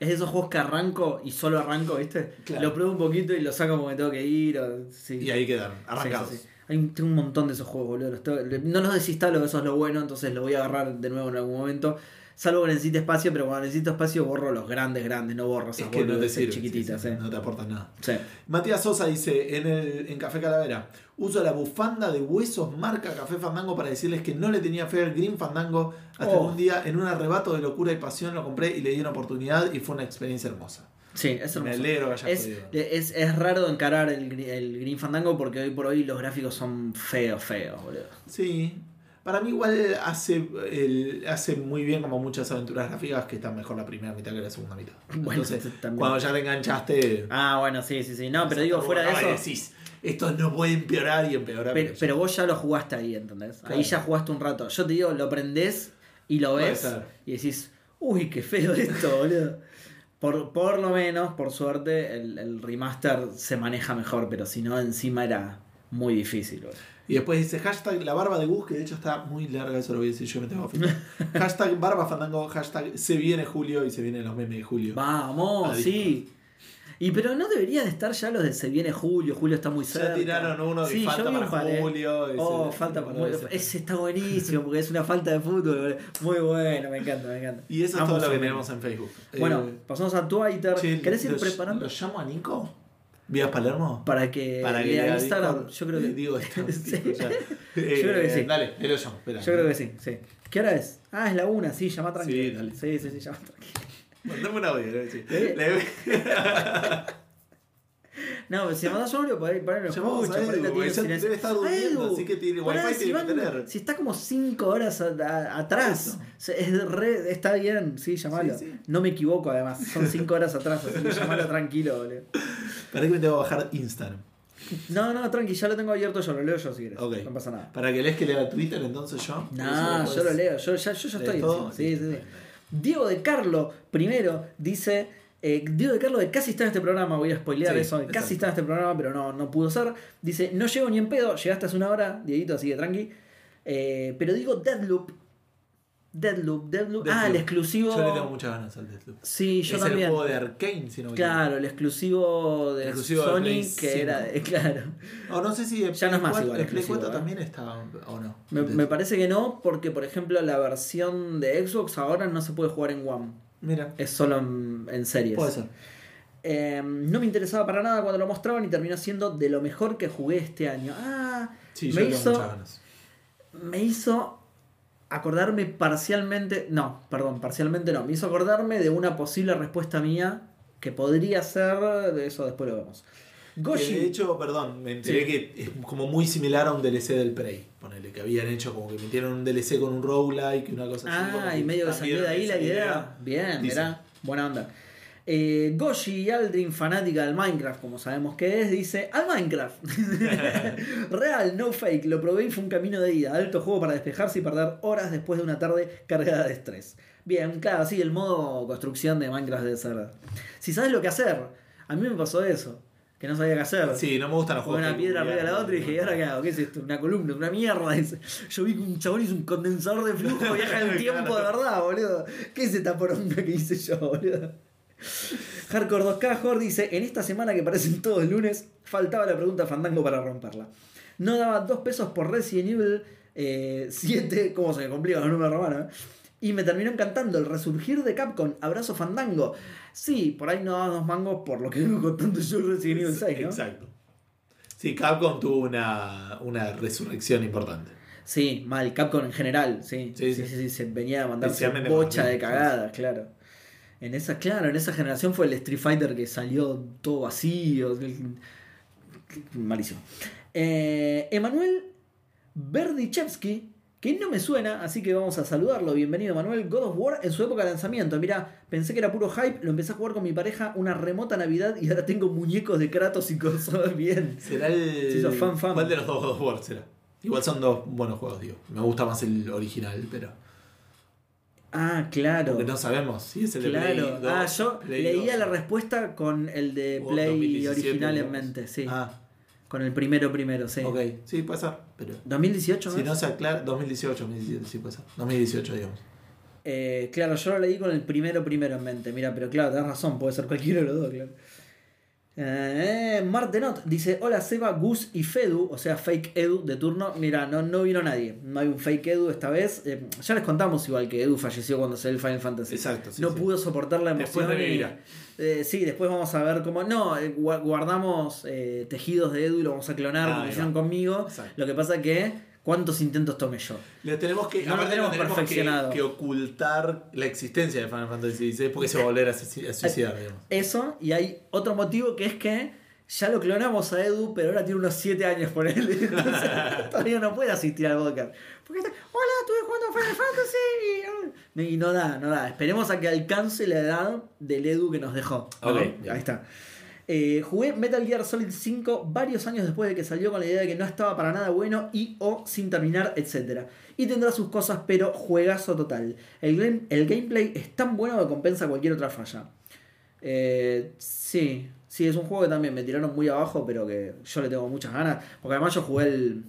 Es de esos juegos que arranco y solo arranco, ¿viste? Claro. Lo pruebo un poquito y lo saco porque tengo que ir. O, sí. Y ahí quedaron, arrancados. Sí, sí, sí. Hay un, tengo un montón de esos juegos, boludo. Los tengo- no los desinstalo, eso es lo bueno, entonces lo voy a agarrar de nuevo en algún momento. Salvo que necesite espacio, pero cuando necesito espacio borro los grandes, grandes, no borro esas Es que no te sirve. chiquititas, sí, sí, eh. No te aportan nada. Sí. Matías Sosa dice en, el, en Café Calavera, uso la bufanda de huesos marca Café Fandango para decirles que no le tenía fe al Green Fandango hasta Oh. que un día en un arrebato de locura y pasión lo compré y le di una oportunidad y fue una experiencia hermosa. Sí, es Me hermoso. alegro que Es, es, es raro encarar el, el Green Fandango porque hoy por hoy los gráficos son feos, feos, boludo. Sí. Para mí igual hace, el- hace muy bien como muchas aventuras gráficas que están mejor la primera mitad que la segunda mitad. Bueno, Entonces, cuando ya te enganchaste... Ah, bueno, sí, sí, sí. No, pero digo, fuera de eso. decís, esto no puede empeorar y empeorar. Pero, pero vos ya lo jugaste ahí, ¿entendés? Claro. Ahí ya jugaste un rato. Yo te digo, lo prendés y lo ves y decís, uy, qué feo esto, boludo. Por, por lo menos, por suerte, el, el remaster se maneja mejor, pero si no, encima era muy difícil, boludo. Y después dice hashtag la barba de Gus, que de hecho está muy larga, eso lo voy a decir yo, me tengo que hashtag barba fandango, hashtag se viene Julio y se vienen los memes de Julio. Vamos, sí. Y pero no deberían estar ya los de se viene Julio, Julio está muy cerca. Ya tiraron uno de Sí, falta para par. Julio. ese- Oh, falta para ese- Ese está buenísimo porque es una falta de fútbol. Muy bueno, me encanta, me encanta. Y eso es todo lo que tenemos en Facebook. Bueno, Eh, pasamos a Twitter. che, ¿Querés ir los- preparando? ¿Lo llamo a Nico? ¿Vías Palermo? Para que, Para que lea lea Instagram. Discord. Yo creo que. Eh, Digo, esto, Sí. tipo, ya. Yo creo que sí. Dale, él lo llamo. espera. Yo creo que sí, sí. ¿Qué hora es? Ah, es la una, sí, llama tranquilo. Sí, dale. Sí, sí, sí, llama tranquilo. Mandame un audio, le voy a decir. Eh. Le- No, pero si mandás audio, por ahí, por ahí lo escucha, a por ahí la Edu, tiene debe estar durmiendo, Edu, así que tiene wifi si tiene que van- tener. Si está como 5 horas a- a- atrás, es re- está bien, sí, llamalo. Sí, sí. No me equivoco además, son 5 horas atrás, así que llamalo tranquilo, boludo. Para que me tengo que bajar Instagram. No, no, tranqui, ya lo tengo abierto yo, lo leo yo si quieres. Ok. No pasa nada. Para que lees que lea Twitter, entonces yo. No, yo lo leo, yo ya, yo ya ¿Lees estoy todo? Sí, sí, sí. Listo. Diego de Carlo, primero, dice. eh, Diego de Carlo, de casi está en este programa, voy a spoilear Sí, eso. Casi está en este programa, pero no, no pudo ser. Dice: No llego ni en pedo, llegaste hace una hora, Dieguito, así que tranqui. Eh, pero digo Deadloop. Deadloop, Deadloop. Ah, el exclusivo. Yo le tengo muchas ganas al Deathloop. Sí, yo es también. el juego de Arkane, si no me Claro, el exclusivo de Exclusivo Sony, que 5. era. de- claro. O no sé si el Ya no es más igual el Play exclusivo, 4 ¿eh? también está o no. Me, me parece que no, porque por ejemplo la versión de Xbox ahora no se puede jugar en One. Mira, Es solo en, en series. puede ser. Eh, no me interesaba para nada cuando lo mostraban y terminó siendo de lo mejor que jugué este año. Ah, Sí, yo le tengo hizo, muchas ganas. me hizo acordarme parcialmente, no, perdón, parcialmente no, me hizo acordarme de una posible respuesta mía que podría ser, de eso después lo vemos. Goshi. de hecho, perdón, me enteré Sí. que es como muy similar a un DLC del Prey. Ponele, que habían hecho como que metieron un DLC con un roguelike y una cosa así. Ah, y medio que salió de ahí la idea. Bien, Dice. mirá, buena onda. Eh, Goshi Aldrin, fanática del Minecraft, como sabemos que es, dice: Al Minecraft. Real, no fake. Lo probé y fue un camino de ida. Alto juego para despejarse y perder horas después de una tarde cargada de estrés. Bien, claro, sí, el modo construcción de Minecraft debe ser. Si sabes lo que hacer, a mí me pasó eso. Que no sabía qué hacer. Sí, no me gustan los juegos. una piedra arriba de la otra y dije, ¿y ahora qué hago? ¿Qué es esto? ¿Una columna? ¿Una mierda? Yo vi que un chabón hizo un condensador de flujo, viaja el tiempo de verdad, boludo. ¿Qué es esta poronga que hice yo, boludo? Hardcore 2K Jor dice, en esta semana que parecen todos lunes, faltaba la pregunta Fandango para romperla. No daba dos pesos por Resident Evil eh, 7, ¿cómo se me complican los números romanos? eh? Y me terminó encantando el resurgir de Capcom, abrazo Fandango. Sí, por ahí no daba dos mangos por lo que vengo contando yo Resident Evil 6, ¿no? Exacto. Sí, Capcom tuvo una, una resurrección importante. Sí, mal, Capcom en general, sí. Sí, Sí, sí, sí. sí, se venía a Especialmente bocha de cagadas, claro. En esa, claro, en esa generación fue el Street Fighter que salió todo vacío. Malísimo. Eh, Emanuel Berdichevsky, que no me suena, así que vamos a saludarlo. Bienvenido, Manuel. God of War en su época de lanzamiento. Mira, pensé que era puro hype, lo empecé a jugar con mi pareja una remota Navidad y ahora tengo muñecos de Kratos y cosas bien. ¿Será el. Fan, fan. ¿Cuál de los dos God of War será? Igual son dos buenos juegos, digo. Me gusta más el original, pero. Ah, claro. Porque no sabemos si es el de Claro, Play 2, ah, yo Play leía 2. la respuesta con el de Play 2017, original en mente, sí. Ah, Con el primero primero, sí. ok. Sí, puede ser. Pero. 2018, Si ¿no? no se aclara. 2018, 2017, sí puede ser. 2018, digamos. Eh, claro, yo lo leí con el primero primero en mente. Mira, pero claro, tenés razón, puede ser cualquiera de los dos, claro. Eh, Martenot dice: Hola Seba, Gus y Fedu, o sea, fake Edu de turno. Mira, no, no vino nadie. No hay un fake Edu esta vez. Eh, ya les contamos igual que Edu falleció cuando salió el Final Fantasy. Exacto, sí, no sí. pudo soportar la Después emoción. y- revivirá. eh, sí, después vamos a ver cómo. No, eh, gua- guardamos eh, tejidos de Edu y lo vamos a clonar Ah, como hicieron conmigo. Exacto. Lo que pasa que. ¿Cuántos intentos tomé yo? Le tenemos que, No lo tenemos tenemos perfeccionado. que, que ocultar la existencia de Final Fantasy XVI porque se va a volver a, suici- a suicidar, digamos. Eso, y hay otro motivo que es que ya lo clonamos a Edu, pero ahora tiene unos 7 años por él. Entonces, todavía no puede asistir al podcast. Porque está, hola, estuve jugando Final Fantasy. Y no da, no da. Esperemos a que alcance la edad del Edu que nos dejó. ¿no? Ok. Ahí está. Eh, jugué Metal Gear Solid 5 varios años después de que salió con la idea de que no estaba para nada bueno y o sin terminar, etc. Y tendrá sus cosas, pero juegazo total. El, el gameplay es tan bueno que compensa cualquier otra falla. Eh, sí, sí, es un juego que también me tiraron muy abajo, pero que yo le tengo muchas ganas. Porque además yo jugué el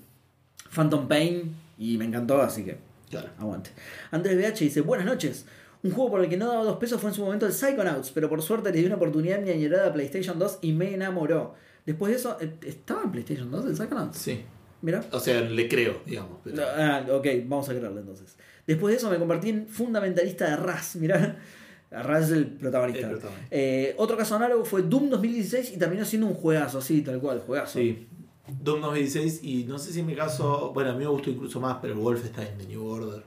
Phantom Pain y me encantó, así que Claro. aguante. Andrés BH dice, buenas noches. Un juego por el que no daba dos pesos fue en su momento el Psychonauts, pero por suerte le di una oportunidad a mi añorada PlayStation 2 y me enamoró. Después de eso, eh, ¿estaba en PlayStation 2 el Psychonauts? Sí. Mira. O sea, le creo, digamos. Pero... Ah, ok, vamos a creerle entonces. Después de eso me convertí en fundamentalista de Raz, mirá. Raz es el protagonista. El protagonista. Eh, otro caso análogo fue Doom 2016 y terminó siendo un juegazo, sí, tal cual, juegazo. Sí. Doom 2016 y no sé si en mi caso, bueno, a mí me gustó incluso más, pero Wolfenstein de New Order.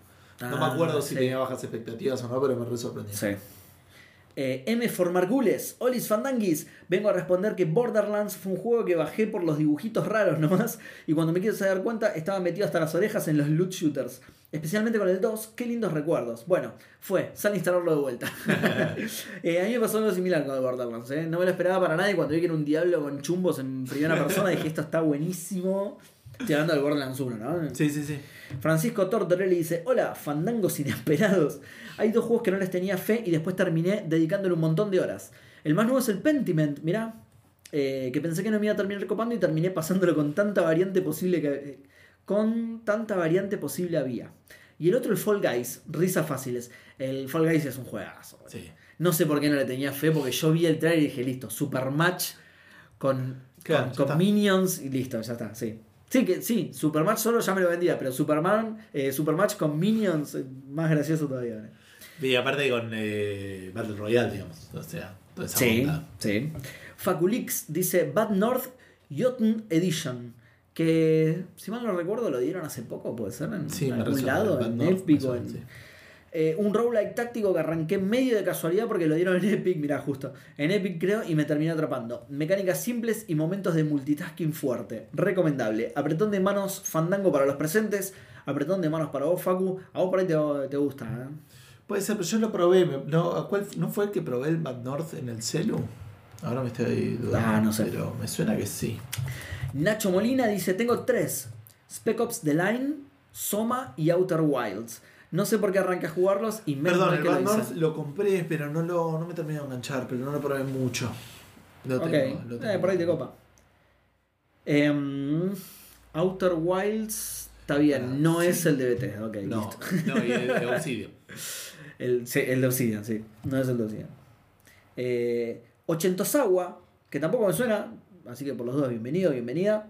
No me Ah, acuerdo si sí. tenía bajas expectativas o no, pero me re sorprendió. Sí. Eh, M. Formargules, Olis Fandanguis, vengo a responder que Borderlands fue un juego que bajé por los dibujitos raros nomás y cuando me quise dar cuenta estaba metido hasta las orejas en los loot shooters. Especialmente con el 2, qué lindos recuerdos. Bueno, fue, sal a instalarlo de vuelta. Eh, a mí me pasó algo similar con el Borderlands, ¿eh? no me lo esperaba para nada y cuando vi que era un diablo con chumbos en primera persona dije esto está buenísimo. Estoy hablando del Borderlands 1, ¿no? Sí, sí, sí. Francisco Tortorelli dice, hola, fandangos inesperados. Hay dos juegos que no les tenía fe y después terminé dedicándole un montón de horas. El más nuevo es el Pentiment, mirá, eh, que pensé que no me iba a terminar copando y terminé pasándolo con tanta variante posible que eh, con tanta variante posible había. Y el otro el Fall Guys, risas fáciles. El Fall Guys es un juegazo. Sí. No sé por qué no le tenía fe, porque yo vi el trailer y dije, listo, super match con, Claro, con, con minions y listo, ya está, sí. Sí, que sí, Supermatch solo ya me lo vendía, pero Superman, eh, Supermatch con minions, más gracioso todavía. ¿eh? Y aparte con eh, Battle Royale, digamos. O sea, toda esa Sí, onda. sí. Faculix dice Bad North Jotun Edition. Que, si mal no recuerdo, lo dieron hace poco, puede ser, en Sí, algún lado, en Epic o en, sí. Eh, un roguelike táctico que arranqué medio de casualidad porque lo dieron en Epic, mirá, justo. En Epic creo y me terminó atrapando. Mecánicas simples y momentos de multitasking fuerte. Recomendable. Apretón de manos fandango para los presentes. Apretón de manos para vos, Facu. A vos por ahí te, te gusta, ¿eh? Puede ser, pero yo lo probé. No, ¿a cuál, ¿No fue el que probé el Mad North en el celu? Ahora me estoy dudando. Ah, no sé. Pero me suena que sí. Nacho Molina dice, tengo tres. Spec Ops The Line, Soma y Outer Wilds. No sé por qué arranqué a jugarlos y menos Perdón, el que lo Mad hice. North lo compré, pero no, lo, no me terminé de enganchar, pero no lo probé mucho. Lo tengo, lo eh, por ahí te copa. Em, Outer Wilds está bien, Ah, no sí. es el de BT, ok, No, listo. no, y el de Obsidian. El, sí, el de Obsidian, sí, no es el de Obsidian. Eh, Ochentosawa, que tampoco me suena, así que por los dos, bienvenido, bienvenida.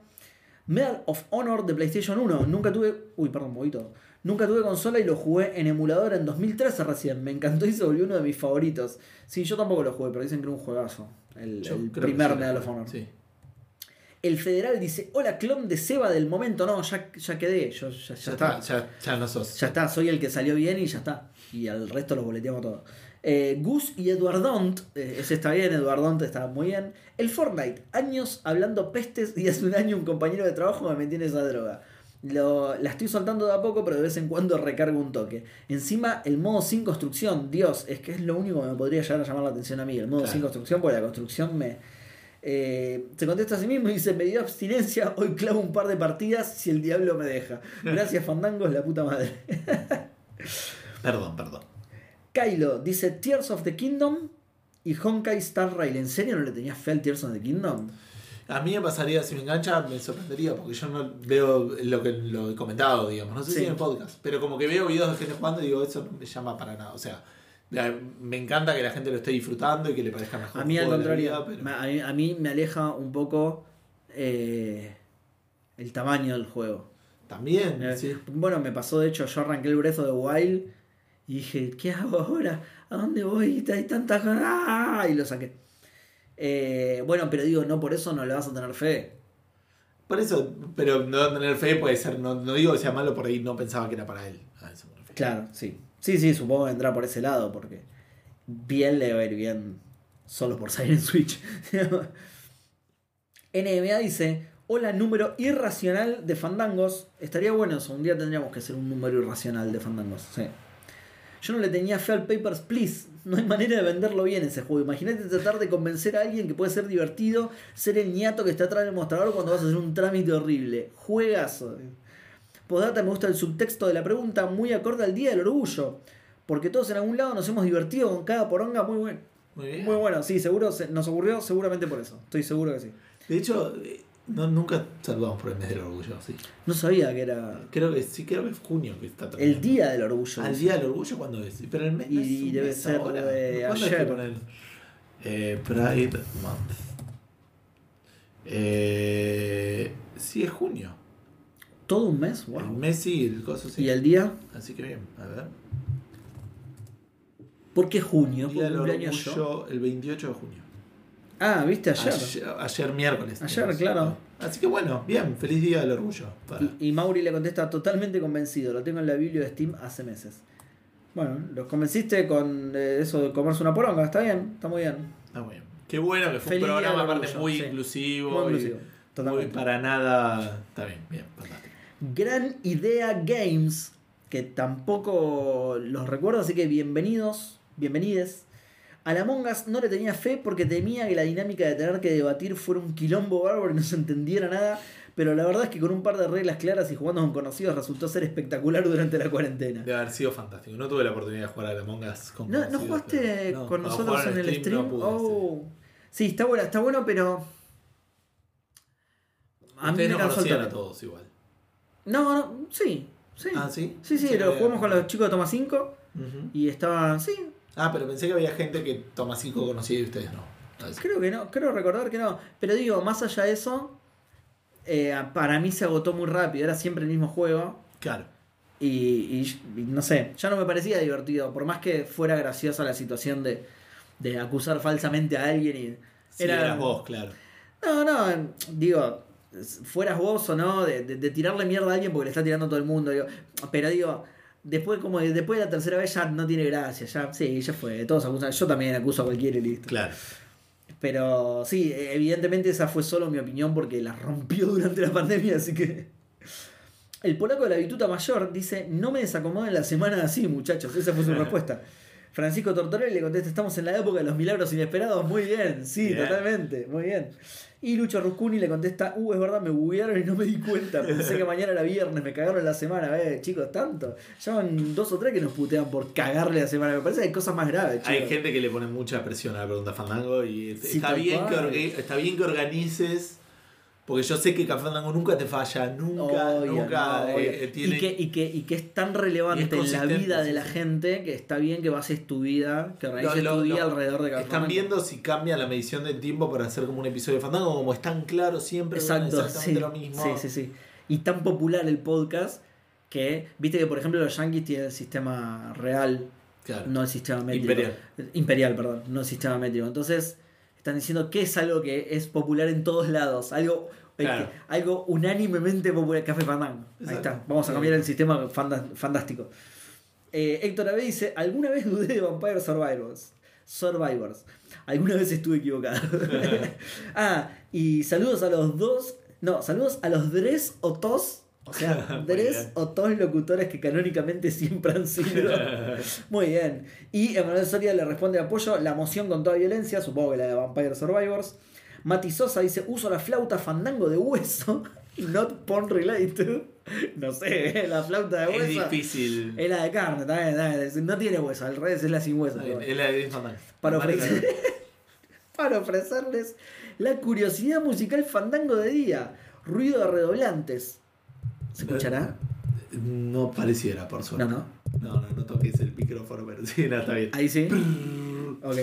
Medal of Honor de PlayStation 1, nunca tuve. Uy, perdón, moví todo. Nunca tuve consola y lo jugué en emulador en 2013 recién. Me encantó y se volvió uno de mis favoritos. Sí, yo tampoco lo jugué, pero dicen que era un juegazo. El, primer. Medal of Honor. Sí. El federal dice: Hola, clon de Seba del momento. No, ya, ya quedé. Yo, ya, ya Ya, está. ya, ya no sos. Ya está, soy el que salió bien y ya está. Y al resto los boleteamos todos. Eh, Gus y Eduardont, eh, ese está bien, Eduardont está muy bien. El Fortnite, años hablando pestes y hace un año un compañero de trabajo me metió en esa droga. Lo- la estoy soltando de a poco, pero de vez en cuando recargo un toque. Encima, el modo sin construcción, Dios, es que es lo único que me podría llegar a llamar la atención a mí. El modo Claro. sin construcción, porque la construcción me. eh, se contesta a sí mismo y dice: Me dio abstinencia, hoy clavo un par de partidas si el diablo me deja. Gracias, Fandangos, la puta madre. Perdón, perdón. Kylo dice Tears of the Kingdom y Honkai Star Rail. ¿En serio no le tenías fe al Tears of the Kingdom? A mí me pasaría, si me engancha, me sorprendería, porque yo no veo lo que lo he comentado, digamos. No sé Sí. si en el podcast, pero como que veo videos de gente jugando y digo, eso no me llama para nada. O sea, me encanta que la gente lo esté disfrutando y que le parezca mejor. A mí al de contrario, vida, pero- a, mí, a mí me aleja un poco eh, el tamaño del juego. También, Eh, sí. Bueno, me pasó de hecho, yo arranqué el of the Wild y dije, ¿qué hago ahora? ¿A dónde voy? Hay tantas cosas. ¡Ah! Y lo saqué. Eh, bueno, pero digo, no por eso no le vas a tener fe. Por eso, pero no tener fe puede ser, no, no digo que sea malo, por ahí no pensaba que era para él. A eso me refiero. Claro, sí. Sí, sí, supongo que vendrá por ese lado, porque bien le va a ir bien solo por salir en Switch. NMA dice, hola número irracional de fandangos. Estaría bueno eso, un día tendríamos que hacer un número irracional de fandangos. Sí. Yo no le tenía fe al Papers, Please. No hay manera de venderlo bien ese juego. Imagínate tratar de convencer a alguien que puede ser divertido, ser el ñato que está atrás del mostrador cuando vas a hacer un trámite horrible. Juegazo. Postdata me gusta el subtexto de la pregunta, muy acorde al Día del Orgullo. Porque todos en algún lado nos hemos divertido con cada poronga muy bueno. Muy bien. Muy bueno, sí, seguro se- nos ocurrió seguramente por eso. Estoy seguro que sí. De hecho, no, nunca saludamos por el mes del orgullo, sí. No sabía que era Creo que sí, creo que es junio que está el. Día del Orgullo. Al día del orgullo, ¿cuándo es? Pero el mes no Y es un debe mes ser ahora. de ¿Cuándo ayer. que? Eh, Pride Month. Eh, sí, es junio. ¿Todo un mes? Wow. El mes sí, el coso sí. ¿Y el día? Así que bien, a ver. ¿Por qué junio? Día ¿Por del cumpleaños yo? orgullo, el 28 de junio. Ah, ¿viste ayer? Ayer, ayer miércoles. Ayer, claro. Así que bueno, bien, feliz día del orgullo. para- Y, y Mauri le contesta totalmente convencido. Lo tengo en la Biblia de Steam hace meses. Bueno, los convenciste con eh, eso de comerse una poronga. Está bien, está muy bien. Está muy bien. Qué bueno que fue Feliz un programa aparte orgullo, muy sí. inclusivo. Muy inclusivo, totalmente. muy para nada. Está bien, bien, fantástico. Gran Idea Games, que tampoco los recuerdo, así que bienvenidos, bienvenides. A la Mongas no le tenía fe porque temía que la dinámica de tener que debatir fuera un quilombo bárbaro y no se entendiera nada, pero la verdad es que con un par de reglas claras y jugando con conocidos resultó ser espectacular durante la cuarentena. Debe haber sido fantástico. No tuve la oportunidad de jugar a la Mongas con ¿No, ¿no jugaste pero- con nosotros en el stream? no pude, oh. Sí, está bueno, está bueno, pero... sí. A mí me no cansó el a todos igual. No, no, sí, sí. Ah, sí. Sí, sí, que lo jugamos con los chicos de Toma 5 Ujú. y estaban, sí, Ah, pero pensé que había gente que toma 5 conocía y ustedes no. Creo que no, creo recordar que no. Pero digo, más allá de eso, eh, para mí se agotó muy rápido. Era siempre el mismo juego. Claro. Y, y- y no sé, ya no me parecía divertido. Por más que fuera graciosa la situación de, de acusar falsamente a alguien. Y Sí, eras vos, claro. No, no, digo, fueras vos o no, de, de- de tirarle mierda a alguien porque le está tirando a todo el mundo. Digo, pero digo, después como de- después de la tercera vez ya no tiene gracia. Ya, sí, ya fue. Todos acusan. Yo también acuso a cualquiera y listo. Claro. Pero sí, evidentemente esa fue solo mi opinión porque la rompió durante la pandemia, así que... El polaco de la bituta mayor dice, no me desacomoden la semana así, muchachos. Esa fue su respuesta. Francisco Tortorelli le contesta, estamos en la época de los milagros inesperados. Muy bien, sí, Bien. totalmente, muy bien. Y Lucho Ruscuni le contesta, uh, es verdad, me buguearon y no me di cuenta. Pensé que mañana era viernes, me cagaron la semana. Eh, chicos, tanto. Ya van dos o tres que nos putean por cagarle la semana. Me parece que hay cosas más graves, chicos. Hay gente que le pone mucha presión a la pregunta Fandango y Sí, está, bien que está bien que organices. Porque yo sé que Café Fandango nunca te falla, nunca, Obvio, nunca no, eh, tiene. y, que, y, que, y que es tan relevante es en la vida de la gente que está bien que bases tu vida, que organices Lo- lo- tu día lo- alrededor de cada Están viendo si cambia la medición del tiempo para hacer como un episodio de Fandango, como es tan claro siempre, Exacto, exactamente sí, lo mismo. sí, sí, sí. Y tan popular el podcast que, viste que por ejemplo los yankees tienen el sistema real, Claro. no el sistema métrico. Imperial. Imperial, perdón, no el sistema métrico. Entonces, están diciendo que es algo que es popular en todos lados, algo, eh, Claro. que- algo unánimemente popular. Café Fandango. Ahí está, vamos a cambiar el sistema fantástico. Eh, Héctor Abe dice, alguna vez dudé de Vampire Survivors. Survivors. Alguna vez estuve equivocado. ah, y saludos a los dos. No, saludos a los Dres o Tos. O sea, bien. o Tos locutores que canónicamente siempre han sido. Muy bien. Y Emanuel Soria le responde apoyo la moción con toda violencia, supongo que la de Vampire Survivors. Mati Sosa dice, uso la flauta fandango de hueso, not porn related. No sé, la flauta de es hueso. difícil. Es la de carne, también, también. no tiene hueso, al revés es la sin hueso. Es la de Fandango. Para, ofrecer- para ofrecerles la curiosidad musical fandango de día. Ruido de redoblantes. ¿Se escuchará? No pareciera, por suerte. No, no. No, no, no toques el micrófono, pero sí, no, está bien. Ahí sí. Ok.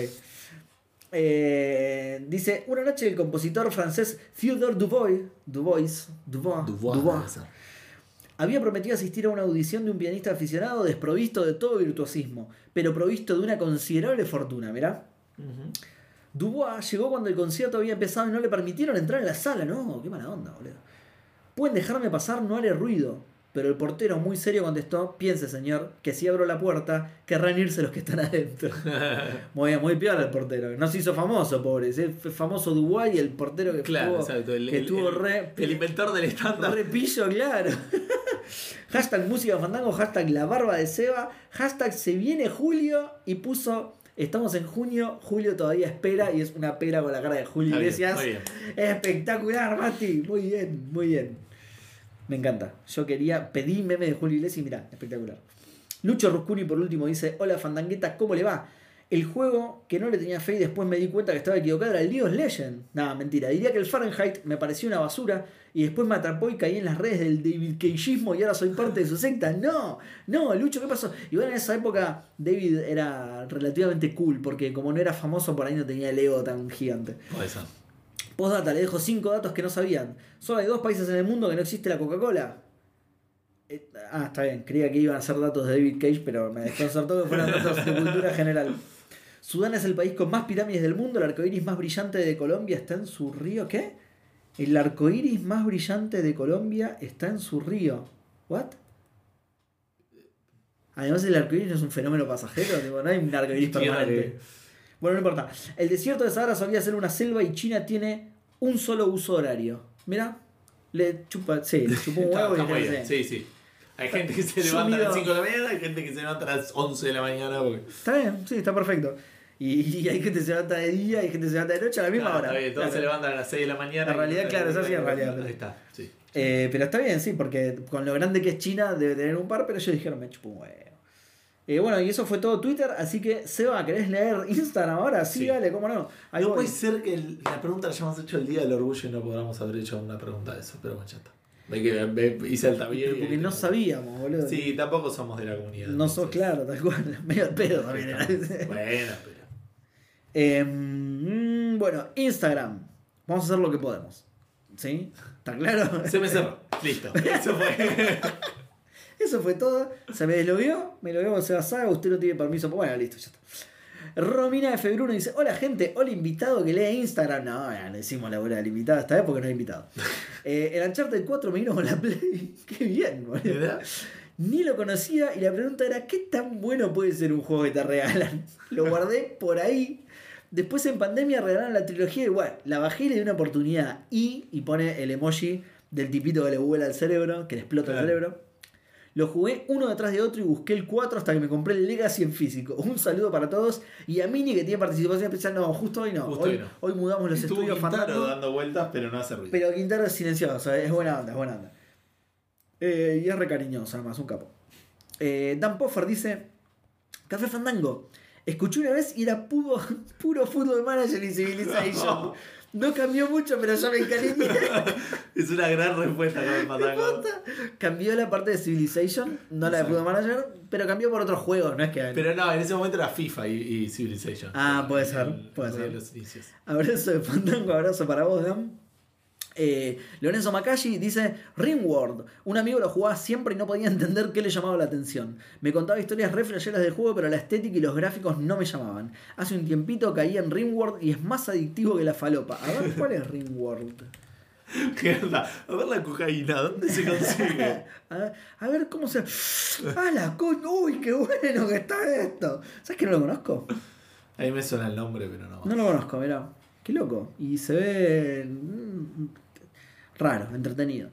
Eh, dice, una noche el compositor francés Theodore Dubois, Dubois, Dubois, Dubois, había prometido asistir a una audición de un pianista aficionado desprovisto de todo virtuosismo, pero provisto de una considerable fortuna. Ujú. Dubois llegó cuando el concierto había empezado y no le permitieron entrar en la sala. No, qué mala onda, boludo. Pueden dejarme pasar, no haré ruido. Pero el portero muy serio contestó, piense señor, que si abro la puerta, querrán irse los que están adentro. muy muy peor el portero. No se hizo famoso, pobre. Es famoso Dubois y el portero que Claro, estuvo. El, que el- estuvo el- re, el inventor del estándar. re pillo, claro. hashtag música fandango, hashtag la barba de Seba, hashtag se viene Julio y puso... Estamos en junio, Julio todavía espera y es una pera con la cara de Julio Iglesias. Espectacular, Mati. Muy bien, muy bien. Me encanta. Yo quería, pedí meme de Julio Iglesias y mirá, espectacular. Lucho Ruscuni por último dice, hola Fandangueta, ¿cómo le va? El juego que no le tenía fe y después me di cuenta que estaba equivocado era el League of Legends. Nada, mentira. Diría que el Fahrenheit me pareció una basura y después me atrapó y caí en las redes del David Cageismo y ahora soy parte de su secta. No, no, Lucho, ¿qué pasó? Igual en esa época David era relativamente cool porque como no era famoso por ahí no tenía el ego tan gigante. Puede ser. Postdata, le dejo cinco datos que no sabían. Solo hay dos países en el mundo que no existe la Coca-Cola. Eh, ah, está bien. Creía que iban a ser datos de David Cage, pero me desconcertó que fueran datos de cultura general. Sudán es el país con más pirámides del mundo. El arcoíris más brillante de Colombia está en su río. ¿Qué? El arcoíris más brillante de Colombia está en su río. ¿What? Además, el arcoíris no es un fenómeno pasajero. tipo, no hay un arcoíris Tierra permanente. Bueno, no importa. El desierto de Sahara solía ser una selva y China tiene un solo uso horario. Mira, le chupa, sí, le chupó un huevo y le. Sí, sí. Hay gente que se levanta a las Sumido. 5 de la mañana, hay gente que se levanta a las 11 de la mañana. Porque... Está bien, sí, está perfecto. Y, y hay gente que se levanta de día hay gente que se levanta de noche a la misma Claro, hora. está bien, todos Claro. se levantan a las 6 de la mañana. En realidad, claro, es así en realidad, Ahí está, sí. Eh, pero está bien, sí, porque con lo grande que es China debe tener un par, pero ellos dijeron, me chupo un huevo. Eh, bueno, y eso fue todo Twitter, así que Seba, ¿querés leer Instagram ahora? Sí, Sí. dale, cómo no. Ahí no voy. puede ser que el- la pregunta la hayamos hecho el día del orgullo y no podamos haber hecho una pregunta de eso, pero bueno, ya está. Ve que hice el tabique. Porque no sabíamos, boludo. Sí, tampoco somos de la comunidad. No sos entonces- claro, tal cual. Medio al pedo también. era. Bueno, pero. Eh, mm, bueno, Instagram. Vamos a hacer lo que podemos. ¿Sí? ¿Está claro? Se me cerró. Listo. Eso fue. Eso fue todo. Se me deslogueó. Me lo veo Seba Saga. Usted no tiene permiso. Bueno, listo, ya está. Romina F. Bruno dice: Hola gente, hola invitado que lee Instagram. No, ya le decimos la hora del invitado esta vez porque no hay invitado. Eh, el Uncharted 4 me vino con la Play. Qué bien, boludo. ¿Verdad? Ni lo conocía y la pregunta era: ¿qué tan bueno puede ser un juego que te regalan? Lo guardé por ahí. Después en pandemia regalaron la trilogía y bueno, la bajé y le di una oportunidad. Y, y pone el emoji del tipito que le vuela el cerebro, que le explota Claro. el cerebro. Lo jugué uno detrás de otro y busqué el 4 hasta que me compré el Legacy en físico. Un saludo para todos. Y a Mini que tiene participación especial. No, justo hoy no. Justo hoy, hoy no. hoy mudamos los Estuvo estudios Quintaro Fandango. dando vueltas, pero no hace ruido. Pero Quintero es silencioso, es buena onda, es buena onda. Eh, y es re cariñoso, además, un capo. Eh, Dan Poffer dice: Café Fandango. Escuché una vez y era puro, puro Football Manager y Civilization. No cambió mucho, pero ya me encariñé. Es una gran respuesta con el cambió la parte de Civilization, no la de. Football Manager, pero cambió por otros juegos, no es que. Pero no, en ese momento era FIFA y, y Civilization. Ah, puede ser, puede ser. de los inicios. Abrazo de Fandango, abrazo para vos, Dan. Eh, Lorenzo Makashi dice: Ringworld. Un amigo lo jugaba siempre y no podía entender qué le llamaba la atención. Me contaba historias re del juego, pero la estética y los gráficos no me llamaban. Hace un tiempito caí en Ringworld y es más adictivo que la falopa. A ver, ¿cuál es Ringworld? ¿Qué onda? A ver la cocaína, ¿dónde se consigue? A ver, a ver cómo se. ¡Ah, la coña! ¡Uy, qué bueno que está esto! ¿Sabes que no lo conozco? A mí me suena el nombre, pero no. No lo conozco, mirá. Qué loco. Y se ve. Raro, entretenido.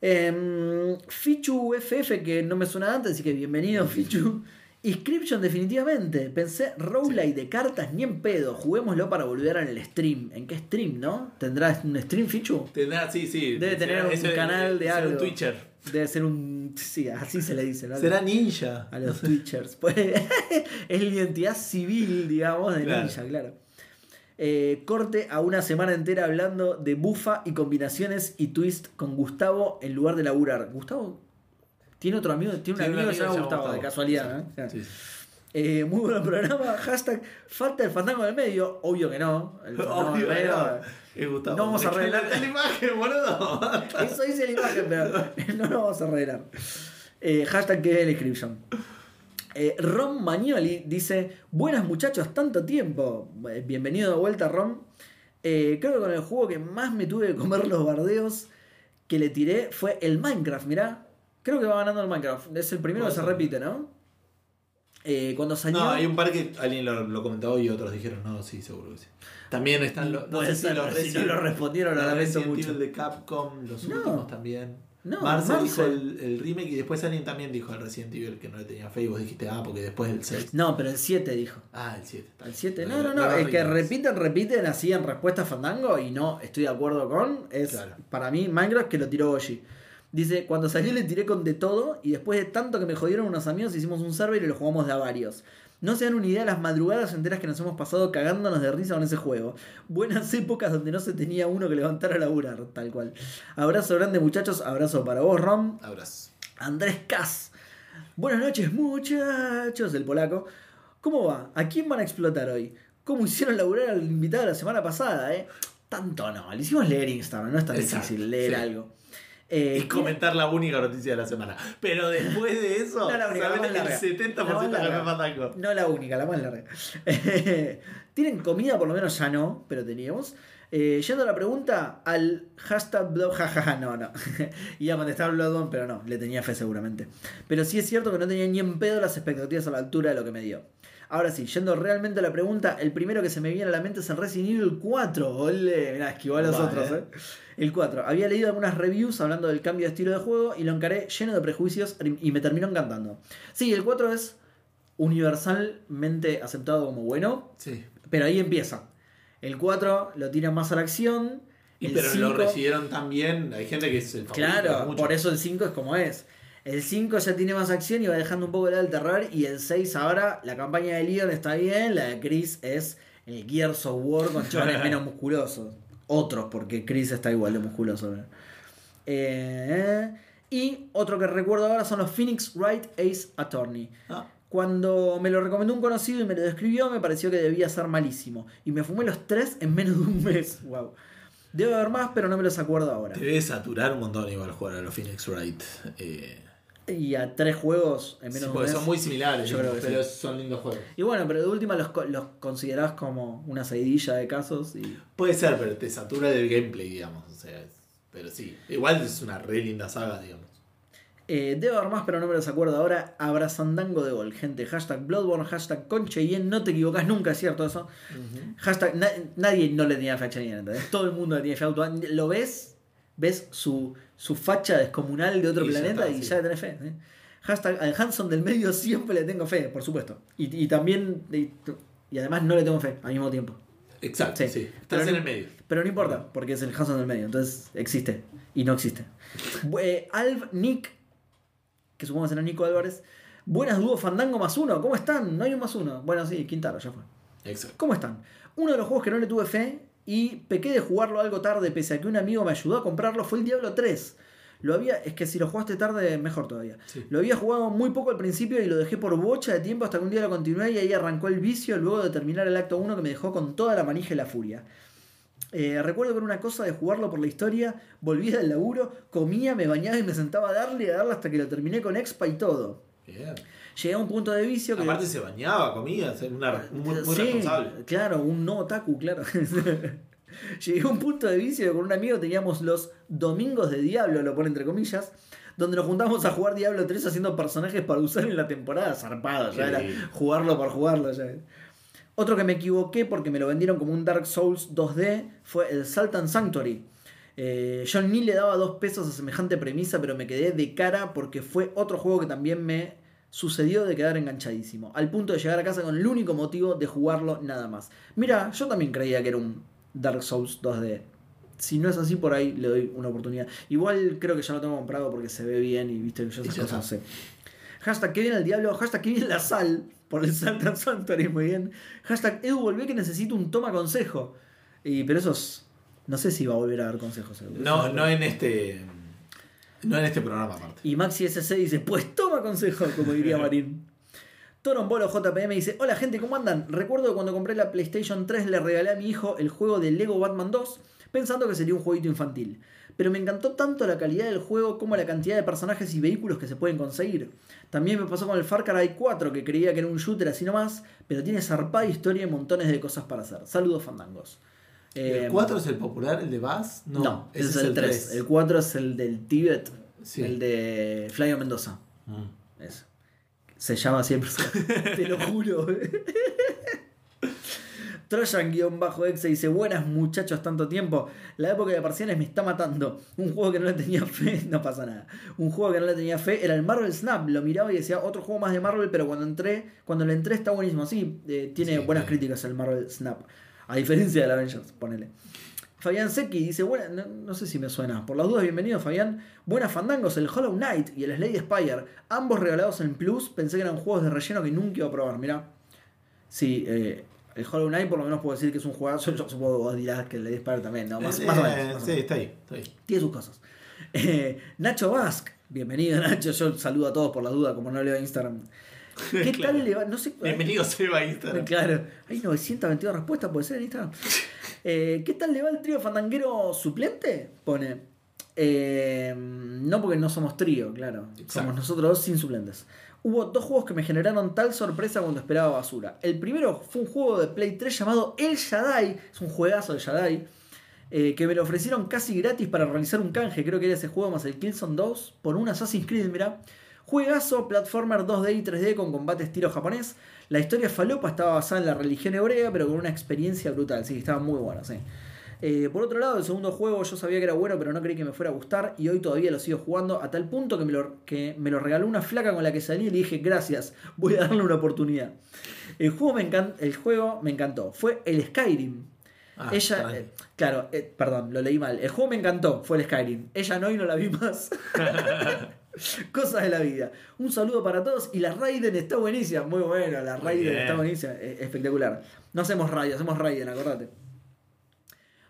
Em, Fichu FF, que no me suena antes, así que bienvenido, Fichu. Inscription, definitivamente. Pensé, roguelite de cartas ni en pedo. Juguémoslo para volver en el stream. ¿En qué stream, no? ¿Tendrás un stream, Fichu? Tendrá, sí, sí. Debe tener un Ese- canal de algo. un Twitcher. Debe ser un. Sí, así se le dice, ¿no? Será ninja. a los Twitchers. Pues, es la identidad civil, digamos, de Claro. Ninja, claro. Eh, corte a una semana entera hablando de bufa y combinaciones y twist con Gustavo en lugar de laburar. Gustavo tiene otro amigo, tiene un amigo que se llama Gustavo, que de casualidad. ¿eh? Sí. Eh, muy buen programa. Hashtag falta el fandango del medio. Obvio que no. El Obvio, medio. no. Gustavo. No vamos a que revelar. la- imagen, boludo. Eso dice la imagen, pero no lo vamos a arreglar. Eh, hashtag que es el inscription. Eh, Ron Magnoli dice: Buenas muchachos, tanto tiempo. Eh, Bienvenido de vuelta, Ron. Eh, creo que con el juego que más me tuve que comer los bardeos que le tiré fue el Minecraft, mirá. Creo que va ganando el Minecraft. Es el primero que se repite, ¿no? Eh, cuando salió. No, hay un par que alguien lo, lo comentó y otros dijeron, no, sí, seguro que sí. También están los. No sé si los si no lo respondieron, lo Resident mucho. Evil de Capcom, los No. últimos también. No, Marcel, Marcel. el, el remake y después alguien también dijo el Resident Evil que no le tenía fe y vos dijiste, ah, porque después el 6. No, pero el 7 dijo. Ah, el 7. El 7, no, no, no, lo el que repiten, repiten así en respuesta a Fandango y no estoy de acuerdo con, es Claro. para mí Minecraft que lo tiró Goshi. Dice, cuando salió le tiré con de todo y después de tanto que me jodieron unos amigos hicimos un server y lo jugamos de a varios. No se dan una idea de las madrugadas enteras que nos hemos pasado cagándonos de risa con ese juego. Buenas épocas donde no se tenía uno que levantar a laburar, tal cual. Abrazo grande muchachos, abrazo para vos Rom. Abrazo. Andrés Kass. Buenas noches, muchachos, el polaco. ¿Cómo va? ¿A quién van a explotar hoy? ¿Cómo hicieron laburar al invitado la semana pasada, eh? Tanto no, le hicimos leer Instagram, no es tan Exacto, difícil leer sí. algo. Eh, Y comentar la única noticia de la semana. Pero después de eso, No, la única, la saben más el larga. 70% La de larga. Fandango. No la única, la más larga. Tienen comida, por lo menos ya no, pero teníamos. Eh, yendo a la pregunta, al hashtag blog, jajaja, no, no. Iba a contestar Bloodborne, pero no, le tenía fe seguramente. Pero sí es cierto que no tenía ni en pedo las expectativas a la altura de lo que me dio. Ahora sí, yendo realmente a la pregunta, el primero que se me viene a la mente es el Resident Evil 4. Ole, mirá, esquivó a los Vale. otros, eh. El 4. Había leído algunas reviews hablando del cambio de estilo de juego y lo encaré lleno de prejuicios y me terminó encantando. Sí, el 4 es universalmente aceptado como bueno, Sí. pero ahí empieza. El 4 lo tira más a la acción. Y pero lo 5 recibieron también. Hay gente que es el favorito. Claro, mucho. por eso el 5 es como es. El 5 ya tiene más acción y va dejando un poco de lado el terror. Y el 6 ahora, la campaña de Leon está bien, la de Chris es el Gears of War con chavales menos musculosos. Otros, porque Chris está igual de musculoso. Eh, y otro que recuerdo ahora son los Phoenix Wright Ace Attorney. Ah, Cuando me lo recomendó un conocido y me lo describió, me pareció que debía ser malísimo. Y me fumé los tres en menos de un mes. Wow. Debe haber más, pero no me los acuerdo ahora. te debe saturar un montón igual jugar a los Phoenix Wright. Eh, Y a tres juegos en menos sí, de un porque mes. son muy similares, Yo creo que pero sí. son lindos juegos. Y bueno, pero de última los, los considerás como una seguidilla de casos. Y... Puede ser, pero te satura del gameplay, digamos. O sea, pero sí. Igual es una re linda saga, digamos. Eh, debe haber más, pero no me los acuerdo ahora. Abrazandango de gol, gente. Hashtag Bloodborne, hashtag Concheyen. No te equivocas nunca, ¿es cierto eso? Hashtag na- nadie no le tenía fe a Cheyenne, ¿entendés? Todo el mundo le tenía fe a Auto. Lo ves, ves su, su facha descomunal de otro Y planeta está, y sí. ya le tenés fe. ¿eh? Hashtag al Hanson del medio siempre le tengo fe, por supuesto. Y, y también, y, y además no le tengo fe al mismo tiempo. Exacto, Sí. Estás en no- el medio. Pero no importa, porque es el Hanson del medio, entonces existe y no existe. Eh, Alv Nick, que supongo que será Nico Álvarez. Buenas dúo Fandango más uno, ¿cómo están? No hay un más uno. Bueno, sí, Quintaro, ya fue. Exacto. ¿Cómo están? Uno de los juegos que no le tuve fe y pequé de jugarlo algo tarde, pese a que un amigo me ayudó a comprarlo, fue el Diablo 3. Lo había, es que si lo jugaste tarde, mejor todavía. Sí. Lo había jugado muy poco al principio y lo dejé por bocha de tiempo hasta que un día lo continué y ahí arrancó el vicio luego de terminar el acto 1 que me dejó con toda la manija y la furia. Eh, recuerdo que era una cosa de jugarlo por la historia, volvía del laburo, comía, me bañaba y me sentaba a darle y a darle hasta que lo terminé con expa y todo. Bien. Llegué a un punto de vicio que... Aparte se bañaba, comía, una, muy, muy Sí, responsable. Claro, un no otaku, claro. Llegué a un punto de vicio que con un amigo teníamos los domingos de Diablo, lo pone entre comillas, donde nos juntamos a jugar Diablo 3 haciendo personajes para usar en la temporada zarpado. Ya era jugarlo por jugarlo. Ya. Otro que me equivoqué porque me lo vendieron como un Dark Souls 2D fue el Sultan Sanctuary. Eh, yo ni le daba dos pesos a semejante premisa, pero me quedé de cara porque fue otro juego que también me sucedió de quedar enganchadísimo. Al punto de llegar a casa con el único motivo de jugarlo nada más. Mira, yo también creía que era un Dark Souls 2D. Si no es así, por ahí le doy una oportunidad. Igual creo que ya lo tengo comprado porque se ve bien y viste que yo esas cosas está. sé. Hashtag que viene el diablo, hashtag que viene la sal, por el Sultan Sanctuary, muy bien. Hashtag Edu volvé que necesito un toma consejo. Y, pero esos, no sé si va a volver a dar consejos. Edu. No, no en este. No en este programa aparte. Y Maxi SC dice, pues toma consejo, como diría Marín. Torombolo JPM dice, hola gente, ¿cómo andan? Recuerdo que cuando compré la PlayStation 3 le regalé a mi hijo el juego de Lego Batman 2, pensando que sería un jueguito infantil. Pero me encantó tanto la calidad del juego como la cantidad de personajes y vehículos que se pueden conseguir. También me pasó con el Far Cry 4, que creía que era un shooter así nomás, pero tiene zarpada historia y montones de cosas para hacer. Saludos fandangos. Eh, ¿El 4 es el popular, el de Bass? No, ese ese es el 3. El 4 es el del Tíbet, Sí. el de Flavio Mendoza. Mm. Eso. Se llama siempre. Te lo juro. Trojan-exe dice: Buenas muchachos, tanto tiempo. La época de parciales me está matando. Un juego que no le tenía fe, no pasa nada. Un juego que no le tenía fe era el Marvel Snap. Lo miraba y decía otro juego más de Marvel, pero cuando entré, cuando le entré está buenísimo. Sí, eh, tiene Sí, buenas críticas el Marvel Snap. A diferencia del Avengers, ponele. Fabián Seki dice, buena, no, no sé si me suena. Por las dudas, bienvenido Fabián. Buenas fandangos, el Hollow Knight y el Slade Spire. Ambos regalados en Plus. Pensé que eran juegos de relleno que nunca iba a probar. Mirá. Sí, eh, el Hollow Knight por lo menos puedo decir que es un juegazo. Yo supongo que vos dirás que el Slade Spire también, ¿no? Más, Eh, más o menos. más Sí, está ahí. Está ahí. Tiene sus cosas. Eh, Nacho Bask. Bienvenido Nacho. Yo saludo a todos por la duda, como no leo Instagram. ¿Qué Claro. tal le va? No sé. Bienvenido Seba a Instagram. Claro, hay 922 respuestas, puede ser en Instagram. Eh, ¿Qué tal le va el trío fandanguero suplente? Pone. Eh, no porque no somos trío, claro. Exacto. Somos nosotros dos sin suplentes. Hubo dos juegos que me generaron tal sorpresa cuando esperaba basura. El primero fue un juego de Play 3 llamado El Shaddai. Es un juegazo de Shaddai. eh, que me lo ofrecieron casi gratis para realizar un canje. Creo que era ese juego más el Killzone 2. Por un Assassin's Creed, mira. Juegazo, platformer 2D y 3D con combate estilo japonés. La historia falopa estaba basada en la religión hebrea, pero con una experiencia brutal. Sí, estaba muy bueno, sí. Eh, por otro lado, el segundo juego yo sabía que era bueno, pero no creí que me fuera a gustar. Y hoy todavía lo sigo jugando a tal punto que me lo, que me lo regaló una flaca con la que salí y le dije gracias, voy a darle una oportunidad. El juego me, encan- el juego me encantó. Fue el Skyrim. Ah, Ella, eh, claro, eh, perdón, lo leí mal. El juego me encantó, fue el Skyrim. Ella no y no la vi más. Cosas de la vida. Un saludo para todos. Y la Raiden está buenísima. Muy buena, la Raiden está buenísima. eh, espectacular. No hacemos Raiden, hacemos Raiden, acordate.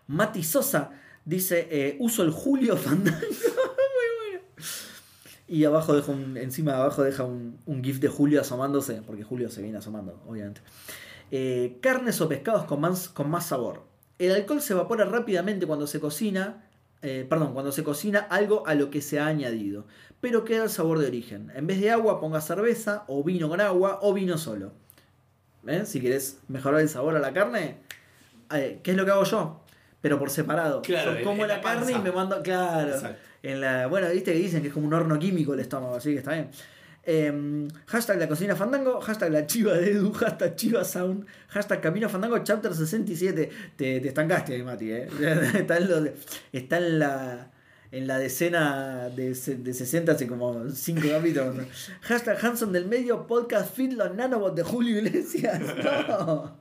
Mati Sosa dice: eh, Uso el Julio Fandango. Muy bueno. Y abajo deja un, encima de abajo deja un, un GIF de Julio asomándose, porque Julio se viene asomando, obviamente. Eh, carnes o pescados con más, con más sabor. El alcohol se evapora rápidamente cuando se cocina, eh, perdón, cuando se cocina algo a lo que se ha añadido, pero queda el sabor de origen. En vez de agua ponga cerveza o vino con agua o vino solo. ¿Eh? Si querés mejorar el sabor a la carne, eh, ¿qué es lo que hago yo? Pero por separado. Claro, Yo como en la, la carne y me mando, claro. En la, bueno, viste que dicen que es como un horno químico el estómago, así que está bien. Eh, hashtag la cocina fandango, hashtag la chiva de Edu, hashtag chiva sound, hashtag camino fandango chapter 67. Te, te estancaste ahí, Mati, ¿eh? está, en lo de- está en la en la decena de, de 60 hace como 5 capítulos. Hashtag Hanson del medio, podcast feed los nanobots de Julio Iglesias. No.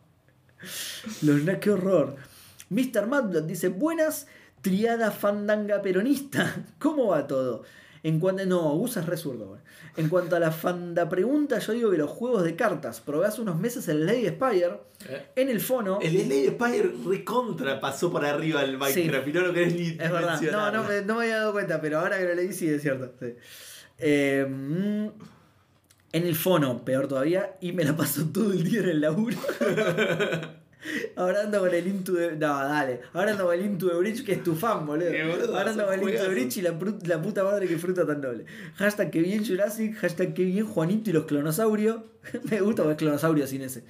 Los na- qué horror. Mr. Madblot dice, buenas, triada fandanga peronista. ¿Cómo va todo? En cuanto, no, usas re zurdo, güey. En cuanto a la fanda pregunta, yo digo que los juegos de cartas, probé hace unos meses el Lady Spire, Eh. en el fono... El Slade Spire recontra pasó por arriba del Minecraft y no lo querés ni Es verdad, no, no, me, no me había dado cuenta, pero ahora que lo leí sí es cierto. sí. Eh, mm, en el fono, peor todavía, y me la paso todo el día en el laburo. Ahora ando con el Into the... No, dale. Ahora ando con el Into the Bridge, que es tu fan, boludo. Eh, Ahora ando con el Into the. Bridge y la, la puta madre que fruta tan noble. Hashtag que bien Jurassic, hashtag que bien Juanito y los clonosaurios. me gusta ver clonosaurios sin ese.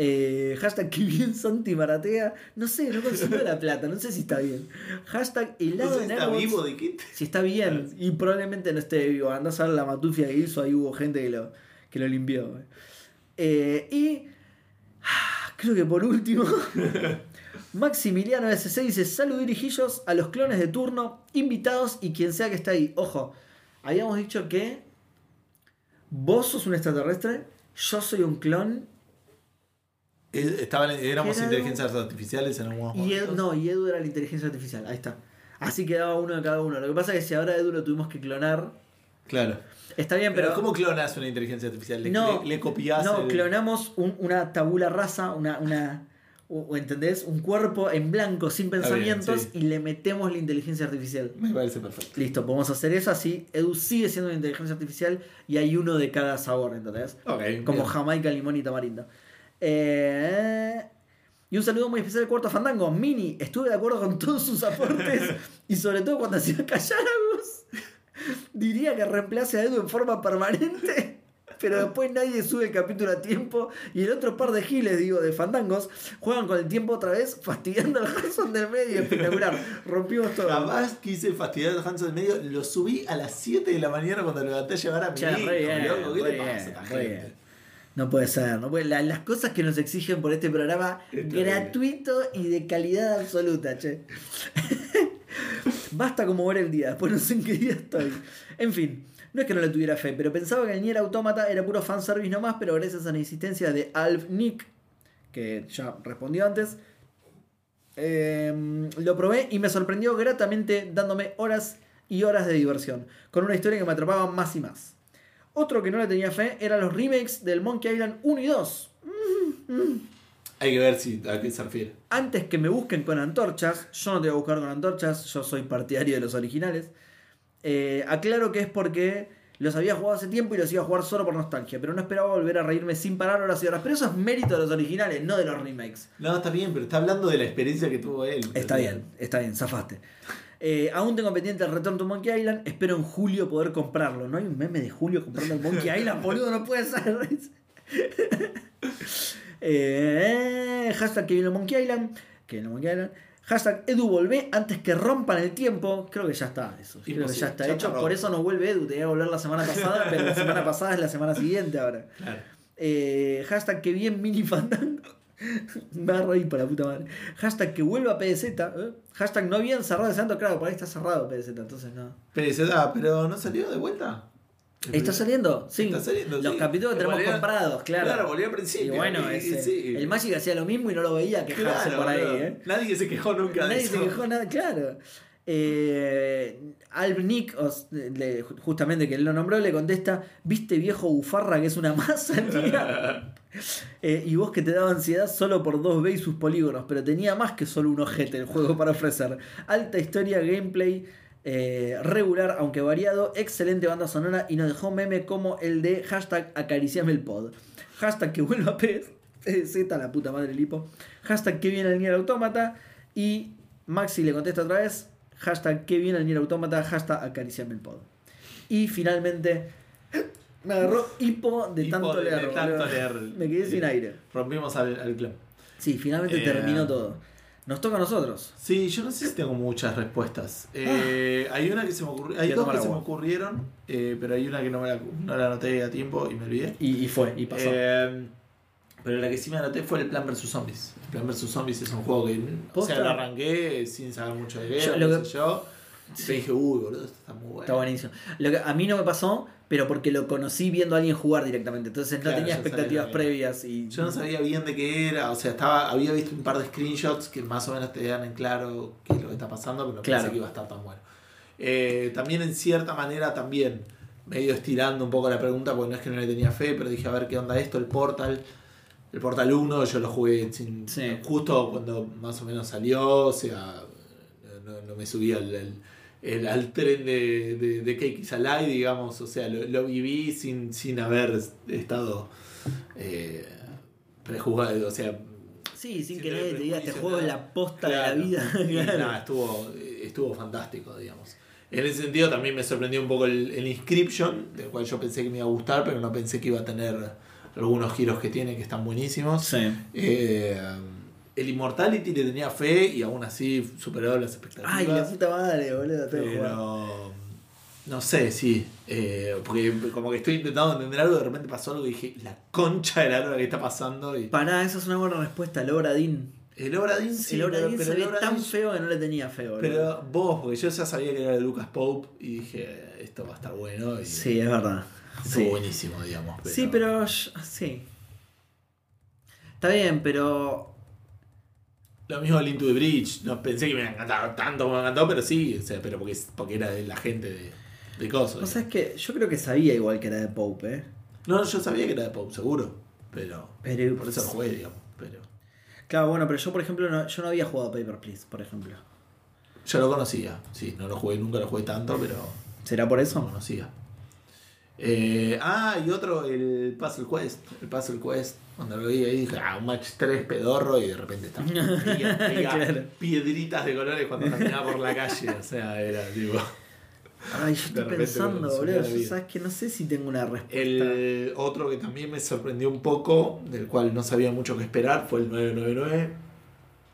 Eh, hashtag que bien Santi Maratea. No sé, no consigo la plata, no sé si está bien. Hashtag No helado sé si está vivo de qué. Si está bien, y probablemente no esté vivo. Andás a ver la matufia que hizo, ahí hubo gente que lo, que lo limpió. eh. Y creo que por último, Maximiliano SC dice: Salud dirigillos a los clones de turno, invitados y quien sea que está ahí. Ojo, habíamos dicho que vos sos un extraterrestre, yo soy un clon, Eh, Estaban, éramos Era inteligencias artificiales en algunos y no, y Edu era la inteligencia artificial. Ahí está. Así quedaba uno de cada uno. Lo que pasa es que si ahora Edu lo tuvimos que clonar, Claro. Está bien, Pero, pero. ¿cómo clonas una inteligencia artificial? ¿Le, No, le, le copias No, el- clonamos un- una tabula rasa, una, una o- ¿entendés? Un cuerpo en blanco sin bien, pensamientos sí. y le metemos la inteligencia artificial. Me parece perfecto. Listo, podemos hacer eso así. Edu sigue siendo una inteligencia artificial y hay uno de cada sabor, ¿entendés? Ok. Como bien. Jamaica, limón y tamarindo. Eh, y un saludo muy especial al cuarto fandango. Mini, estuve de acuerdo con todos sus aportes y sobre todo cuando hacía callar a. Diría que reemplace a Edu en forma permanente. Pero después nadie sube el capítulo a tiempo. Y el otro par de giles, digo, de fandangos, juegan con el tiempo otra vez, fastidiando al Hanson del medio. Espectacular. Rompimos todo. Jamás quise fastidiar a Hanson del medio. Lo subí a las 7 de la mañana cuando levanté a llevar a mi hijo, re bien, loco. ¿Qué re le pasa a bien, esta re gente? bien. No puede ser, no puede- la- las cosas que nos exigen por este programa, gratuito y de calidad absoluta, che. Basta como ver el día, después no sé en qué día estoy. En fin, no es que no le tuviera fe, pero pensaba que el Nier Automata era puro fanservice nomás, pero gracias a la insistencia de Alf Nick, que ya respondió antes, eh, lo probé y me sorprendió gratamente dándome horas y horas de diversión, con una historia que me atrapaba más y más. Otro que no le tenía fe eran los remakes del Monkey Island 1 y 2. Hay que ver si a qué se refiere. Antes que me busquen con antorchas, yo no te voy a buscar con antorchas, yo soy partidario de los originales. Eh, aclaro que es porque los había jugado hace tiempo y los iba a jugar solo por nostalgia, pero no esperaba volver a reírme sin parar horas y horas. Pero eso es mérito de los originales, no de los remakes. No, está bien, pero está hablando de la experiencia que tuvo él. Está bien, está bien, zafaste. Eh, aún tengo pendiente el Return to Monkey Island. Espero en julio poder comprarlo. ¿No hay un meme de julio comprando el Monkey Island? Boludo, no puede ser. Eh, hashtag que el Monkey Island. Que el Monkey Island. Hashtag Edu volvé antes que rompan el tiempo. Creo que ya está eso. Creo que ya está ya hecho. está Por eso no vuelve Edu. Tenía que volver la semana pasada, pero la semana pasada es la semana siguiente ahora. Claro. Eh, hashtag que bien mini fandango. Me va a reír para la puta madre. Hashtag que vuelva PDZ. ¿eh? Hashtag no habían cerrado el santo. Claro, por ahí está cerrado PDZ, entonces no. PDZ, pero no salió de vuelta. ¿Está saliendo? Sí. Está saliendo, Los sí. capítulos que tenemos comprados, claro. Claro, volvió al principio. Y bueno, y- ese- sí. el Magic hacía lo mismo y no lo veía quejarse Claro, por ahí. ¿eh? Nadie se quejó nunca de Nadie eso. se quejó nada, claro. Eh, Alb Nick, justamente que él lo nombró, le contesta: ¿Viste viejo bufarra que es una masa? Mira. Eh, y vos que te daba ansiedad solo por 2B y sus polígonos, pero tenía más que solo un ojete el juego para ofrecer. Alta historia, gameplay eh, regular, aunque variado, excelente banda sonora y nos dejó meme como el de hashtag acariciame el pod. Hashtag que vuelva PZ, la puta madre lipo. Hashtag que viene el Nier Automata. Y Maxi le contesta otra vez. Hashtag que viene el Nier Automata. Hashtag acariciame el pod. Y finalmente me agarró hipo de Hipo tanto de- de leer. tanto boludo. leer. Me quedé sin aire. Rompimos al, al club. Sí, finalmente Eh, terminó todo. Nos toca a nosotros. Sí, yo no sé si tengo muchas respuestas. Eh, hay una que se me ocurrió. Hay dos que se me ocurrieron, eh, pero hay una que no, me la, no la anoté a tiempo y me olvidé. Y, y fue, y pasó. Eh, pero la que sí me anoté fue el Plan vs Zombies. El Plan vs Zombies es un juego que o lo arranqué sin saber mucho de Yo él, lo qué que- sé yo. Te dije, uy, boludo, esto está muy bueno. Está buenísimo. Lo que a mí no me pasó, pero porque lo conocí viendo a alguien jugar directamente. Entonces no Claro, tenía expectativas previas. y Yo no sabía bien de qué era, o sea, estaba había visto un par de screenshots que más o menos te dan en claro qué es lo que está pasando, pero no Claro. pensé que iba a estar tan bueno. Eh, también en cierta manera también, medio estirando un poco la pregunta, porque no es que no le tenía fe, pero dije, a ver qué onda esto, el Portal. El Portal 1 yo lo jugué sin, Sí. justo cuando más o menos salió, o sea, no, no me subí al, al- el- al tren de, de, de is Alive, digamos, o sea, lo, lo viví sin, sin haber estado eh, prejuzgado, o sea... Sí, sin sin que nadie te diga este juego es la posta Claro. de la vida. Claro. nada, estuvo, estuvo fantástico, digamos. En ese sentido también me sorprendió un poco el, el Inscription, del cual yo pensé que me iba a gustar, pero no pensé que iba a tener algunos giros que tiene que están buenísimos. Sí. Eh, el Immortality le tenía fe y aún así superó las expectativas. Ay, la puta madre, boludo. tengo pero no sé, sí. eh, porque como que estoy intentando entender algo, de repente pasó algo y dije, la concha de la hora que está pasando. Y Pará, esa es una buena respuesta. El Obra Dinn. el Obra Dinn, sí, el Obra pero- pero se el ve Obra tan feo que no le tenía fe, boludo. Pero vos, porque yo ya sabía que era de Lucas Pope y dije, esto va a estar bueno. Y Sí, es verdad. estuvo Sí. buenísimo, digamos. Pero... Sí, pero. Sí. Está bien, pero. Lo mismo Link to the Bridge. No pensé que me encantar tanto como me encantó, pero sí, o sea, pero porque, porque era de la gente de, de cosas. O sea, es que yo creo que sabía igual que era de Pope, ¿eh? No, yo sabía que era de Pope, seguro. Pero. Pero- por eso lo jugué, digamos. Pero. Claro, bueno, pero yo, por ejemplo, no, yo no había jugado Paper Please, por ejemplo. Yo lo conocía. Sí, no lo jugué, nunca lo jugué tanto, pero ¿Será por lo eso? conocía. Eh, ah, y otro, el Puzzle Quest. El Puzzle Quest. Cuando lo vi ahí dije, ah, un match 3 pedorro y de repente está. pega- pega Claro. Piedritas de colores cuando caminaba por la calle. O sea, era tipo. Ay, yo estoy pensando, boludo. sabes que no sé si tengo una respuesta. El otro que también me sorprendió un poco, del cual no sabía mucho qué esperar, fue el 999.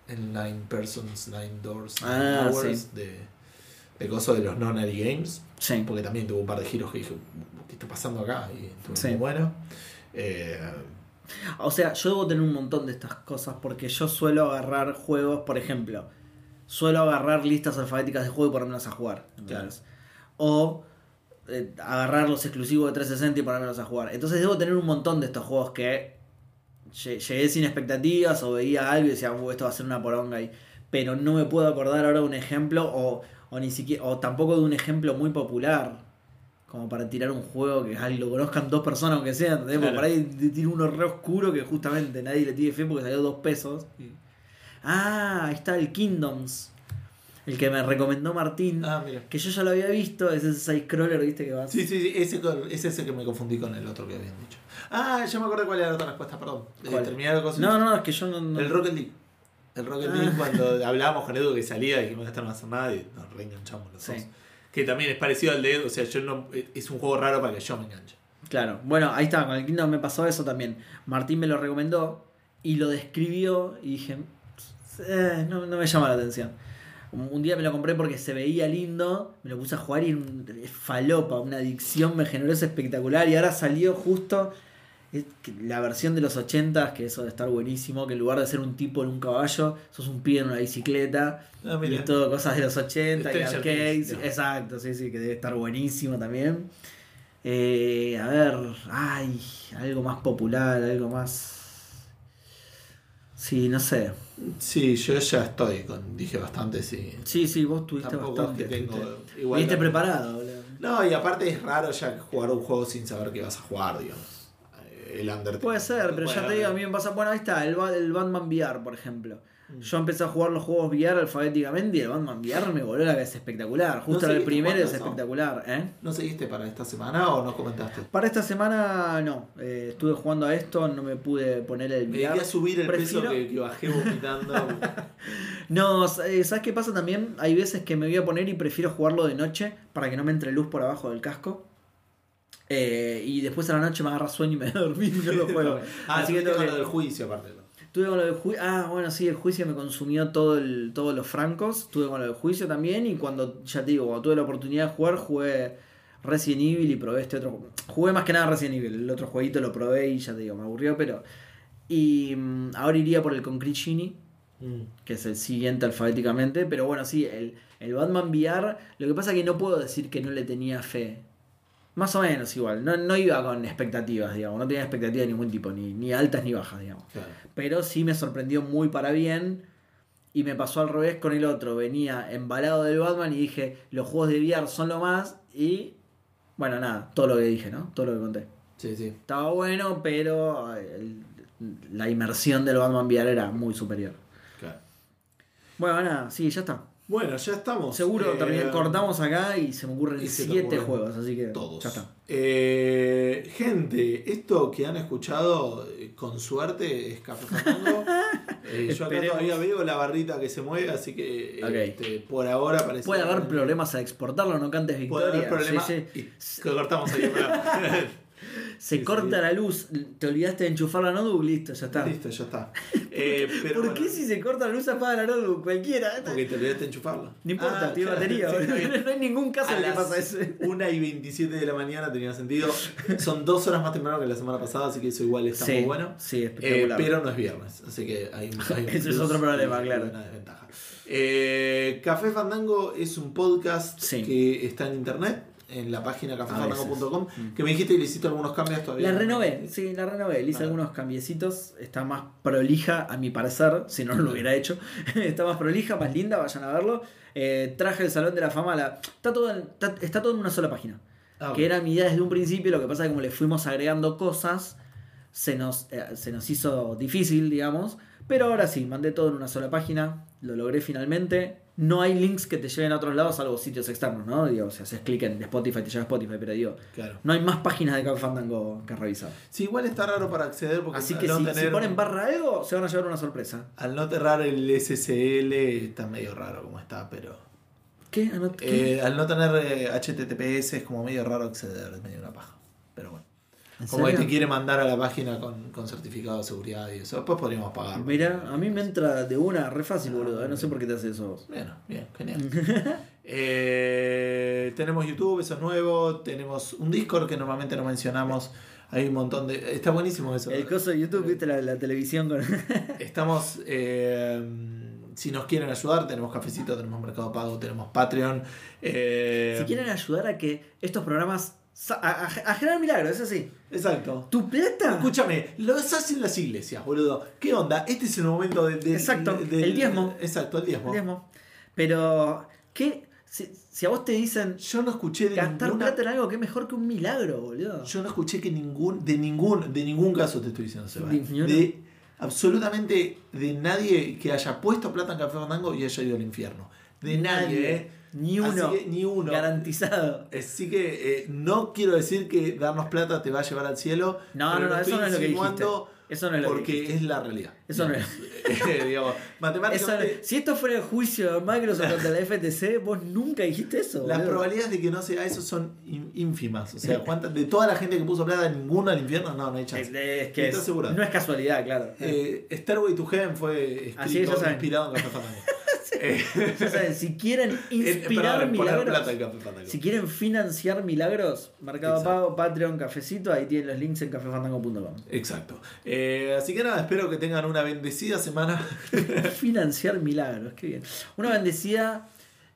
El Nine Persons, Nine Doors, Nine Ah, Hours sí. de, de coso de los Nonary Games. Sí. Porque también tuvo un par de giros que dije, ¿qué está pasando acá? Y estuvo Sí. muy bueno. Eh, O sea, yo debo tener un montón de estas cosas porque yo suelo agarrar juegos, por ejemplo, suelo agarrar listas alfabéticas de juego y ponérmelas a jugar. ¿entendés? O eh, agarrar los exclusivos de 360 y ponérmelos a jugar. Entonces debo tener un montón de estos juegos que lle- llegué sin expectativas o veía algo y decía, "Uh, esto va a ser una poronga. Y, pero no me puedo acordar ahora de un ejemplo o, o ni siquiera, o tampoco de un ejemplo muy popular. Como para tirar un juego que ay, lo conozcan dos personas aunque sea, ¿entendés? Claro. por ahí tira uno re oscuro que justamente nadie le tiene fe porque salió dos pesos. Ah, ahí está el Kingdoms. El que me recomendó Martín. ah. Que yo ya lo había visto, es ese side scroller, viste que va. Sí, sí, sí, ese, ese es el que me confundí con el otro que habían dicho. Ah, ya me acordé cuál era la otra respuesta, perdón. Eh, terminé la cosa. No, no, es que yo no. no- El Rocket League. El Rocket Ah. League, cuando hablábamos con Edu que salía y que no estar más hacer nada y nos reenganchamos los Sí. dos. Que también es parecido al de Edu, o sea, yo no, es un juego raro para que yo me enganche. Claro, bueno, ahí está, con el Kingdom me pasó eso también. Martín me lo recomendó y lo describió y dije, "Eh, no, me llama la atención. Un día me lo compré porque se veía lindo, me lo puse a jugar y un, falopa, una adicción me generó espectacular y ahora salió justo la versión de los 80 que eso de estar buenísimo, que en lugar de ser un tipo en un caballo, sos un pibe en una bicicleta. Ah, Y todo cosas de los 80 y Stranger arcades. Exacto, sí, sí, que debe estar buenísimo también. Eh, a ver, ay, algo más popular, algo más. Sí, no sé. Sí, yo ya estoy con, dije bastante, sí. Sí, sí, vos tuviste Tampoco es bastante. que tengo. estuviste- Igual Viniste no- preparado, boludo. No, y aparte es raro ya jugar un juego sin saber qué vas a jugar, digamos. El Undertale. Puede ser, pero ya te digo, a mí me pasa. Bueno, ahí está, el, el Batman VR, por ejemplo. Mm. Yo empecé a jugar los juegos VR alfabéticamente y el Batman VR me voló la cabeza espectacular. Justo ¿No el primero es espectacular, ¿eh? ¿No seguiste para esta semana o no comentaste? Para esta semana no, eh, estuve jugando a esto, no me pude poner el Me VR. dediqué a subir el Prefiero- peso que, que bajé vomitando. No, eh, ¿sabes qué pasa también? Hay veces que me voy a poner y prefiero jugarlo de noche para que no me entre luz por abajo del casco. Eh, y después a la noche me agarra sueño y me voy a dormir y no lo juego. ah, Así que tengo con que- lo del juicio aparte. ¿no? Tuve con lo del juicio. Ah, bueno, sí, el juicio me consumió todo el, todos los francos. Tuve con lo del juicio también. Y cuando, ya te digo, cuando tuve la oportunidad de jugar, jugué Resident Evil y probé este otro. Jugué más que nada Resident Evil. El otro jueguito lo probé y ya te digo, me aburrió, pero. Y mm, ahora iría por el Concrete Genie. Mm. que es el siguiente alfabéticamente. Pero bueno, sí, el, el Batman VR. Lo que pasa es que no puedo decir que no le tenía fe. Más o menos igual. No, no iba con expectativas, digamos. No tenía expectativas de ningún tipo, ni, ni altas ni bajas, digamos. Claro. Pero sí me sorprendió muy para bien. Y me pasó al revés con el otro. Venía embalado del Batman y dije, los juegos de VR son lo más. Y bueno, nada, todo lo que dije, ¿no? Todo lo que conté. Sí, sí. Estaba bueno, pero el- la inmersión del Batman VR era muy superior. Claro. Bueno, nada, sí, ya está. Bueno, ya estamos. Seguro Eh, terminé- cortamos acá y se me ocurren se siete juegos, así que Todos. ya está. Eh, gente, esto que han escuchado, eh, con suerte, es Café Fandango. Eh, yo acá todavía veo la barrita que se mueve, así que eh, Ok. este, por ahora parece. Puede haber problemas a exportarlo, no cantes Puede victoria. haber problemas. Sí, sí. Y cortamos ahí. Se Sí, corta sí. la luz, te olvidaste de enchufar la notebook, listo, ya está. Listo, ya está. Eh, pero ¿Por bueno, qué si se corta la luz apaga la notebook? Cualquiera. Porque te olvidaste de enchufarla. No importa, Ah, tiene claro, batería. sí, no hay ningún caso en que pasa eso. 1 y 27 de la mañana tenía sentido. Son dos horas más temprano que la semana pasada, así que eso igual está muy bueno. sí, Eh, espectacular. pero no es viernes, así que hay, un- hay un Ese es otro problema, claro. Una desventaja. Eh, Café Fandango es un podcast que está en internet, en la página cafefandango.com, veces. Mm. que me dijiste que le hiciste algunos cambios todavía. La renové, sí, la renové. Le hice Ah. algunos cambiecitos. Está más prolija, a mi parecer. Si no, lo hubiera hecho. está más prolija, más linda, vayan a verlo. Eh, traje el Salón de la Fama. La... Está, todo en, está, está todo en una sola página. Ah. Que era mi idea desde un principio. Lo que pasa es que como le fuimos agregando cosas, se nos, eh, se nos hizo difícil, digamos. Pero ahora sí, mandé todo en una sola página. Lo logré finalmente. No hay links que te lleven a otros lados, salvo sitios externos, ¿no? Digo, si haces clic en Spotify, te lleva a Spotify. Pero digo, Claro. no hay más páginas de Café Fandango que revisar. Sí, igual está raro para acceder porque Así que no si, tener- si ponen barra algo, se van a llevar una sorpresa. Al no cerrar el SSL está medio raro como está, pero... ¿Qué? Qué? Eh, al no tener eh, HTTPS es como medio raro acceder, es medio una paja. Pero bueno. ¿En Como que serio? te quiere mandar a la página con, con certificado de seguridad y eso. Después podríamos pagar. Mira, a mí me entra de una re fácil, boludo. eh, No sé por qué te hace eso vos. Bueno, bien, genial. Eh, tenemos YouTube, eso es nuevo. Tenemos un Discord que normalmente no mencionamos. Hay un montón de. Está buenísimo eso. El coso de YouTube, viste la, la televisión con. Estamos. eh, si nos quieren ayudar, tenemos Cafecito, tenemos Mercado Pago, tenemos Patreon. eh, si quieren ayudar a que estos programas. A, a- a generar milagros, es así. Exacto. ¿Tu plata? Escúchame, los hacen las iglesias, boludo. ¿Qué onda? Este es el momento de, de- Exacto, de- el diezmo. Exacto, el diezmo. Diezmo. Pero, ¿qué? Si, si a vos te dicen Yo no escuché de gastar ninguna. plata en algo que es mejor que un milagro, boludo. Yo no escuché que ningún. De ningún. De ningún caso te estoy diciendo, Seba. Ni- ni uno. De absolutamente de nadie que haya puesto plata en Café Fandango y haya ido al infierno. De nadie, eh. Ni Así uno. que ni uno. Garantizado. Así que eh, no quiero decir que darnos plata te va a llevar al cielo. No, no, no, eso no es lo que dijiste. Eso no es lo que porque dijiste. es la realidad. Eso no Eh, digamos, Eso- matemáticamente, si esto fuera el juicio de Microsoft contra la FTC, vos nunca dijiste eso. las probabilidades de que no sea eso son ínfimas. O sea, ¿cuántas- de toda la gente que puso plata, ninguno al infierno, no, no hay chance. Es, es que ¿Estás es- no es casualidad, claro. Eh, Stairway to Heaven fue Así escrito, es, ya saben. inspirado en Café Saben, si quieren eh, inspirar milagros, plata Café si quieren financiar milagros, Mercado Exacto. Pago, Patreon, Cafecito, ahí tienen los links en cafefandango.com. Exacto. Eh, así que nada, espero que tengan una bendecida semana. financiar milagros, qué bien. Una bendecida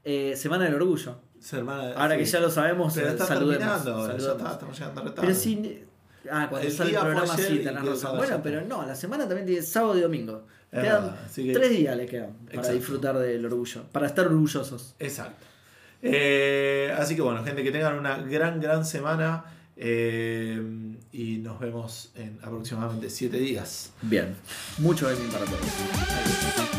eh, Semana del Orgullo. Hermana, Ahora que sí. ya lo sabemos, Pero está saludemos. terminando ahora, ya saludemos. está, estamos llegando retardo. Pero si. Ah, cuando El sale el programa sí, tenés razón. Bueno, pero no, la semana también tiene sábado y domingo. Es Quedan verdad, así que- tres días le quedan para Exacto. disfrutar del orgullo, para estar orgullosos. Exacto. Eh, así que bueno, gente, que tengan una gran, gran semana. eh, y nos vemos en aproximadamente 7 días. Bien, mucho gaming para todos. Adiós.